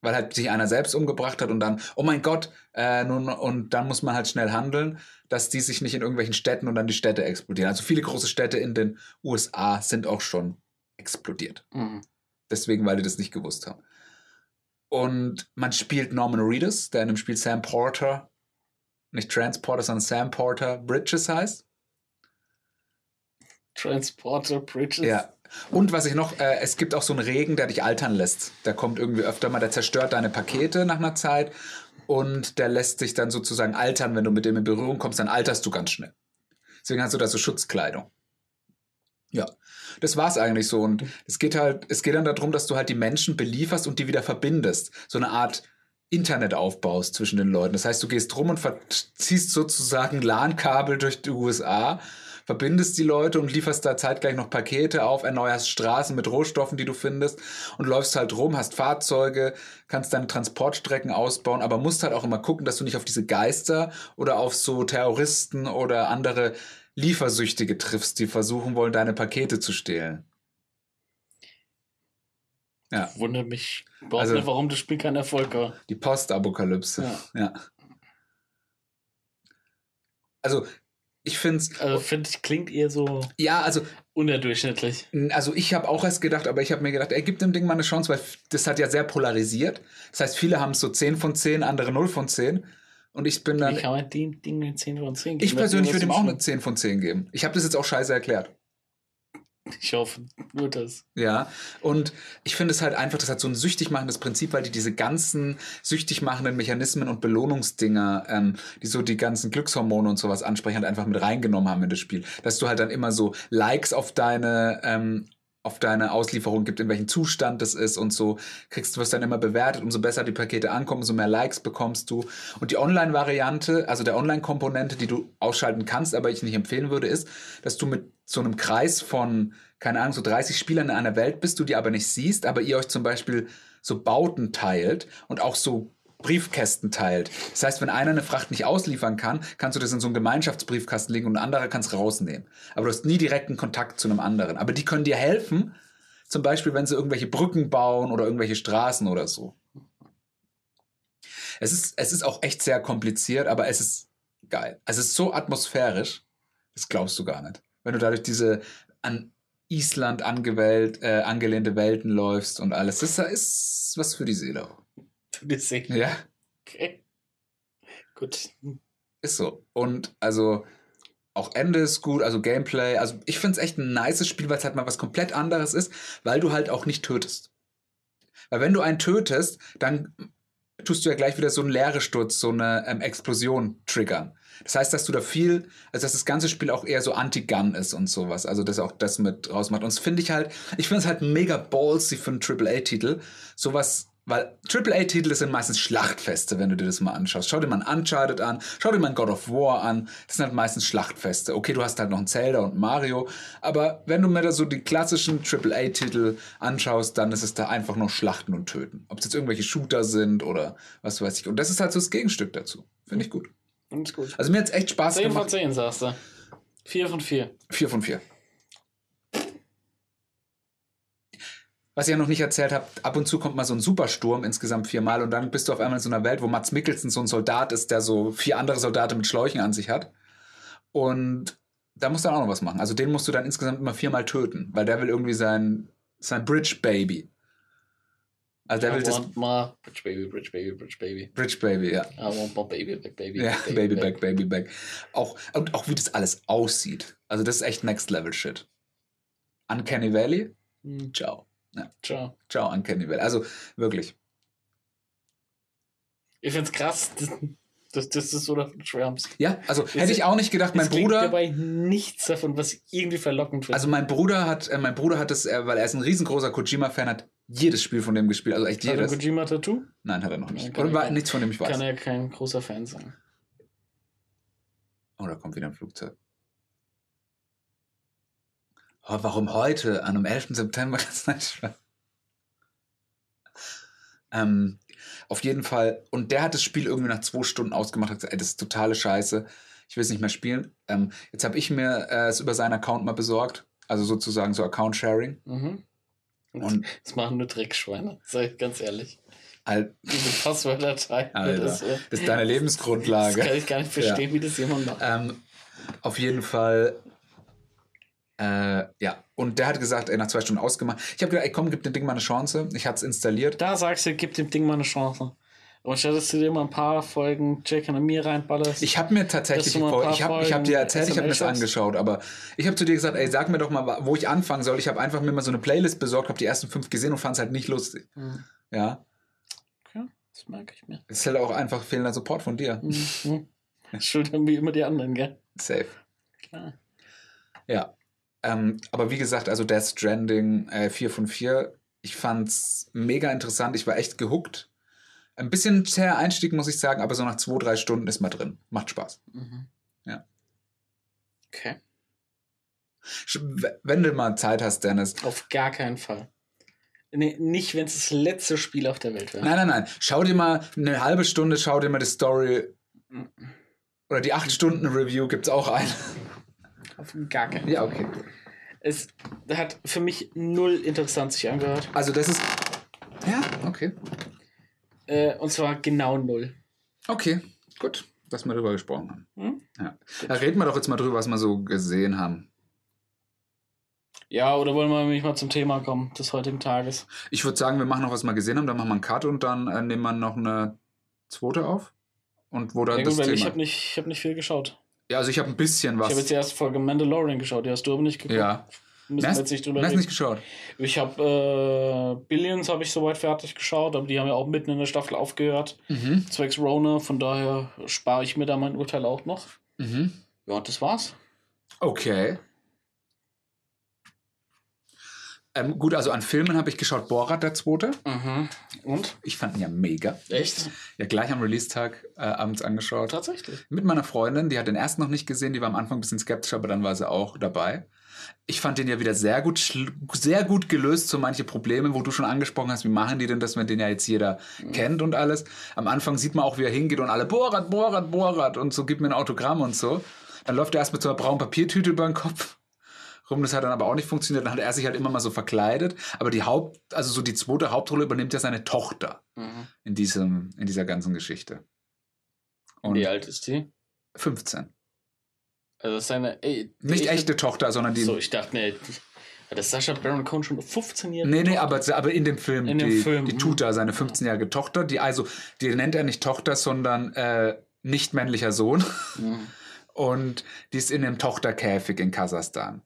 weil halt sich einer selbst umgebracht hat und dann, oh mein Gott, äh, nun, und dann muss man halt schnell handeln, dass die sich nicht in irgendwelchen Städten und dann die Städte explodieren. Also viele große Städte in den USA sind auch schon explodiert. Mhm. Deswegen, weil die das nicht gewusst haben. Und man spielt Norman Reedus, der in dem Spiel Sam Porter, nicht Transporter, sondern Sam Porter Bridges heißt. Transporter Bridges. Ja, und was ich noch, äh, es gibt auch so einen Regen, der dich altern lässt. Der kommt irgendwie öfter mal, der zerstört deine Pakete nach einer Zeit und der lässt dich dann sozusagen altern. Wenn du mit dem in Berührung kommst, dann alterst du ganz schnell. Deswegen hast du da so Schutzkleidung. Ja, das war's eigentlich so. Und es geht halt, es geht dann darum, dass du halt die Menschen belieferst und die wieder verbindest. So eine Art Internet aufbaust zwischen den Leuten. Das heißt, du gehst rum und ziehst sozusagen LAN-Kabel durch die USA verbindest die Leute und lieferst da zeitgleich noch Pakete auf, erneuerst Straßen mit Rohstoffen, die du findest und läufst halt rum, hast Fahrzeuge, kannst deine Transportstrecken ausbauen, aber musst halt auch immer gucken, dass du nicht auf diese Geister oder auf so Terroristen oder andere Liefersüchtige triffst, die versuchen wollen, deine Pakete zu stehlen. Ja. Wundert mich überhaupt Also- nicht, warum das Spiel kein Erfolg war. Die Postapokalypse. Ja. ja. Also, ich finde es, Also finde ich, klingt eher so ja, also unterdurchschnittlich. Also ich habe auch erst gedacht, aber ich habe mir gedacht, ey, gib dem Ding mal eine Chance, weil das hat ja sehr polarisiert. Das heißt, viele haben es so 10 von 10, andere 0 von 10. Und ich bin dann, Wie kann man dem Ding eine 10 von 10 geben? ich persönlich würde ihm auch eine 10 von 10 geben. Ich habe das jetzt auch scheiße erklärt. Ich hoffe, nur das. Ja, und ich finde es halt einfach, das hat so ein süchtig machendes Prinzip, weil die diese ganzen süchtig machenden Mechanismen und Belohnungsdinger, ähm, die so die ganzen Glückshormone und sowas ansprechen, halt einfach mit reingenommen haben in das Spiel. Dass du halt dann immer so Likes auf deine, ähm, auf deine Auslieferung gibt, in welchem Zustand das ist und so kriegst du wirst dann immer bewertet, umso besser die Pakete ankommen, umso mehr Likes bekommst du. Und die Online-Variante, also der Online-Komponente, die du ausschalten kannst, aber ich nicht empfehlen würde, ist, dass du mit so einem Kreis von, keine Ahnung, so 30 Spielern in einer Welt bist, du die aber nicht siehst, aber ihr euch zum Beispiel so Bauten teilt und auch so Briefkästen teilt. Das heißt, wenn einer eine Fracht nicht ausliefern kann, kannst du das in so einen Gemeinschaftsbriefkasten legen und ein anderer kann es rausnehmen. Aber du hast nie direkten Kontakt zu einem anderen. Aber die können dir helfen, zum Beispiel, wenn sie irgendwelche Brücken bauen oder irgendwelche Straßen oder so. Es ist, es ist auch echt sehr kompliziert, aber es ist geil. Es ist so atmosphärisch, das glaubst du gar nicht. Wenn du dadurch diese an Island angewählt, äh, angelehnte Welten läufst und alles. Das ist was für die Seele. auch. Für die Seele. Ja, Okay. Gut. ist so. Und also auch Ende ist gut, also Gameplay. Also ich finde es echt ein nices Spiel, weil es halt mal was komplett anderes ist, weil du halt auch nicht tötest. Weil wenn du einen tötest, dann tust du ja gleich wieder so einen Leeresturz, so eine ähm, Explosion triggern. Das heißt, dass du da viel, also dass das ganze Spiel auch eher so Anti-Gun ist und sowas. Also dass auch das mit rausmacht. Und das finde ich halt, ich finde es halt mega ballsy für einen AAA-Titel. Sowas, weil AAA-Titel sind meistens Schlachtfeste, wenn du dir das mal anschaust. Schau dir mal ein Uncharted an, schau dir mal ein God of War an. Das sind halt meistens Schlachtfeste. Okay, du hast halt noch ein Zelda und Mario, aber wenn du mir da so die klassischen AAA-Titel anschaust, dann ist es da einfach nur Schlachten und Töten. Ob es jetzt irgendwelche Shooter sind oder was weiß ich. Und das ist halt so das Gegenstück dazu. Finde ich gut. Und ist gut. Also mir hat es echt Spaß 10 von gemacht. 10, sagst du. 4 von 4. Vier von vier. Was ich ja noch nicht erzählt habe, ab und zu kommt mal so ein Supersturm, insgesamt viermal, und dann bist du auf einmal in so einer Welt, wo Mats Mikkelsen so ein Soldat ist, der so vier andere Soldaten mit Schläuchen an sich hat. Und da musst du dann auch noch was machen. Also den musst du dann insgesamt immer viermal töten, weil der will irgendwie sein, sein Bridge Baby. Also der will I das want more Bridge Baby, Bridge Baby, Bridge Baby. Bridge Baby, ja. I want more Baby, Back Baby. Ja, back, Baby Back, Baby Back. Auch, und auch wie das alles aussieht. Also das ist echt Next Level Shit. Uncanny Valley, Hm, ciao. Ciao. Ciao, Uncanny Valley. Also wirklich. Ich find's krass, dass, dass, du so davon schwärmst. Ja, also hätte ich auch nicht gedacht, mein es Bruder. dabei nichts davon, was ich irgendwie verlockend finde. Also mein Bruder hat, äh, mein Bruder hat es, äh, weil er ist ein riesengroßer Kojima-Fan, hat jedes Spiel von dem gespielt. Also echt Hat er jedes. Kojima Tattoo? Nein, hat er noch nicht. Ja, Oder war nichts von dem ich weiß. Kann er kein großer Fan sein. Oh, da kommt wieder ein Flugzeug. Oh, warum heute, an einem 11. September? Das ist. Ähm, auf jeden Fall. Und der hat das Spiel irgendwie nach zwei Stunden ausgemacht. Hat gesagt, ey, das ist totale Scheiße. Ich will es nicht mehr spielen. Ähm, jetzt habe ich mir äh, es über seinen Account mal besorgt. Also sozusagen so Account-Sharing. Mhm. Und Das machen nur Dreckschweine, sag ich ganz ehrlich. halt, Diese Passwörterdatei, Alter, das, das ist deine das Lebensgrundlage. kann ich gar nicht verstehen, wie das jemand macht. Ähm, auf jeden Fall. Äh, ja, und der hat gesagt, ey, nach zwei Stunden ausgemacht. Ich habe gedacht, ey, komm, gib dem Ding mal eine Chance. Ich hatte es installiert. Da sagst du, gib dem Ding mal eine Chance. Und statt dass du dir mal ein paar Folgen Jack and Mir reinballerst. Ich habe mir tatsächlich, ich habe ich hab dir erzählt, ich habe mir das angeschaut, aber ich habe zu dir gesagt, ey, sag mir doch mal, wo ich anfangen soll. Ich habe einfach mir mal so eine Playlist besorgt, habe die ersten fünf gesehen und fand es halt nicht lustig. Mhm. Ja, Okay, das merke ich mir. es ist halt auch einfach fehlender Support von dir. Mhm. Schultern wie immer die anderen, gell? Safe. Klar. Ja. Ähm, aber wie gesagt, also Death Stranding äh, 4 von 4, ich fand's mega interessant. Ich war echt gehuckt. Ein bisschen zäher Einstieg, muss ich sagen, aber so nach zwei, drei Stunden ist man drin. Macht Spaß. Mhm. Ja. Okay. Wenn du mal Zeit hast, Dennis. Auf gar keinen Fall. Nee, nicht, wenn es das letzte Spiel auf der Welt wäre. Nein, nein, nein. Schau dir mal eine halbe Stunde, schau dir mal die Story. Oder die 8-Stunden-Review gibt's auch eine. Auf gar keinen Ja, okay. Es hat für mich null interessant sich angehört. Also das ist. Ja, okay. Äh, und zwar genau null. Okay, gut. Dass wir darüber gesprochen haben. Hm? Ja. Da reden wir doch jetzt mal drüber, was wir so gesehen haben. Ja, oder wollen wir nämlich mal zum Thema kommen des heutigen Tages? Ich würde sagen, wir machen noch, was wir gesehen haben, dann machen wir einen Cut und dann äh, nehmen wir noch eine zweite auf. Und wo dann Ja, das gut, weil ich Thema. habe nicht, ich hab nicht viel geschaut. Ja, also ich habe ein bisschen Ich habe jetzt was. die erste Folge Mandalorian geschaut, die hast du aber nicht geguckt. Ja. Müssen wir jetzt nicht drüber reden. nicht geschaut. Ich habe äh, Billions habe ich soweit fertig geschaut, aber die haben ja auch mitten in der Staffel aufgehört. Mhm. Zwecks Rona, von daher spare ich mir da mein Urteil auch noch. Mhm. Ja, und das war's. Okay. Ähm, gut, also an Filmen habe ich geschaut Borat, der zweite. Mhm. Und? Ich fand ihn ja mega. Echt? Ja, gleich am Release-Tag äh, abends angeschaut. Tatsächlich. Mit meiner Freundin, die hat den ersten noch nicht gesehen, die war am Anfang ein bisschen skeptisch, aber dann war sie auch dabei. Ich fand den ja wieder sehr gut, sehr gut gelöst, so manche Probleme, wo du schon angesprochen hast, wie machen die denn das, wenn den ja jetzt jeder kennt und alles. Am Anfang sieht man auch, wie er hingeht und alle Borat, Borat, Borat und so, gib mir ein Autogramm und so. Dann läuft er erst mit so einer braunen Papiertüte über den Kopf rum, das hat dann aber auch nicht funktioniert. Dann hat er sich halt immer mal so verkleidet. Aber die Haupt, also so die zweite Hauptrolle übernimmt ja seine Tochter Mhm. in, diesem, in dieser ganzen Geschichte. Und Wie alt ist die? 15. Also das ist eine. Ey, Nicht ich- echte Tochter, sondern die. So, ich dachte, nee, hat das Sascha Baron Cohen schon 15 Jahre? Nee, nee, aber, aber in dem Film, In dem die, Film, die mhm. tut da seine 15-jährige Tochter, die also, die nennt er nicht Tochter, sondern äh, nicht männlicher Sohn. Mhm. Und die ist in einem Tochterkäfig in Kasachstan.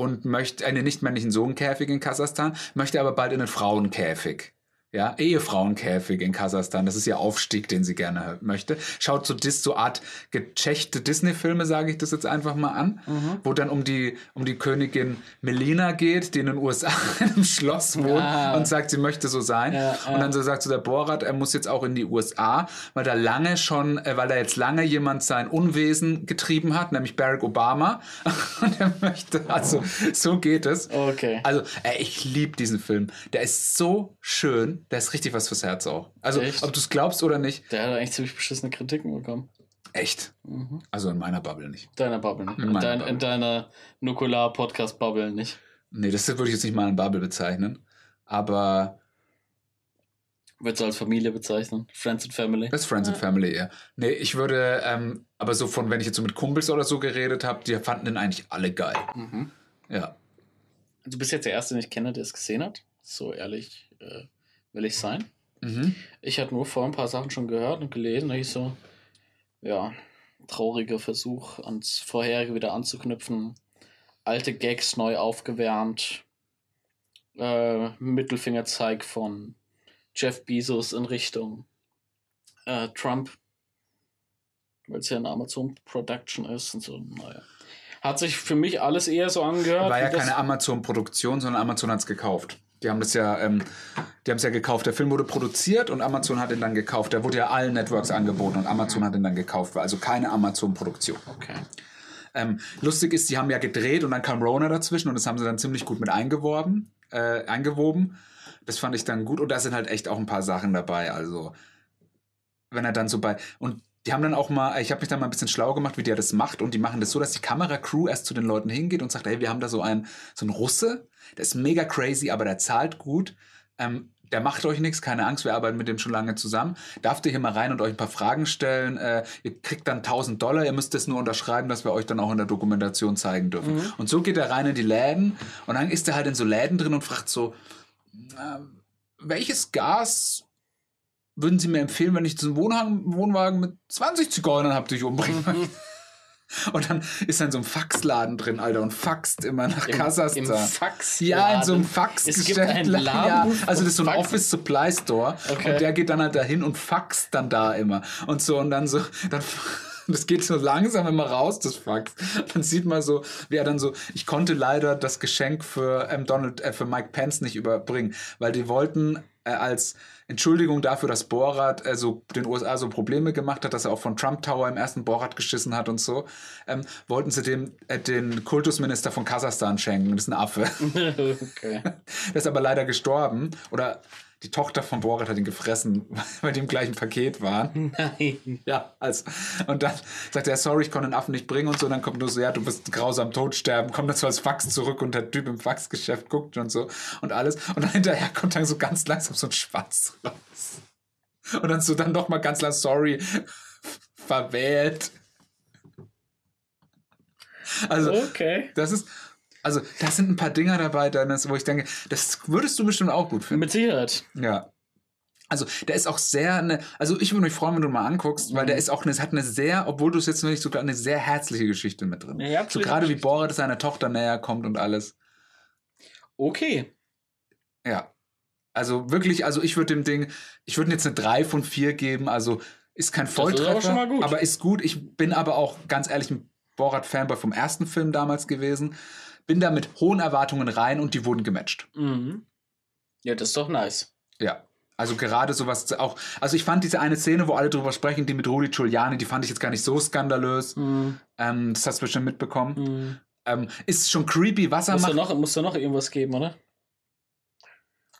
Und möchte einen nicht männlichen Sohnkäfig in Kasachstan, möchte aber bald in einen Frauenkäfig. Ja, Ehefrauenkäfig in Kasachstan. Das ist ihr Aufstieg, den sie gerne möchte. Schaut so, dis, so Art gechechte Disney-Filme, sage ich das jetzt einfach mal an, Mhm. wo dann um die, um die Königin Melina geht, die in den USA in einem Schloss wohnt Ah. und sagt, sie möchte so sein. Ja, ja. Und dann so sagt so der Borat, er muss jetzt auch in die USA, weil da lange schon, äh, weil da jetzt lange jemand sein Unwesen getrieben hat, nämlich Barack Obama. Und er möchte, also so geht es. Okay. Also, ey, ich liebe diesen Film. Der ist so schön. Der ist richtig was fürs Herz auch. Also, Echt? ob du es glaubst oder nicht, Der hat eigentlich ziemlich beschissene Kritiken bekommen. echt. Mhm. Also in meiner Bubble nicht. Deiner Bubble nicht. In In, meiner dein, Bubble. in deiner Nukular-Podcast-Bubble nicht. Nee, das würde ich jetzt nicht mal eine Bubble bezeichnen. Aber Würdest du als Familie bezeichnen? Friends and Family? das ist Friends and Family eher. Nee, ich würde, ähm, aber so von, wenn ich jetzt so mit Kumpels oder so geredet habe, die fanden den eigentlich alle geil. Mhm. Ja. Du bist jetzt der Erste, den ich kenne, der es gesehen hat. So ehrlich äh, will ich sein. Mhm. Ich hatte nur vor ein paar Sachen schon gehört und gelesen. Da ich so, ja, trauriger Versuch, ans vorherige wieder anzuknüpfen. Alte Gags neu aufgewärmt. Äh, Mittelfingerzeig von Jeff Bezos in Richtung äh, Trump. Weil es ja eine Amazon-Production ist und so, naja. Hat sich für mich alles eher so angehört. War ja keine Amazon-Produktion, sondern Amazon hat es gekauft. Die haben das ja, ähm, die haben es ja gekauft. Der Film wurde produziert und Amazon hat ihn dann gekauft. Der wurde ja allen Networks angeboten und Amazon hat ihn dann gekauft. War also keine Amazon-Produktion. Okay. Ähm, lustig ist, die haben ja gedreht und dann kam Rona dazwischen und das haben sie dann ziemlich gut mit eingeworben, äh, eingewoben. Das fand ich dann gut und da sind halt echt auch ein paar Sachen dabei. Also, wenn er dann so bei. Und die haben dann auch mal, ich habe mich dann mal ein bisschen schlau gemacht, wie der das macht und die machen das so, dass die Kameracrew erst zu den Leuten hingeht und sagt, hey, wir haben da so einen, so einen Russe, der ist mega crazy, aber der zahlt gut. Ähm, der macht euch nichts, keine Angst, wir arbeiten mit dem schon lange zusammen. Darf ihr hier mal rein und euch ein paar Fragen stellen? Äh, ihr kriegt dann 1000 Dollar, ihr müsst das nur unterschreiben, dass wir euch dann auch in der Dokumentation zeigen dürfen. Und so geht er rein in die Läden und dann ist er halt in so Läden drin und fragt so, ähm, welches Gas würden Sie mir empfehlen, wenn ich diesen Wohnwagen, Wohnwagen mit 20 Zigeunern habe, die ich umbringen möchte? Und dann ist in so einem Faxladen drin, Alter, und faxt immer nach Im, Kasachstan. im Fax. Ja, in so einem Faxgeschäft. Es gibt einen Laden. Ja, also das ist so ein Fax- Office Supply Store. Okay. Und der geht dann halt dahin und faxt dann da immer. Und so, und dann so, dann. Das geht so langsam immer raus, das Fax. Dann sieht man so, wie er dann so, ich konnte leider das Geschenk für ähm, Donald, äh, für Mike Pence nicht überbringen, weil die wollten äh, als Entschuldigung dafür, dass Borat äh, so den USA so Probleme gemacht hat, dass er auch von Trump Tower im ersten Borat geschissen hat und so, ähm, wollten sie dem äh, den Kultusminister von Kasachstan schenken. Das ist ein Affe. okay. Der ist aber leider gestorben. Oder die Tochter von Borat hat ihn gefressen, weil die im gleichen Paket waren. Nein. Ja, also. Und dann sagt er, sorry, ich konnte den Affen nicht bringen und so. Und dann kommt nur so, ja, du wirst grausam tot sterben. Kommt dann so als Fax zurück und der Typ im Faxgeschäft guckt und so und alles. Und dann hinterher kommt dann so ganz langsam so ein Schwanz raus. Und dann so dann noch mal ganz lang, sorry, verwählt. Also, Okay. das ist, also, da sind ein paar Dinger dabei, Dennis, wo ich denke, das würdest du bestimmt auch gut finden. Mit Sicherheit. Ja. Also, der ist auch sehr, eine, also ich würde mich freuen, wenn du mal anguckst, weil der ist auch eine, hat eine sehr, obwohl du es jetzt noch nicht so eine sehr herzliche Geschichte mit drin. Eine so gerade wie. Borat seiner Tochter näher kommt und alles. Okay. Ja. Also wirklich, also ich würde dem Ding, ich würde jetzt eine 3 von 4 geben, also ist kein ist aber Volltreffer, schon mal gut. aber ist gut. Ich bin aber auch ganz ehrlich ein Borat-Fanboy vom ersten Film damals gewesen. Bin da mit hohen Erwartungen rein und die wurden gematcht. Mhm. Ja, das ist doch nice. Ja. Also gerade sowas auch, also ich fand diese eine Szene, wo alle drüber sprechen, die mit Rudi Giuliani, die fand ich jetzt gar nicht so skandalös. Mhm. Ähm, das hast du bestimmt mitbekommen. Mhm. Ähm, ist schon creepy, was er Muss da, macht. noch, muss da noch irgendwas geben, oder?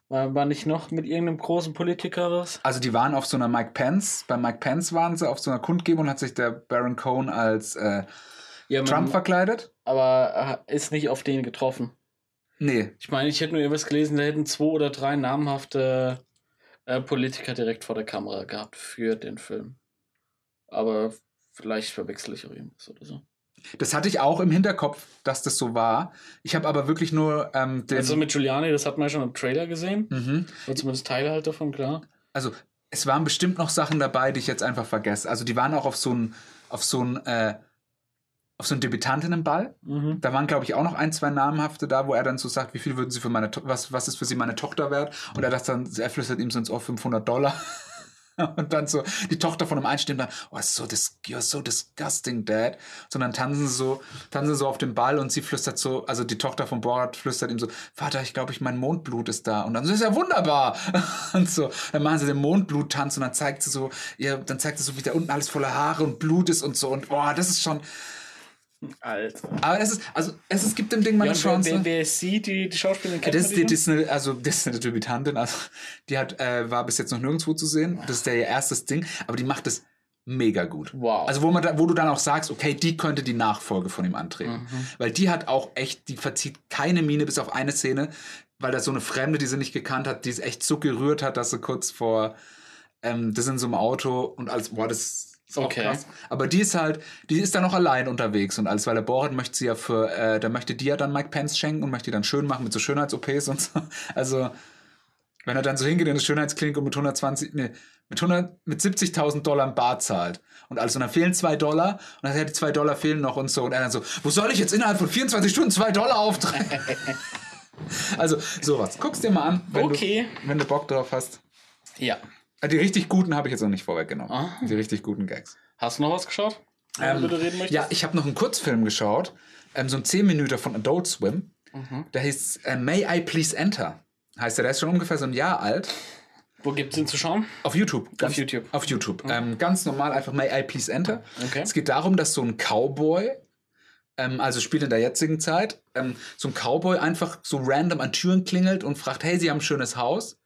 War, war nicht noch mit irgendeinem großen Politiker was? Also die waren auf so einer Mike Pence, bei Mike Pence waren sie auf so einer Kundgebung, hat sich der Baron Cohen als äh, Ja, Trump verkleidet. Aber äh, ist nicht auf den getroffen. Nee, Ich meine, ich hätte nur irgendwas gelesen, da hätten zwei oder drei namhafte äh, Politiker direkt vor der Kamera gehabt für den Film. Aber vielleicht verwechsel ich auch irgendwas oder so. das hatte ich auch im Hinterkopf, dass das so war. Ich habe aber wirklich nur ähm, den. Also mit Giuliani, das hat man ja schon im Trailer gesehen. mhm. Oder zumindest Teile halt davon, klar. Also es waren bestimmt noch Sachen dabei, die ich jetzt einfach vergesse. Also die waren auch auf so ein, auf so ein, äh, auf so ein Debütantinnenball. Mhm. Da waren, glaube ich, auch noch ein, zwei namhafte da, wo er dann so sagt, wie viel würden sie für meine, To- was, was ist für sie meine Tochter wert? Und er, das dann, er flüstert ihm so ins Ohr 500 Dollar. Und dann so, die Tochter von einem einstimmt dann, oh, so dis you're so disgusting, Dad. Sondern tanzen so, tanzen sie so auf dem Ball und sie flüstert so, also die Tochter von Borat flüstert ihm so, Vater, ich glaube, ich, mein Mondblut ist da. Und dann so, ist ja wunderbar. Und so, dann machen sie den Mondblut-Tanz und dann zeigt sie so, ihr, dann zeigt sie so, wie da unten alles voller Haare und Blut ist und so. Und boah, das ist schon, Alter. aber es ist, also es ist, gibt dem Ding mal Ja, eine wer, Chance. wer, wer ist sie, die, die Schauspielerin kennt Das, man ist die die, das, schon? ist eine, also, das ist eine Debütantin, also die hat, äh, war bis jetzt noch nirgendwo zu sehen. Das ist der ihr erstes Ding, aber die macht das mega gut. Wow. Also wo, man da, wo du dann auch sagst, okay, die könnte die Nachfolge von ihm antreten. Weil die hat auch echt, die verzieht keine Miene bis auf eine Szene, weil da so eine Fremde, die sie nicht gekannt hat, die es echt so gerührt hat, dass sie kurz vor, ähm, das in so einem Auto und alles, boah, das ist auch Okay. krass. Aber die ist halt, die ist dann auch allein unterwegs und alles, weil der Borat möchte sie ja für, äh, da möchte die ja dann Mike Pence schenken und möchte die dann schön machen mit so Schönheits-OPs und so. Also, wenn er dann so hingeht in eine Schönheitsklinik und mit 120, nee, mit 100, mit 70.000 Dollar im Bar zahlt und alles und dann fehlen zwei Dollar und dann ja, die zwei Dollar fehlen noch und so und er dann so, wo soll ich jetzt innerhalb von 24 Stunden zwei Dollar auftreiben? also sowas. Guck's dir mal an, wenn, Okay. du, wenn du Bock drauf hast. Ja. Äh, Die richtig guten habe ich jetzt noch nicht vorweggenommen. Ah. Die richtig guten Gags. Hast du noch was geschaut? Ähm, du reden möchtest? Ja, ich habe noch einen Kurzfilm geschaut, ähm, so ein 10 Minuten von Adult Swim. Mhm. Der heißt äh, May I Please Enter. Heißt der, der ist schon ungefähr so ein Jahr alt. Wo gibt's ihn zu schauen? Auf YouTube. Ganz, YouTube. Auf YouTube. Ähm, ganz normal einfach May I Please Enter. Okay. Es geht darum, dass so ein Cowboy, ähm, also spielt in der jetzigen Zeit, ähm, so ein Cowboy einfach so random an Türen klingelt und fragt, hey, Sie haben ein schönes Haus.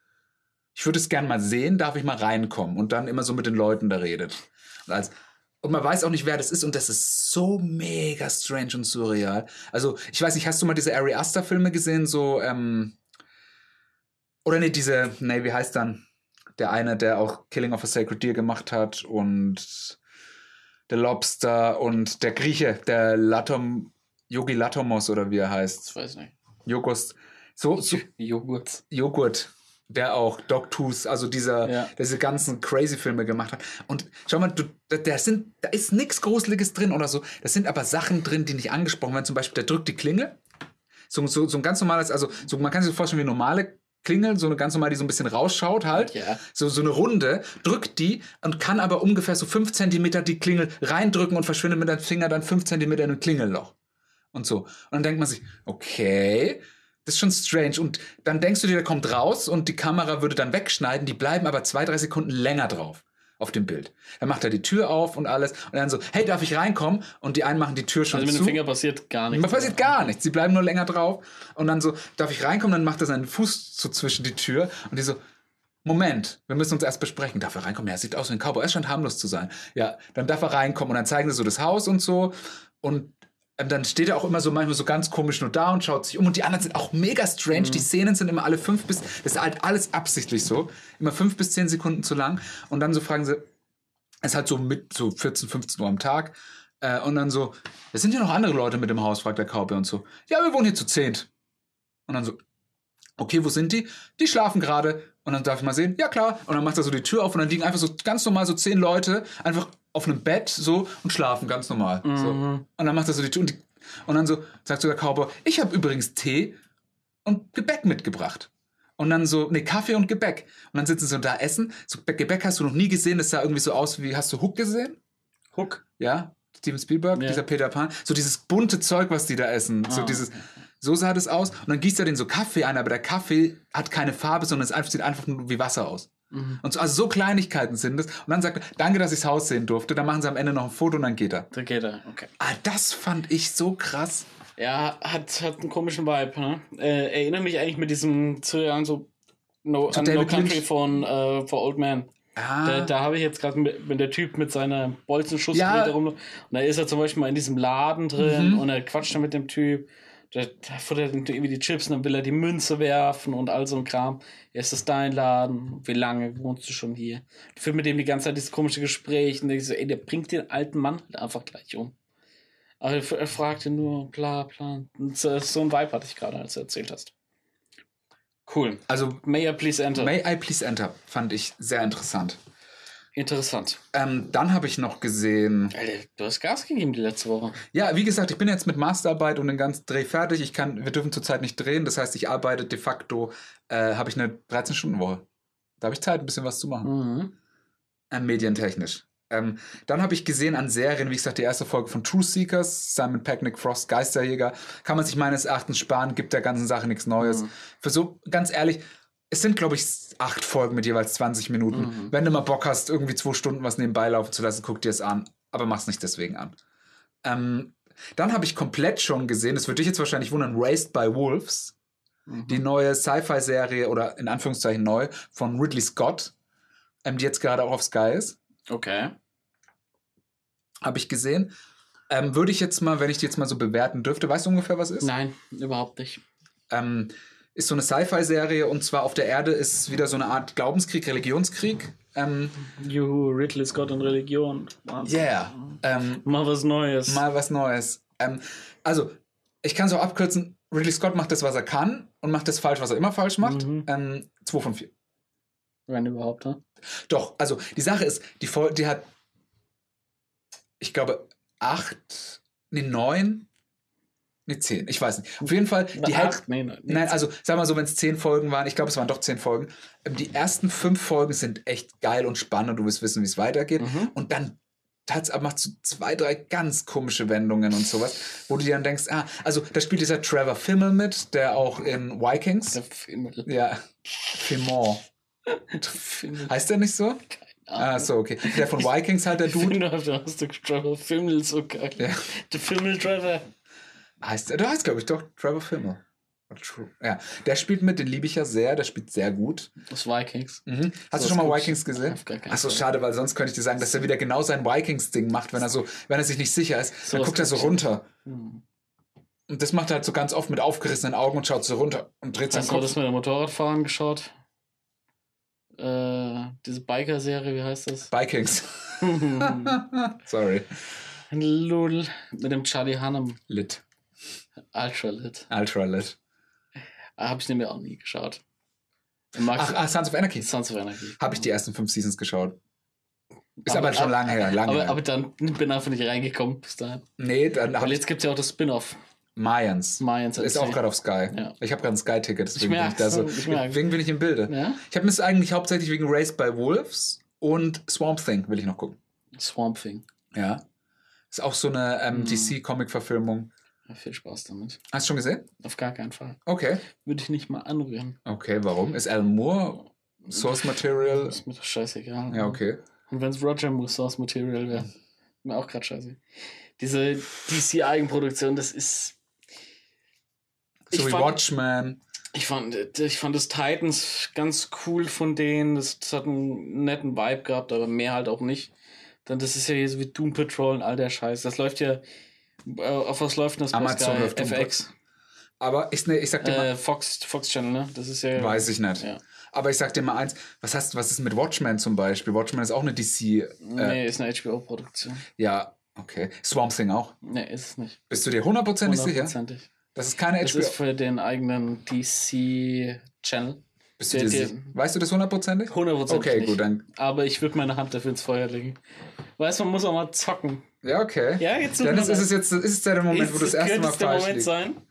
Ich würde es gern mal sehen, darf ich mal reinkommen? Und dann immer so mit den Leuten da redet. Und, als, und man weiß auch nicht, wer das ist und das ist so mega strange und surreal. Also, ich weiß nicht, hast du mal diese Ari Aster Filme gesehen? So, ähm, oder nee, diese, nee, wie heißt dann? Der eine, der auch Killing of a Sacred Deer gemacht hat und der Lobster und der Grieche, der Latom, Yogi Latomos oder wie er heißt. Ich weiß nicht. Jogos, so, so Joghurt. Joghurt, der auch Dogtooth, also dieser, Ja. diese ganzen crazy Filme gemacht hat. Und schau mal, du, da, sind, da ist nichts Gruseliges drin oder so. Das sind aber Sachen drin, die nicht angesprochen werden. Zum Beispiel, der drückt die Klingel. So, so, so ein ganz normales, also so, man kann sich so vorstellen wie normale Klingel, so eine ganz normale, die so ein bisschen rausschaut halt. Ja. So, so eine Runde, drückt die und kann aber ungefähr so 5 Zentimeter die Klingel reindrücken und verschwindet mit dem Finger dann 5 Zentimeter in ein Klingelloch. Und so. Und dann denkt man sich, okay, das ist schon strange. Und dann denkst du dir, der kommt raus und die Kamera würde dann wegschneiden, die bleiben aber zwei, drei Sekunden länger drauf auf dem Bild. Dann macht er die Tür auf und alles und dann so, hey, darf ich reinkommen? Und die einen machen die Tür schon Also mit zu. dem Finger passiert gar nichts. Man passiert gar nichts. Sie bleiben nur länger drauf. Und dann so, darf ich reinkommen? Dann macht er seinen Fuß so zwischen die Tür. Und die so, Moment, wir müssen uns erst besprechen. Darf er reinkommen? Ja, sieht aus wie ein Cowboy. Er scheint harmlos zu sein. Ja, dann darf er reinkommen. Und dann zeigen sie so das Haus und so. Und dann steht er auch immer so manchmal so ganz komisch nur da und schaut sich um. Und die anderen sind auch mega strange. Die Szenen sind immer alle fünf bis, das ist halt alles absichtlich so. Immer fünf bis zehn Sekunden zu lang. Und dann so fragen sie, es ist halt so mit so 14, 15 Uhr am Tag. Äh, und dann so, es sind ja noch andere Leute mit im Haus, fragt der Cowboy und so. Ja, wir wohnen hier zu zehnt. Und dann so, okay, wo sind die? Die schlafen gerade. Und dann darf ich mal sehen, ja klar. Und dann macht er so die Tür auf und dann liegen einfach so ganz normal so zehn Leute einfach auf einem Bett so und schlafen ganz normal. So. Und dann macht er so die Tür und, die, und dann so sagt so der Cowboy, ich habe übrigens Tee und Gebäck mitgebracht. Und dann so, nee, Kaffee und Gebäck. Und dann sitzen sie so da essen. So Gebäck hast du noch nie gesehen. Das sah irgendwie so aus wie, hast du Hook gesehen? Hook. Ja? Steven Spielberg, Ja. dieser Peter Pan. So dieses bunte Zeug, was die da essen. So Ah. dieses, so sah das aus. Und dann gießt er den so Kaffee ein, aber der Kaffee hat keine Farbe, sondern es sieht einfach nur wie Wasser aus. Mhm. Und so, also so Kleinigkeiten sind es. Und dann sagt er, danke, dass ich das Haus sehen durfte. Dann machen sie am Ende noch ein Foto und dann geht er. Da geht er. Okay. Ah, das fand ich so krass. Ja, hat, hat einen komischen Vibe, ne? Äh, erinnere mich eigentlich mit diesem zu an so No, an no David Country Lynch. von äh, For Old Man. Ah, Da, da habe ich jetzt gerade mit, mit der Typ mit seiner Bolzenschussgerät Ja. rum. Und da ist er zum Beispiel mal in diesem Laden drin Mhm. und er quatscht dann mit dem Typ. Da, da futtert er irgendwie die Chips und dann will er die Münze werfen und all so ein Kram. Ja, ist das dein Laden? Wie lange wohnst du schon hier? Ich führe mit dem die ganze Zeit dieses komische Gespräch und ich so, ey, der bringt den alten Mann halt einfach gleich um. Aber er, fragte nur, bla, bla. Und so, so ein Vibe hatte ich gerade, als du erzählt hast. Cool. also May I please enter? May I Please Enter fand ich sehr interessant. Interessant. Ähm, dann habe ich noch gesehen, Alter, du hast Gas gegeben die letzte Woche. ja, wie gesagt, ich bin jetzt mit Masterarbeit und den ganzen Dreh fertig. Ich kann, wir dürfen zurzeit nicht drehen. Das heißt, ich arbeite de facto, äh, habe ich eine 13-Stunden-Woche. Da habe ich Zeit, ein bisschen was zu machen. Mhm. äh, medientechnisch. Ähm, dann habe ich gesehen an Serien, wie gesagt, die erste Folge von True Seekers, Simon Peck, Nick Frost, Geisterjäger. Kann man sich meines Erachtens sparen, gibt der ganzen Sache nichts Neues. Mhm. Für so, ganz ehrlich, es sind, glaube ich, acht Folgen mit jeweils 20 Minuten. Mhm. Wenn du mal Bock hast, irgendwie zwei Stunden was nebenbei laufen zu lassen, guck dir es an. Aber mach's nicht deswegen an. Ähm, dann habe ich komplett schon gesehen, das würde dich jetzt wahrscheinlich wundern, Raised by Wolves. Mhm. Die neue Sci-Fi-Serie oder in Anführungszeichen neu von Ridley Scott, ähm, die jetzt gerade auch auf Sky ist. Okay. Habe ich gesehen. Ähm, würde ich jetzt mal, wenn ich die jetzt mal so bewerten dürfte, weißt du ungefähr, was ist? Nein, überhaupt nicht. Ähm, ist so eine Sci-Fi-Serie und zwar auf der Erde ist wieder so eine Art Glaubenskrieg, Religionskrieg. Ähm, Juhu, Ridley Scott und Religion. Wahnsinn. yeah. Ähm, Mal was Neues. mal was Neues. Ähm, also, ich kann es auch abkürzen. Ridley Scott macht das, was er kann und macht das falsch, was er immer falsch macht. Mhm. Ähm, 2 von 4. Wenn überhaupt, ne? Doch, also die Sache ist, die, die hat, ich glaube, acht, nee, neun, nee, zehn, ich weiß nicht. Auf jeden Fall, die Oder hält, acht? Nee, nee, Nein, also sag mal so, wenn es zehn Folgen waren, ich glaube, es waren doch zehn Folgen. Die ersten fünf Folgen sind echt geil und spannend und du willst wissen, wie es weitergeht. Mhm. Und dann tat's, macht so zwei, drei ganz komische Wendungen und sowas, wo du dir dann denkst, ah, also da spielt dieser Trevor Fimmel mit, der auch in Vikings, Der Fimmel. ja, Fimmel, heißt der nicht so? Ah, so, okay. Der von Vikings halt der Ich Dude. finde, da hast du Trevor Fimmel so geil. Ja. Der Fimmel Trevor. Heißt der, der heißt, glaube ich, doch Trevor Tru- Ja, der spielt mit, den liebe ich ja sehr, der spielt sehr gut. Das Vikings. Mhm. Hast So du schon mal. Vikings gesehen? Achso, schade, weil sonst könnte ich dir sagen, dass er wieder genau sein Vikings-Ding macht, wenn er so, wenn er sich nicht sicher ist, dann Sowas guckt er so runter. Hm. Und das macht er halt so ganz oft mit aufgerissenen Augen und schaut so runter und dreht seinen Hast du das Kopf. mit dem Motorradfahren geschaut? Äh, diese Biker-Serie, wie heißt das? Vikings. Sorry. Lul. Mit dem Charlie Hunnam. Lit. Ultralit. Ultra lit. Habe ich nämlich auch nie geschaut. Ach, ah, Sons of Anarchy. Sons of Anarchy. Habe ich die ersten fünf Seasons geschaut. Ist Aber- aber, schon lange her. Lange Aber, her. aber dann bin ich einfach nicht reingekommen bis dahin. nee, dann Weil jetzt gibt es ja auch das Spin-off. Mayans. Mayans. Ist auch gerade auf Sky. Ja. Ich habe gerade ein Sky-Ticket, deswegen, bin ich da so, ich deswegen bin ich im Bilde. Ja? Ich habe mir das eigentlich hauptsächlich wegen Race by Wolves und Swamp Thing will ich noch gucken. Swamp Thing. Ja. Ist auch so eine ähm, Mhm. DC-Comic-Verfilmung. Ja, viel Spaß damit. Hast du schon gesehen? Auf gar keinen Fall. Okay. Würde ich nicht mal anrühren. Okay, warum? Ist Alan Moore Source Material? Ist mir doch scheißegal. Ja, okay. Und wenn es Roger Moore Source Material wäre, mir auch gerade scheiße. Diese DC-Eigenproduktion, das ist. So Ich wie fand- Watchmen. Ich fand, ich fand das Titans ganz cool von denen. Das, das hat einen netten Vibe gehabt, aber mehr halt auch nicht. Dann, das ist ja hier so wie Doom Patrol und all der Scheiß. Das läuft ja. Äh, auf was läuft denn das? Amazon läuft FX. Aber ich, ne, ich sag dir Äh, Fox, Fox Channel, ne? Das ist ja. mal, weiß ich nicht. Ja. Aber ich sag dir mal eins, was hast was ist mit Watchmen zum Beispiel? Watchmen ist auch eine DC. Äh, Nee, ist eine HBO-Produktion. Ja, okay. Swamp Thing auch. Nee, ist es nicht. Bist du dir hundertprozentig sicher? Hundertprozentig. Das ist keine Das HBO. ist für den eigenen DC-Channel. Bist du dir sicher? Weißt du das hundertprozentig? Hundertprozentig. Okay, nicht. gut, dann. Aber ich würde meine Hand dafür ins Feuer legen. Weißt du, man muss auch mal zocken. Ja, okay. Ja, jetzt Dann ist, ist es jetzt ist es der Moment, wo du das erste Mal es der falsch Moment liegst. sein?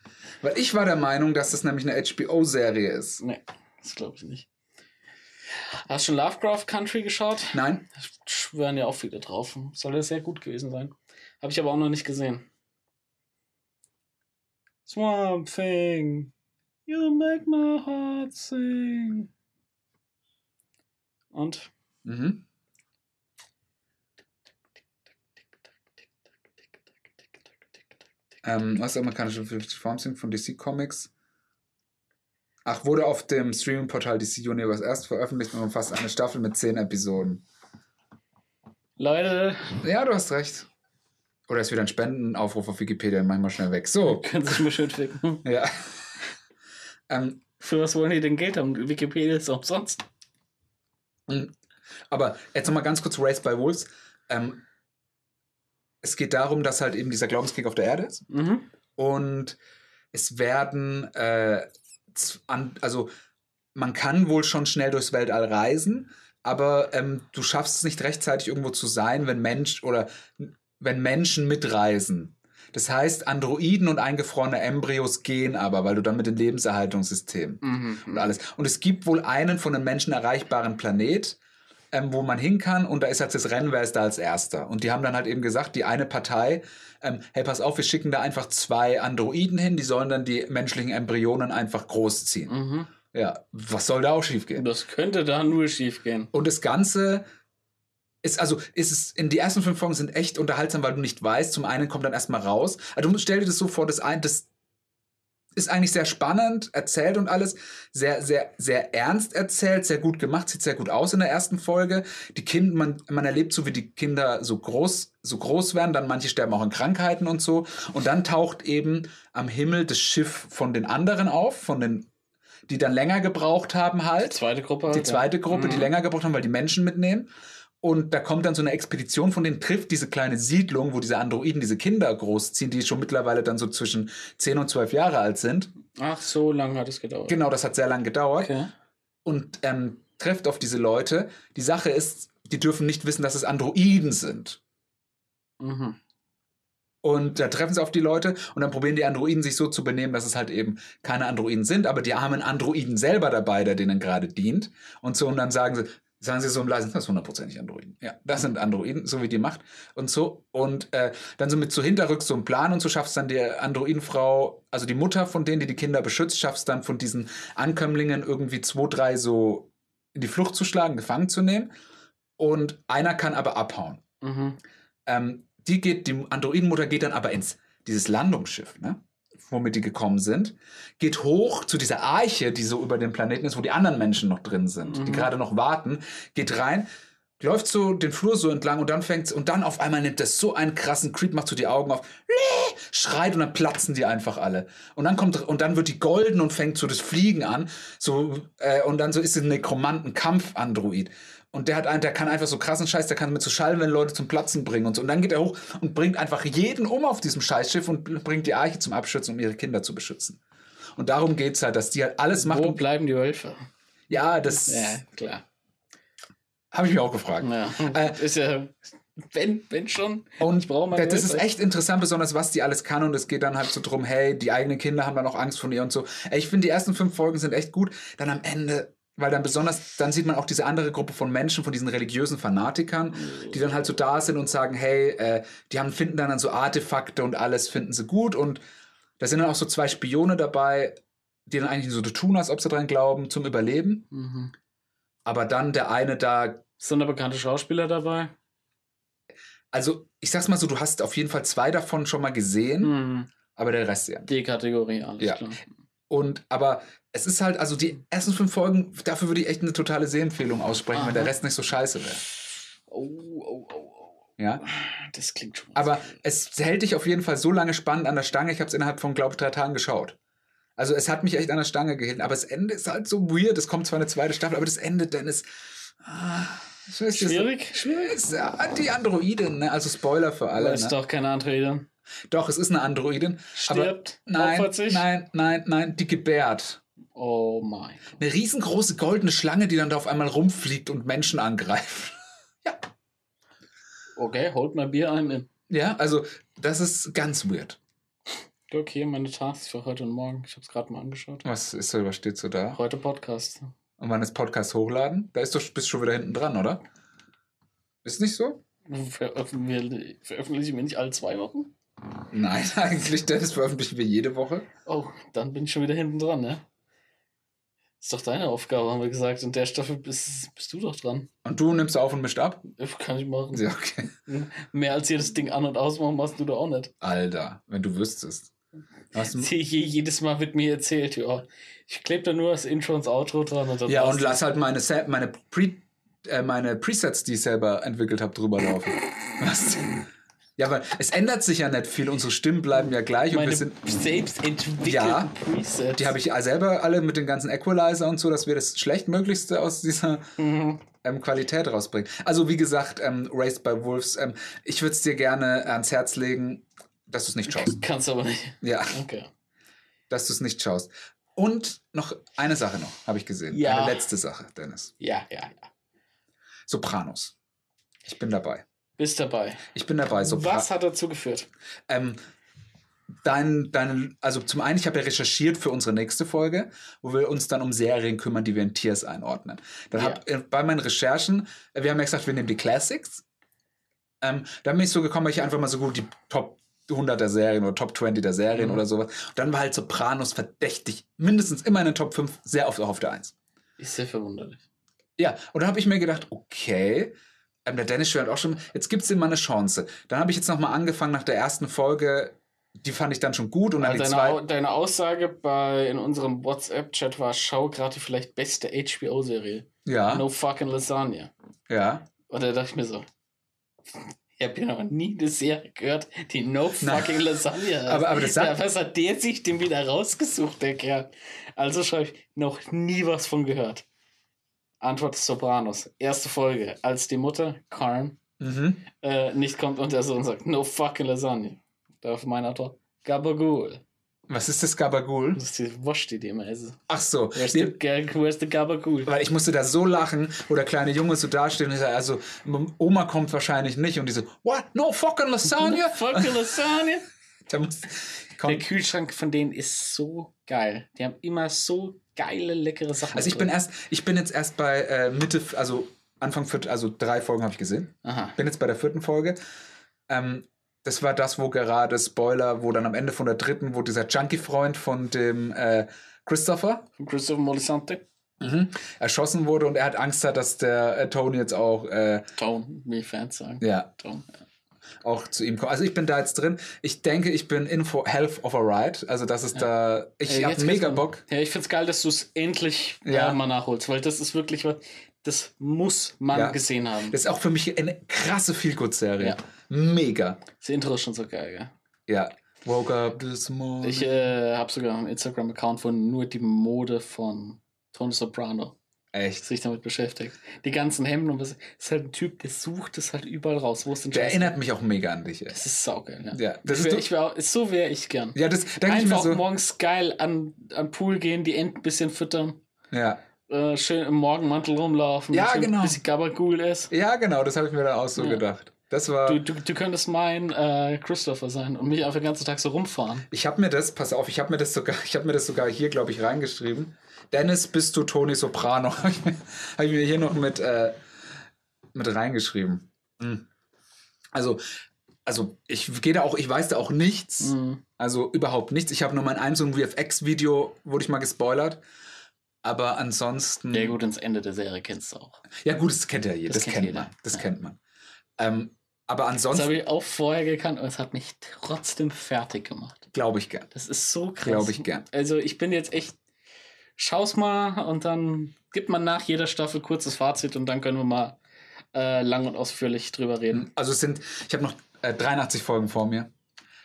Weil ich war der Meinung, dass das nämlich eine HBO-Serie ist. Nee, das glaube ich nicht. Hast du schon Lovecraft Country geschaut? Nein? Schwören ja auch viele drauf. Soll ja sehr gut gewesen sein. Habe ich aber auch noch nicht gesehen. Swamp Thing, you make my heart sing. Und? Mhm. Ähm, was ist der amerikanische Form sind von DC Comics? Ach, wurde auf dem Streaming-Portal DC Universe erst veröffentlicht und umfasst eine Staffel mit zehn Episoden. Leute, Ja, du hast recht. Oder ist wieder ein Spendenaufruf auf Wikipedia, manchmal schnell weg. So, können sich mal schön ficken. ja. ähm, Für was wollen die denn Geld haben? Wikipedia ist umsonst. Aber jetzt nochmal ganz kurz Race by Wolves. Ähm, es geht darum, dass halt eben dieser Glaubenskrieg auf der Erde ist. Mhm. Und es werden, äh, an, also man kann wohl schon schnell durchs Weltall reisen, aber ähm, du schaffst es nicht rechtzeitig irgendwo zu sein, wenn Mensch oder wenn Menschen mitreisen. Das heißt, Androiden und eingefrorene Embryos gehen aber, weil du dann mit dem Lebenserhaltungssystem Mhm. und alles. Und es gibt wohl einen von den Menschen erreichbaren Planet, ähm, wo man hin kann und da ist halt das Rennen, wer ist da als Erster. Und die haben dann halt eben gesagt, die eine Partei, ähm, hey, pass auf, wir schicken da einfach zwei Androiden hin, die sollen dann die menschlichen Embryonen einfach großziehen. Mhm. Ja, was soll da auch schiefgehen? Das könnte da nur schief gehen. Und das Ganze ist, also, ist es, in die ersten fünf Folgen sind echt unterhaltsam, weil du nicht weißt, zum einen kommt dann erstmal raus. Also stell dir das so vor, das ein, das, ist eigentlich sehr spannend erzählt und alles. Sehr, sehr, sehr ernst erzählt, sehr gut gemacht, sieht sehr gut aus in der ersten Folge. Die Kinder, man, man erlebt so, wie die Kinder so groß, so groß werden, dann manche sterben auch in Krankheiten und so. Und dann taucht eben am Himmel das Schiff von den anderen auf, von den, die dann länger gebraucht haben halt. Zweite Gruppe. Die zweite ja. Gruppe, die Mhm. länger gebraucht haben, weil die Menschen mitnehmen. Und da kommt dann so eine Expedition von denen, trifft diese kleine Siedlung, wo diese Androiden diese Kinder großziehen, die schon mittlerweile dann so zwischen 10 und 12 Jahre alt sind. Ach, so lange hat es gedauert. Genau, das hat sehr lang gedauert. Okay. Und ähm, trifft auf diese Leute. Die Sache ist, die dürfen nicht wissen, dass es Androiden sind. Mhm. Und da treffen sie auf die Leute und dann probieren die Androiden sich so zu benehmen, dass es halt eben keine Androiden sind, aber die einen Androiden selber dabei, der denen gerade dient. Und so, und dann sagen sie, sagen sie so im leisen, das ist hundertprozentig Androiden. Ja, das sind Androiden, so wie die macht und so. Und äh, dann so mit so hinterrücks so einem Plan und so schaffst dann die Androidenfrau, also die Mutter von denen, die die Kinder beschützt, schaffst dann von diesen Ankömmlingen irgendwie zwei, drei so in die Flucht zu schlagen, gefangen zu nehmen. Und einer kann aber abhauen. Mhm. Ähm, die geht, die Androidenmutter geht dann aber ins dieses Landungsschiff, ne? Womit die gekommen sind, geht hoch zu dieser Arche, die so über dem Planeten ist, wo die anderen Menschen noch drin sind, die Mhm. gerade noch warten, geht rein, läuft so den Flur so entlang und dann fängt's und dann auf einmal nimmt das so einen krassen Creep, macht so die Augen auf, schreit und dann platzen die einfach alle. Und dann kommt und dann wird die golden und fängt so das Fliegen an, so äh, und dann so ist es ein Nekromanten-Kampf-Android. Und der hat einen, der kann einfach so krassen Scheiß, der kann mit so Schallwellen Leute zum Platzen bringen und so. Und dann geht er hoch und bringt einfach jeden um auf diesem Scheißschiff und bringt die Arche zum Abschützen, um ihre Kinder zu beschützen. Und darum geht's halt, dass die halt alles macht. Wo bleiben die Wölfe? ja, das Ja, klar. habe ich mir auch gefragt. Ja. Äh, ist ja, wenn, wenn schon. Und meine das ist echt interessant, besonders was die alles kann. Und es geht dann halt so drum, hey, die eigenen Kinder haben dann auch Angst vor ihr und so. Ich finde, die ersten fünf Folgen sind echt gut. Dann am Ende, weil dann besonders, dann sieht man auch diese andere Gruppe von Menschen, von diesen religiösen Fanatikern, die dann halt so da sind und sagen, hey, äh, die haben, finden dann, dann so Artefakte und alles finden sie gut. Und da sind dann auch so zwei Spione dabei, die dann eigentlich so tun, als ob sie dran glauben, zum Überleben. Mhm. Aber dann der eine da Sind da bekannte Schauspieler dabei? also ich sag's mal so, du hast auf jeden Fall zwei davon schon mal gesehen, Mhm. aber der Rest ja. Die Kategorie, alles Ja. klar. Und aber es ist halt, also die ersten fünf Folgen, dafür würde ich echt eine totale Sehempfehlung aussprechen, wenn Aha. der Rest nicht so scheiße wäre. Oh, oh, oh, oh. Ja. Das klingt schon. Aber es hält dich auf jeden Fall so lange spannend an der Stange. Ich habe es innerhalb von, glaube ich, drei Tagen geschaut. Also es hat mich echt an der Stange gehalten. Aber das Ende ist halt so weird. Es kommt zwar eine zweite Staffel, aber das Ende dann ist. Ah, weiß Schwierig? Schwierig. Ist, ja, die Androidin, ne? Also Spoiler für alle. ist Ne? doch keine Androide. Doch, es ist eine Androidin. Stirbt, nein, nein, nein, nein, die gebärt. Oh mein. Eine riesengroße goldene Schlange, die dann da auf einmal rumfliegt und Menschen angreift. Okay, holt mal Bier ein. In. Ja, also das ist ganz weird. Guck hier meine Tasks für heute und morgen. Ich habe es gerade mal angeschaut. Was ist so, was steht so da? Heute Podcast. Und wann ist Podcast hochladen? Da ist doch, bist du schon wieder hinten dran, oder? Ist nicht so? Veröffentlichen veröffentlichen wir nicht alle zwei Wochen? Nein, eigentlich, das veröffentlichen wir jede Woche. Oh, dann bin ich schon wieder hinten dran, ne? Ist doch deine Aufgabe, haben wir gesagt. In der Staffel bist, bist du doch dran. Und du nimmst auf und mischt ab? Kann ich machen. Ja, okay. Mehr als jedes Ding an- und ausmachen machst du da auch nicht. Alter, wenn du wüsstest. Je- Jedes Mal wird mir erzählt, ja. Ich klebe da nur das Intro ins Outro dran und ja, und lass halt meine, Sa- meine, Pre äh, meine Presets, die ich selber entwickelt habe, drüber laufen. Was? Ja, aber es ändert sich ja nicht viel. Unsere Stimmen bleiben ja gleich. Und meine wir sind, selbst entwickelten Ja, Presets. die habe ich selber alle mit den ganzen Equalizer und so, dass wir das schlechtmöglichste aus dieser Mhm. ähm, Qualität rausbringen. Also wie gesagt, ähm, Raised by Wolves, ähm, ich würde es dir gerne ans Herz legen, dass du es nicht schaust. Kannst aber nicht. Ja, Okay. dass du es nicht schaust. Und noch eine Sache noch, habe ich gesehen. Ja. Eine letzte Sache, Dennis. Ja, ja, ja. Sopranos. Ich bin dabei. Bist dabei. Ich bin dabei. Sopra Was hat dazu geführt? Ähm, dein, dein, also zum einen, ich habe ja recherchiert für unsere nächste Folge, wo wir uns dann um Serien kümmern, die wir in Tiers einordnen. Dann Ja. hab, äh, bei meinen Recherchen, äh, wir haben ja gesagt, wir nehmen die Classics. Ähm, dann bin ich so gekommen, weil ich einfach mal so gut die Top 100 der Serien oder Top 20 der Serien Mhm. oder sowas. Und dann war halt Sopranos verdächtig, mindestens immer in den Top 5, sehr oft auch auf der 1. Ist sehr verwunderlich. Ja, und dann habe ich mir gedacht, okay, der Dennis schwört auch schon, jetzt gibt es ihm mal eine Chance. Dann habe ich jetzt nochmal angefangen nach der ersten Folge, die fand ich dann schon gut. Und dann die deine, Au- zweite. deine Aussage bei, in unserem WhatsApp-Chat war, schau gerade die vielleicht beste HBO-Serie. Ja, No fucking Lasagna. ja. Und da dachte ich mir so, ich habe ja noch nie eine Serie gehört, die No Na, fucking Lasagna heißt. aber- aber das sagt- ja, Was hat der sich denn wieder rausgesucht, der Kerl? Also schreibe ich, noch nie was von gehört. Antwort Sopranos. Erste Folge, als die Mutter, Carm, Mhm. äh, nicht kommt und der Sohn sagt, no fucking Lasagna. Darauf meine Antwort, Gabagool. Was ist das Gabagool? Das ist die Wurst, die die immer essen. Ach so. Where's Die- the, where's the Gabagool? Weil ich musste da so lachen, wo der kleine Junge so dasteht und ich sage, also Oma kommt wahrscheinlich nicht und die so, what? No fucking Lasagna? Fucking Lasagna? Da muss, Der. Kühlschrank von denen ist so geil. Die haben immer so geile, leckere Sachen. Also ich bin erst, ich bin jetzt erst bei äh, Mitte, also Anfang viert, also drei Folgen habe ich gesehen. Aha. Bin jetzt bei der vierten Folge. Ähm, das war das, wo gerade Spoiler, wo dann am Ende von der dritten, wo dieser Junkie-Freund von dem äh, Christopher Christopher Molisante. mhm, erschossen wurde und er hat Angst hat, dass der äh, Tony jetzt auch äh, Tone, wie Fans sagen. ja Tone. Ja. Auch zu ihm kommt. Also ich bin da jetzt drin. Ich denke, ich bin in for Health of a Ride. Also das ist da. Ich habe jetzt mega Bock. Ja, ich find's geil, dass du es endlich Ja. äh, mal nachholst, weil das ist wirklich was, das muss man Ja. gesehen haben. Das ist auch für mich eine krasse Feelgood-Serie. Ja. Mega. Das Intro ist schon so geil, gell? Ja. Woke up this morning. Ich äh, habe sogar einen Instagram-Account, wo nur die Mode von Tony Soprano Echt. sich damit beschäftigt. Die ganzen Hemden und was. ist halt ein Typ, der sucht es halt überall raus. Wo ist denn Der Scheiß? erinnert mich auch mega an dich. Ey. Das ist saugeil, ja. Ja, das ich ist wär, doch- ich wär, auch- so wäre ich gern. Ja, das denke ich mir Einfach so. morgens geil an, an Pool gehen, die Enten ein bisschen füttern, Ja. äh, schön im Morgenmantel rumlaufen, Ja, genau. ein bisschen Gabagool ist. ja, genau, das habe ich mir dann auch so Ja. gedacht. Das war. Du, du, du könntest mein äh, Christopher sein und mich einfach den ganzen Tag so rumfahren. Ich habe mir das, pass auf, ich habe mir das sogar, ich habe mir das sogar hier, glaube ich, reingeschrieben. Dennis, bist du Tony Soprano? habe ich, mir- hier noch mit, äh, mit reingeschrieben. Hm. Also, also ich gehe da auch, ich weiß da auch nichts. Mhm. Also überhaupt nichts. Ich habe nur mein ein so ein VFX-Video, wurde ich mal gespoilert. Aber ansonsten. Ja, gut, ins Ende der Serie kennst du auch. Ja, gut, das kennt ja jeder. Das Das, kennt jeder. man. Das Ja. kennt man. Ähm, aber Das ansonsten habe ich auch vorher gekannt und es hat mich trotzdem fertig gemacht. glaube ich gern. Das ist so krass. Glaube ich gern. Also ich bin jetzt echt. Schau's mal und dann gibt man nach jeder Staffel kurzes Fazit und dann können wir mal äh, lang und ausführlich drüber reden. Also es sind, ich habe noch äh, 83 Folgen vor mir.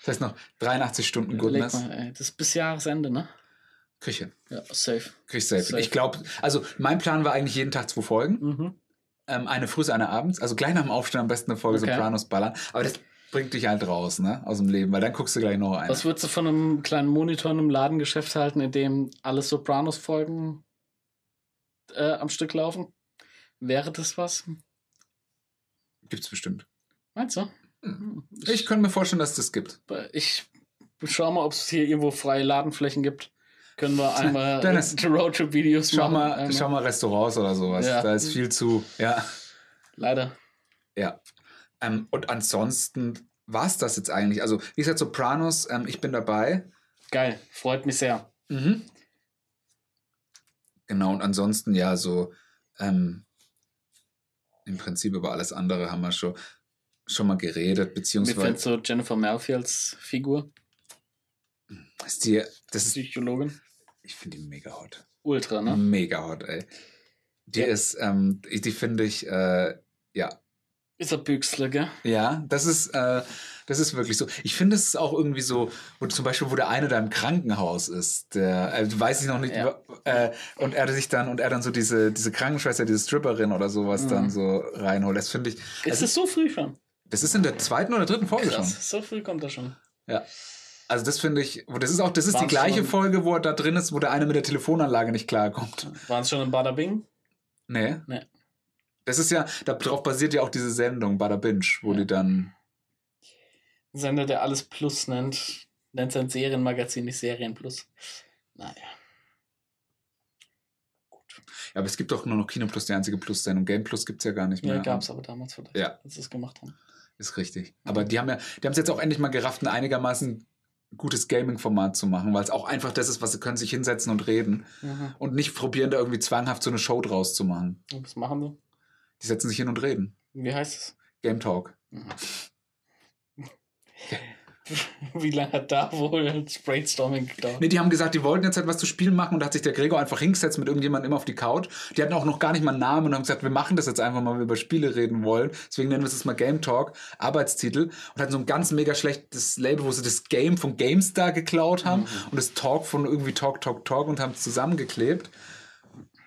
Das heißt noch 83 Stunden Goodness. mal, ey, das ist bis Jahresende, ne? Küche. Ja, safe. Ich safe. Safe. Ich glaube, also mein Plan war eigentlich jeden Tag zwei Folgen. Mhm. Ähm, eine früh, eine abends. Also gleich nach dem Aufstehen am besten eine Folge Okay. Sopranos ballern. Aber das bringt dich halt raus, ne? Aus dem Leben, weil dann guckst du gleich noch eine. Was würdest du von einem kleinen Monitor in einem Ladengeschäft halten, in dem alle Sopranos-Folgen äh, am Stück laufen? Wäre das was? Gibt's bestimmt. Meinst du? Ich könnte mir vorstellen, dass es das gibt. Ich schau mal, ob es hier irgendwo freie Ladenflächen gibt. Können wir einmal Dennis, Roadtrip-Videos Schau machen. mal, einmal. schau mal Restaurants oder sowas. Ja. Da ist viel zu. Ja. Leider. Ja. Ähm, und ansonsten war es das jetzt eigentlich. Also, wie gesagt, Sopranos, ähm, ich bin dabei. Geil. Freut mich sehr. Mhm. Genau, und ansonsten ja, so ähm, im Prinzip über alles andere haben wir schon, schon mal geredet, Wie beziehungsweise findest du Jennifer Malfields Figur? ist die, das ist, Psychologin? ich finde die mega hot. Ultra, ne? Mega hot, ey. Die Ja. ist, ähm, die die finde ich, äh, ja, Ist er Büchsler, gell? Ja, das ist, äh, das ist wirklich so. Ich finde es auch irgendwie so, wo zum Beispiel, wo der eine da im Krankenhaus ist, der, äh, weiß ich noch nicht, Ja. äh, und er sich dann, und er dann so diese, diese Krankenschwester, diese Stripperin oder sowas Mhm. dann so reinholt. Das finde ich, Ist also, es so früh schon? das ist in der zweiten oder dritten Folge schon. Krass. So früh kommt er schon. Ja. Also das finde ich, das ist auch, das ist die War's gleiche schon- Folge, wo er da drin ist, wo der eine mit der Telefonanlage nicht klarkommt. Waren es schon in Bada Bing? Nee. Nee. Das ist ja, darauf basiert ja auch diese Sendung, Bada Binge, wo Ja. die dann, Ein Sender, der alles Plus nennt. Nennt sein Serienmagazin nicht Serien Plus. Naja. ja, aber es gibt doch nur noch Kino Plus, die einzige Plus-Sendung. Game Plus gibt es ja gar nicht mehr. Ja, gab es aber damals vielleicht, Ja. als sie es gemacht haben. Ist richtig. Aber die haben ja, die haben es jetzt auch endlich mal gerafft, ein einigermaßen gutes Gaming-Format zu machen, weil es auch einfach das ist, was sie können sich hinsetzen und reden Mhm. und nicht probieren, da irgendwie zwanghaft so eine Show draus zu machen. Und was machen sie? Die setzen sich hin und reden. Wie heißt es? Game Talk. Mhm. Wie lange hat da wohl das Brainstorming gedauert? Nee, die haben gesagt, die wollten jetzt etwas zu spielen machen und da hat sich der Gregor einfach hingesetzt mit irgendjemandem immer auf die Couch. Die hatten auch noch gar nicht mal einen Namen und haben gesagt, wir machen das jetzt einfach mal, weil wir über Spiele reden wollen. Deswegen nennen wir es jetzt mal Game Talk, Arbeitstitel. Und hatten so ein ganz mega schlechtes Label, wo sie das Game von GameStar geklaut haben und das Talk von irgendwie Talk, Talk, Talk und haben es zusammengeklebt.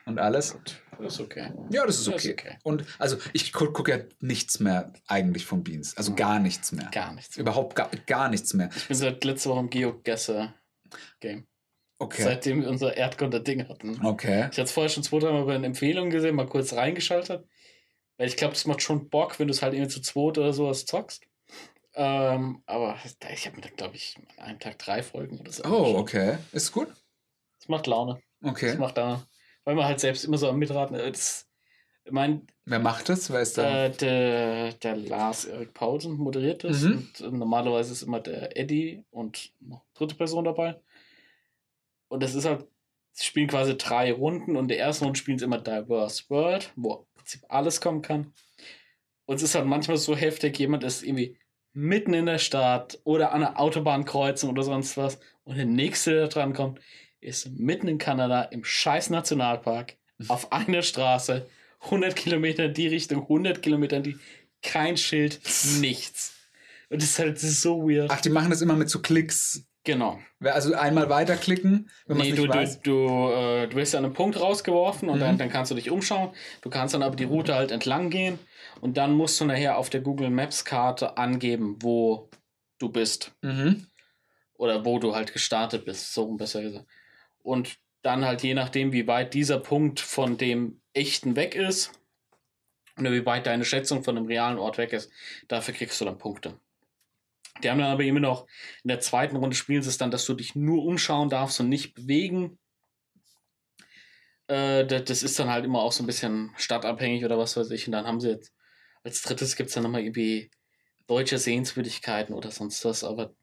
Und alles. Das ist okay. Ja, das ist Das okay. ist okay. Und also ich gucke guck ja nichts mehr eigentlich von Beans. Also gar nichts mehr. Gar nichts. Überhaupt gar, gar nichts mehr. Ich bin seit letzter Woche im Geogesser-Game. Okay. Seitdem wir unser Erdkunde-Ding hatten. Okay. Ich hatte es vorher schon zwei, dreimal bei den Empfehlungen gesehen, mal kurz reingeschaltet. Weil ich glaube, das macht schon Bock, wenn du es halt irgendwie zu zweit oder sowas zockst. Ähm, aber ich habe mir da, glaube ich, an einem Tag drei Folgen oder so. Oh, angeschaut. okay. Ist gut. Das macht Laune. Okay. Das macht da, weil man halt selbst immer so am Mitraten ist. Ich meine, Wer macht das? Wer ist äh, der, der Lars Erik Paulsen moderiert das Mhm. und äh, normalerweise ist immer der Eddie und noch dritte Person dabei. Und das ist halt, sie spielen quasi drei Runden und in der ersten Runde spielen sie immer Diverse World, wo im Prinzip alles kommen kann. Und es ist halt manchmal so heftig, jemand ist irgendwie mitten in der Stadt oder an einer Autobahnkreuzung oder sonst was und der nächste, der dran kommt, ist mitten in Kanada im scheiß Nationalpark auf einer Straße 100 Kilometer in die Richtung, 100 Kilometer in die, kein Schild, nichts. Und das ist halt das ist so weird. Ach, die machen das immer mit so Klicks. Genau. Also einmal weiterklicken, wenn man Nee, du, nicht du, weiß. du, äh, du wirst an einen Punkt rausgeworfen und Mhm. dann, dann kannst du dich umschauen. Du kannst dann aber die Route halt entlang gehen und dann musst du nachher auf der Google Maps Karte angeben, wo du bist Mhm. oder wo du halt gestartet bist, so besser gesagt. Und dann halt je nachdem, wie weit dieser Punkt von dem echten weg ist oder wie weit deine Schätzung von dem realen Ort weg ist, dafür kriegst du dann Punkte. Die haben dann aber immer noch, in der zweiten Runde spielen sie es dann, dass du dich nur umschauen darfst und nicht bewegen. Äh, das, ist dann halt immer auch so ein bisschen stadtabhängig oder was weiß ich. Und dann haben sie jetzt, als drittes gibt es dann nochmal irgendwie deutsche Sehenswürdigkeiten oder sonst was, aber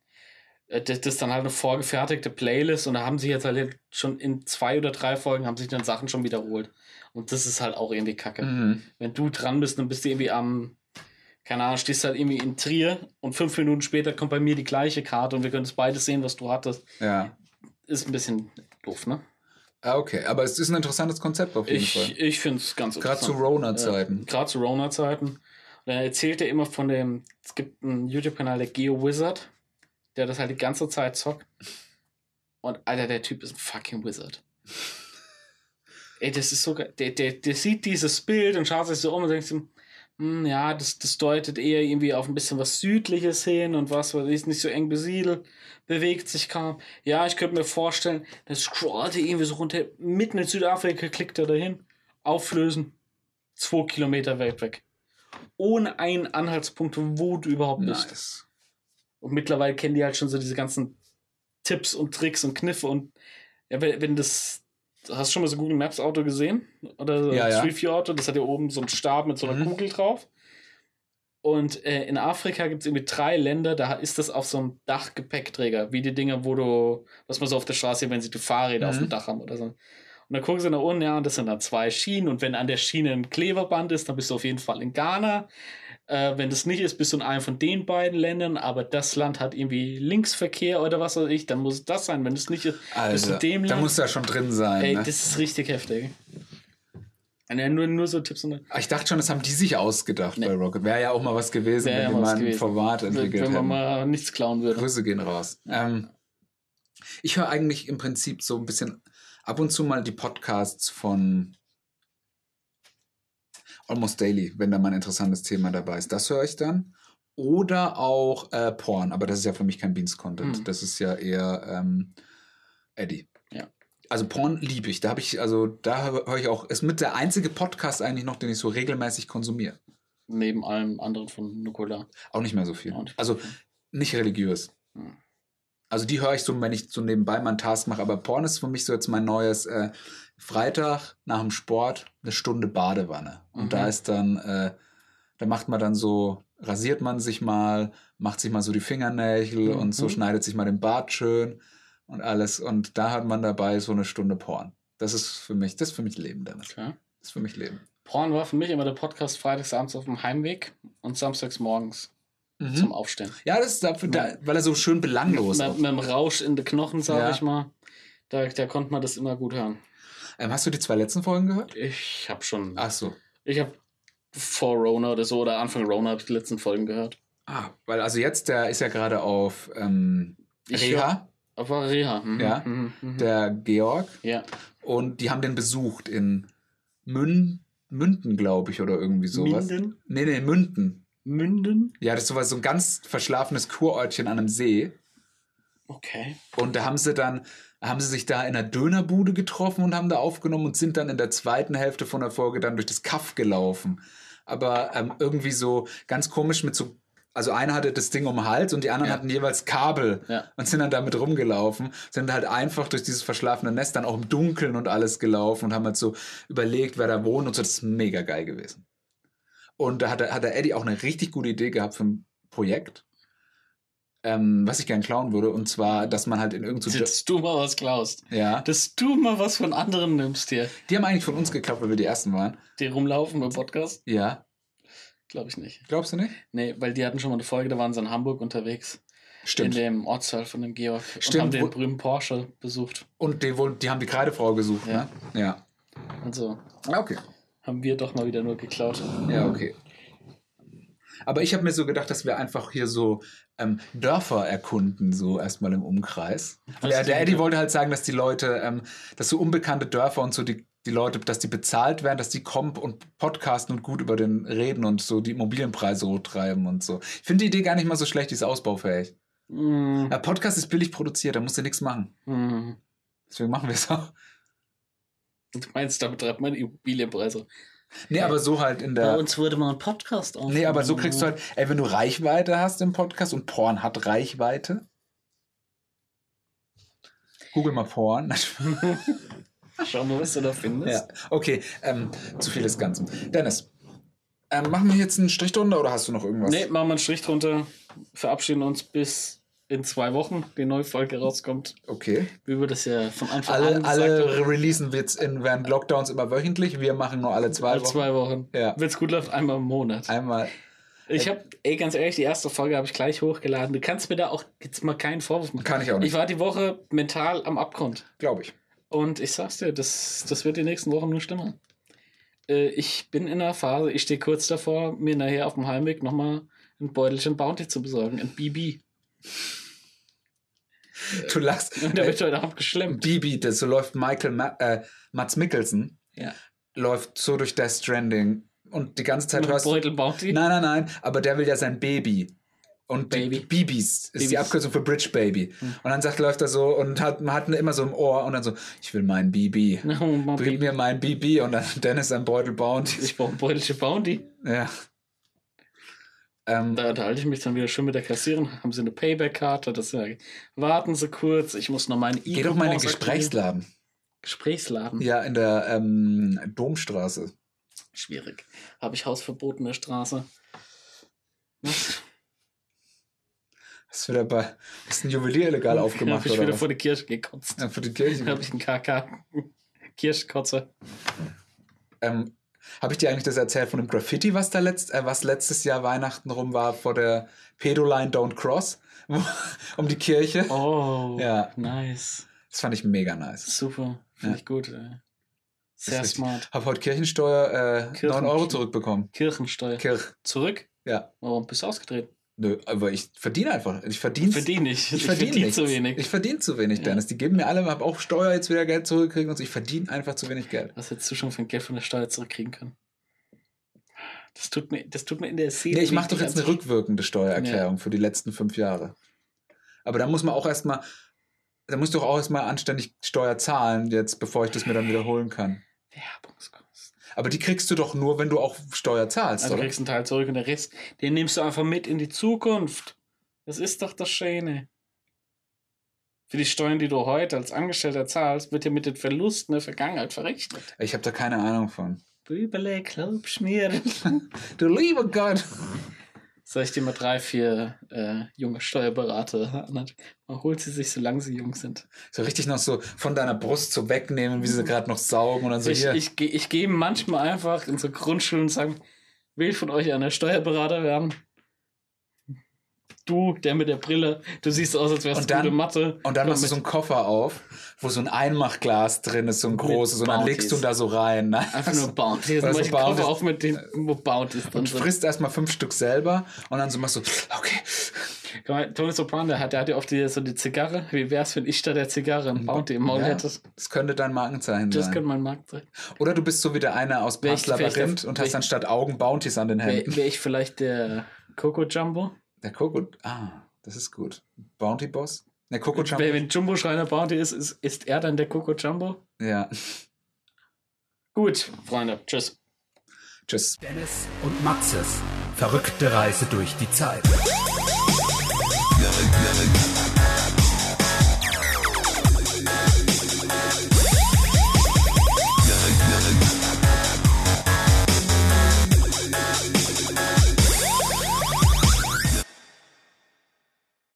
das, das ist dann halt eine vorgefertigte Playlist und da haben sie jetzt halt schon in zwei oder drei Folgen haben sich dann Sachen schon wiederholt. Und das ist halt auch irgendwie kacke. Mhm. Wenn du dran bist, dann bist du irgendwie am, keine Ahnung, stehst halt irgendwie in Trier und fünf Minuten später kommt bei mir die gleiche Karte und wir können das beides sehen, was du hattest. Ja. Ist ein bisschen doof, ne? Ah, okay. Aber es ist ein interessantes Konzept auf jeden Ich, Fall. ich finde es ganz Gerade zu interessant. Rona-Zeiten. Ja, Gerade zu Rona-Zeiten. Und dann erzählt er immer von dem, es gibt einen YouTube-Kanal, der Geo Wizard, der das halt die ganze Zeit zockt. Und Alter, der Typ ist ein fucking Wizard. Ey, das ist so geil. Der, der, der sieht dieses Bild und schaut sich so um und denkt sich, hm, ja, das, das deutet eher irgendwie auf ein bisschen was Südliches hin und was, weil ist nicht so eng besiedelt, bewegt sich kaum. Ja, ich könnte mir vorstellen, das scrollt irgendwie so runter, mitten in Südafrika klickt er dahin, auflösen, zwei Kilometer weit weg. Ohne einen Anhaltspunkt, wo du überhaupt bist. Und mittlerweile kennen die halt schon so diese ganzen Tipps und Tricks und Kniffe und ja, wenn, wenn das. Hast du schon mal so Google Maps Auto gesehen? Oder so Ja, ja. Street View Auto? Das hat ja oben so einen Stab mit so einer Mhm. Kugel drauf. Und äh, in Afrika gibt es irgendwie drei Länder, da ist das auf so einem Dachgepäckträger, wie die Dinger, wo du, was man so auf der Straße sieht, wenn sie die Fahrräder auf Mhm. dem Dach haben oder so. Und dann gucken sie nach unten, ja, und das sind dann zwei Schienen. Und wenn an der Schiene ein Kleberband ist, dann bist du auf jeden Fall in Ghana. Äh, wenn das nicht ist, bist du in einem von den beiden Ländern, aber das Land hat irgendwie Linksverkehr oder was weiß ich, dann muss es das sein. Wenn es nicht ist, bist du Also, in dem da Land. muss ja schon drin sein. Ey, ne? das ist richtig heftig. Ja, nur, nur so Tipps und Ah, Ich dachte schon, das haben die sich ausgedacht Nee. bei Rocket. Wäre ja auch mal was gewesen, Wäre wenn ja mal ein. Format entwickelt wenn man mal nichts klauen würde. Grüße gehen raus. Ähm, ich höre eigentlich im Prinzip so ein bisschen ab und zu mal die Podcasts von Almost Daily, wenn da mal ein interessantes Thema dabei ist. Das höre ich dann. Oder auch äh, Porn, aber das ist ja für mich kein Beans-Content. Hm. Das ist ja eher ähm, Eddie. Ja. Also Porn liebe ich. Da habe ich, also da höre ich auch, ist mit der einzige Podcast eigentlich noch, den ich so regelmäßig konsumiere. Neben allem anderen von Nicola. Auch nicht mehr so viel. Nicht Also nicht religiös. Hm. Also die höre ich so, wenn ich so nebenbei meinen Task mache. Aber Porn ist für mich so jetzt mein neues äh, Freitag nach dem Sport eine Stunde Badewanne. Und Mhm. da ist dann, äh, da macht man dann so, rasiert man sich mal, macht sich mal so die Fingernägel und so Mhm. schneidet sich mal den Bart schön und alles. Und da hat man dabei so eine Stunde Porn. Das ist für mich, das ist für mich Leben damit. Okay. Das ist für mich Leben. Porn war für mich immer der Podcast freitags abends auf dem Heimweg und samstags morgens Mhm. zum Aufstehen. Ja, das ist dafür, da, weil er so schön belanglos Mit, ist. mit dem Rausch in den Knochen, sag Ja. ich mal. Da, da konnte man das immer gut hören. Ähm, hast du die zwei letzten Folgen gehört? Ich habe schon. Ach so. Ich habe vor Rona oder so oder Anfang Rona habe ich die letzten Folgen gehört. Ah, weil also jetzt, der ist ja gerade auf ähm, Reha, Aber Reha. Mhm, Ja. Mhm, mhm. der Georg. ja. Und die haben den besucht in Mün Münden, glaube ich, oder irgendwie sowas. Minden? Nee, nee, Münden. Münden? Ja, das ist sowas, so ein ganz verschlafenes Kurortchen an einem See. Okay. Und da haben sie dann, haben sie sich da in einer Dönerbude getroffen und haben da aufgenommen und sind dann in der zweiten Hälfte von der Folge dann durch das Kaff gelaufen. Aber ähm, irgendwie so ganz komisch mit so, also einer hatte das Ding um den Hals und die anderen Ja. hatten jeweils Kabel Ja. und sind dann damit rumgelaufen, sind halt einfach durch dieses verschlafene Nest dann auch im Dunkeln und alles gelaufen und haben halt so überlegt, wer da wohnt und so. Das ist mega geil gewesen. Und da hat, der- hat der Eddie auch eine richtig gute Idee gehabt für ein Projekt, ähm, was ich gern klauen würde. Und zwar, dass man halt in irgend so Dass du mal was klaust. ja. Dass du mal was von anderen nimmst hier. Die haben eigentlich von uns geklappt, weil wir die ersten waren. Die rumlaufen beim Podcast? Ja. Glaube ich nicht. Glaubst du nicht? Nee, weil die hatten schon mal eine Folge, da waren sie in Hamburg unterwegs. Stimmt. In dem Ortsteil von dem Georg. Stimmt, Und haben den berühmten Porsche besucht. Und die, die haben die Kreidefrau gesucht, Ja. ne? Ja. Also Ja, okay. haben wir doch mal wieder nur geklaut. Ja, okay. Aber ich habe mir so gedacht, dass wir einfach hier so ähm, Dörfer erkunden, so erstmal im Umkreis. Der, der Eddie wollte halt sagen, dass die Leute, ähm, dass so unbekannte Dörfer und so die, die Leute, dass die bezahlt werden, dass die kommen und podcasten und gut über den reden und so die Immobilienpreise hochtreiben und so. Ich finde die Idee gar nicht mal so schlecht, die ist ausbaufähig. Mm, Der Podcast ist billig produziert, da musst du nichts machen. mm. Deswegen machen wir es auch. Du meinst, damit treibt man Immobilienpreise. Nee, aber so halt in Bei der. uns wurde mal ein Podcast auf. Nee, aber so kriegst du halt, ey, wenn du Reichweite hast im Podcast und Porn hat Reichweite. Google mal Porn. Schau mal, was du da findest. ja, okay, ähm, zu viel des Ganzen. Dennis, ähm, machen wir jetzt einen Strich drunter oder hast du noch irgendwas? Nee, machen wir einen Strich drunter. Verabschieden uns bis in zwei Wochen die neue Folge rauskommt. Okay. Wie wir das ja von Anfang Alle, an gesagt alle haben. releasen wir jetzt in, während Lockdowns immer wöchentlich. Wir machen nur alle zwei Alle Wochen. zwei Wochen. Ja. Wenn es gut läuft, einmal im Monat. Einmal. Ich habe, ey, ganz ehrlich, die erste Folge habe ich gleich hochgeladen. Du kannst mir da auch jetzt mal keinen Vorwurf machen. Kann ich auch Ich nicht. war die Woche mental am Abgrund. Glaube ich. Und ich sag's dir, das, das wird die nächsten Wochen nur schlimmer. Äh, ich bin in einer Phase, ich stehe kurz davor, mir nachher auf dem Heimweg nochmal ein Beutelchen Bounty zu besorgen. Ein BB. Du lachst. Und der Äh, wird heute abgeschlemmt. Bibi, das so läuft Michael Ma äh, Mats Mikkelsen, Ja. läuft so durch Death Stranding und die ganze Zeit hörst. Beutel Bounty. Nein, nein, nein, aber der will ja sein Baby. Und Baby. die Bibis ist die Babys. Abkürzung für Bridge Baby. Hm. Und dann sagt, läuft er so und hat, man hat immer so im Ohr und dann so, ich will mein Bibi. Oh, Bring mir mein Bibi und dann Dennis sein Beutel Bounty. Ich brauche ein Beutelchen Bounty. Ja. Ähm, Da unterhalte ich mich dann wieder schön mit der Kassiererin. Haben sie eine Payback-Karte? Das ja, warten Sie kurz. Ich muss noch meine geh doch mal in den. Gesprächsladen. Gesprächsladen. Ja, in der ähm, Domstraße. Schwierig. Habe ich Hausverbot in der Straße? Was? Hast du wieder bei, hast ein Juwelier illegal aufgemacht Habe ich oder wieder was? vor die Kirche gekotzt. Ja, für die Kirche. Habe ich einen KK Kirschkotze. Ähm, Habe ich dir eigentlich das erzählt von dem Graffiti, was da letzt, äh, was letztes Jahr Weihnachten rum war vor der Pedoline Don't Cross um die Kirche? Oh, Ja. nice. Das fand ich mega nice. Super. Finde Ja. ich gut. Ey. Sehr smart. Habe heute Kirchensteuer äh, Kirchen- 9 Euro zurückbekommen. Kirchensteuer. Kirch. Zurück? Ja. Warum bist du ausgedreht? Nö, aber ich verdiene einfach. Ich verdiene Verdiene ich. Ich verdiene verdien zu wenig. Ich verdiene zu wenig, Ja. Dennis. Die geben mir alle, habe auch Steuer jetzt wieder Geld zurückkriegen und so. Ich verdiene einfach zu wenig Geld. Was hättest du schon für ein Geld von der Steuer zurückkriegen können? Das tut mir, das tut mir in der Seele. Nee, ich mache doch jetzt eine rückwirkende Steuererklärung für die letzten fünf Jahre. Aber da muss man auch erstmal, da muss doch auch erstmal anständig Steuer zahlen, jetzt, bevor ich das mir dann wiederholen kann. Werbungskosten. Aber die kriegst du doch nur, wenn du auch Steuer zahlst, Also du oder? kriegst einen Teil zurück und der Rest, den nimmst du einfach mit in die Zukunft. Das ist doch das Schöne. Für die Steuern, die du heute als Angestellter zahlst, wird ja mit den Verlusten der Vergangenheit verrechnet. Ich habe da keine Ahnung von. Bübele, Glaubschmier. Du lieber Gott! Soll ich dir mal drei, vier äh, junge Steuerberater an? Man holt sie sich, solange sie jung sind. So richtig noch so von deiner Brust so wegnehmen, wie sie gerade noch saugen und dann so ich, hier. ich, geh- ich gehe manchmal einfach in so Grundschulen und sage, will ich von euch einer Steuerberater werden? Du, der mit der Brille, du siehst aus, als wärst du dann- gute Mathe. Und dann machst du so einen Koffer auf, wo so ein Einmachglas drin ist, so ein großes, und dann legst du da so rein. Ne? Einfach nur Bounties. Oder Dann so mach ich Bounties. Cover auf mit den wo Bounties drin Und frisst erstmal fünf Stück selber und dann so machst du, okay. Tony Soprano, der hat, der hat ja oft die, so die Zigarre. Wie wär's, wenn ich da der Zigarre ein Bounty im Maul Ja, hätte? das könnte dein Markenzeichen Das sein. könnte mein Markt sein. Oder du bist so wie der eine aus ich Labyrinth und hast ich- anstatt Augen Bounties an den Wäre Händen. wär ich vielleicht der Coco Jumbo? Der Coco. Ah, das ist gut. Bounty Boss? Der Coco Jumbo. Wenn Jumbo Schreiner Bounty ist, ist, ist er dann der Coco Jumbo? Ja. Gut, Freunde. Tschüss. Tschüss. Dennis und Maxis. Verrückte Reise durch die Zeit.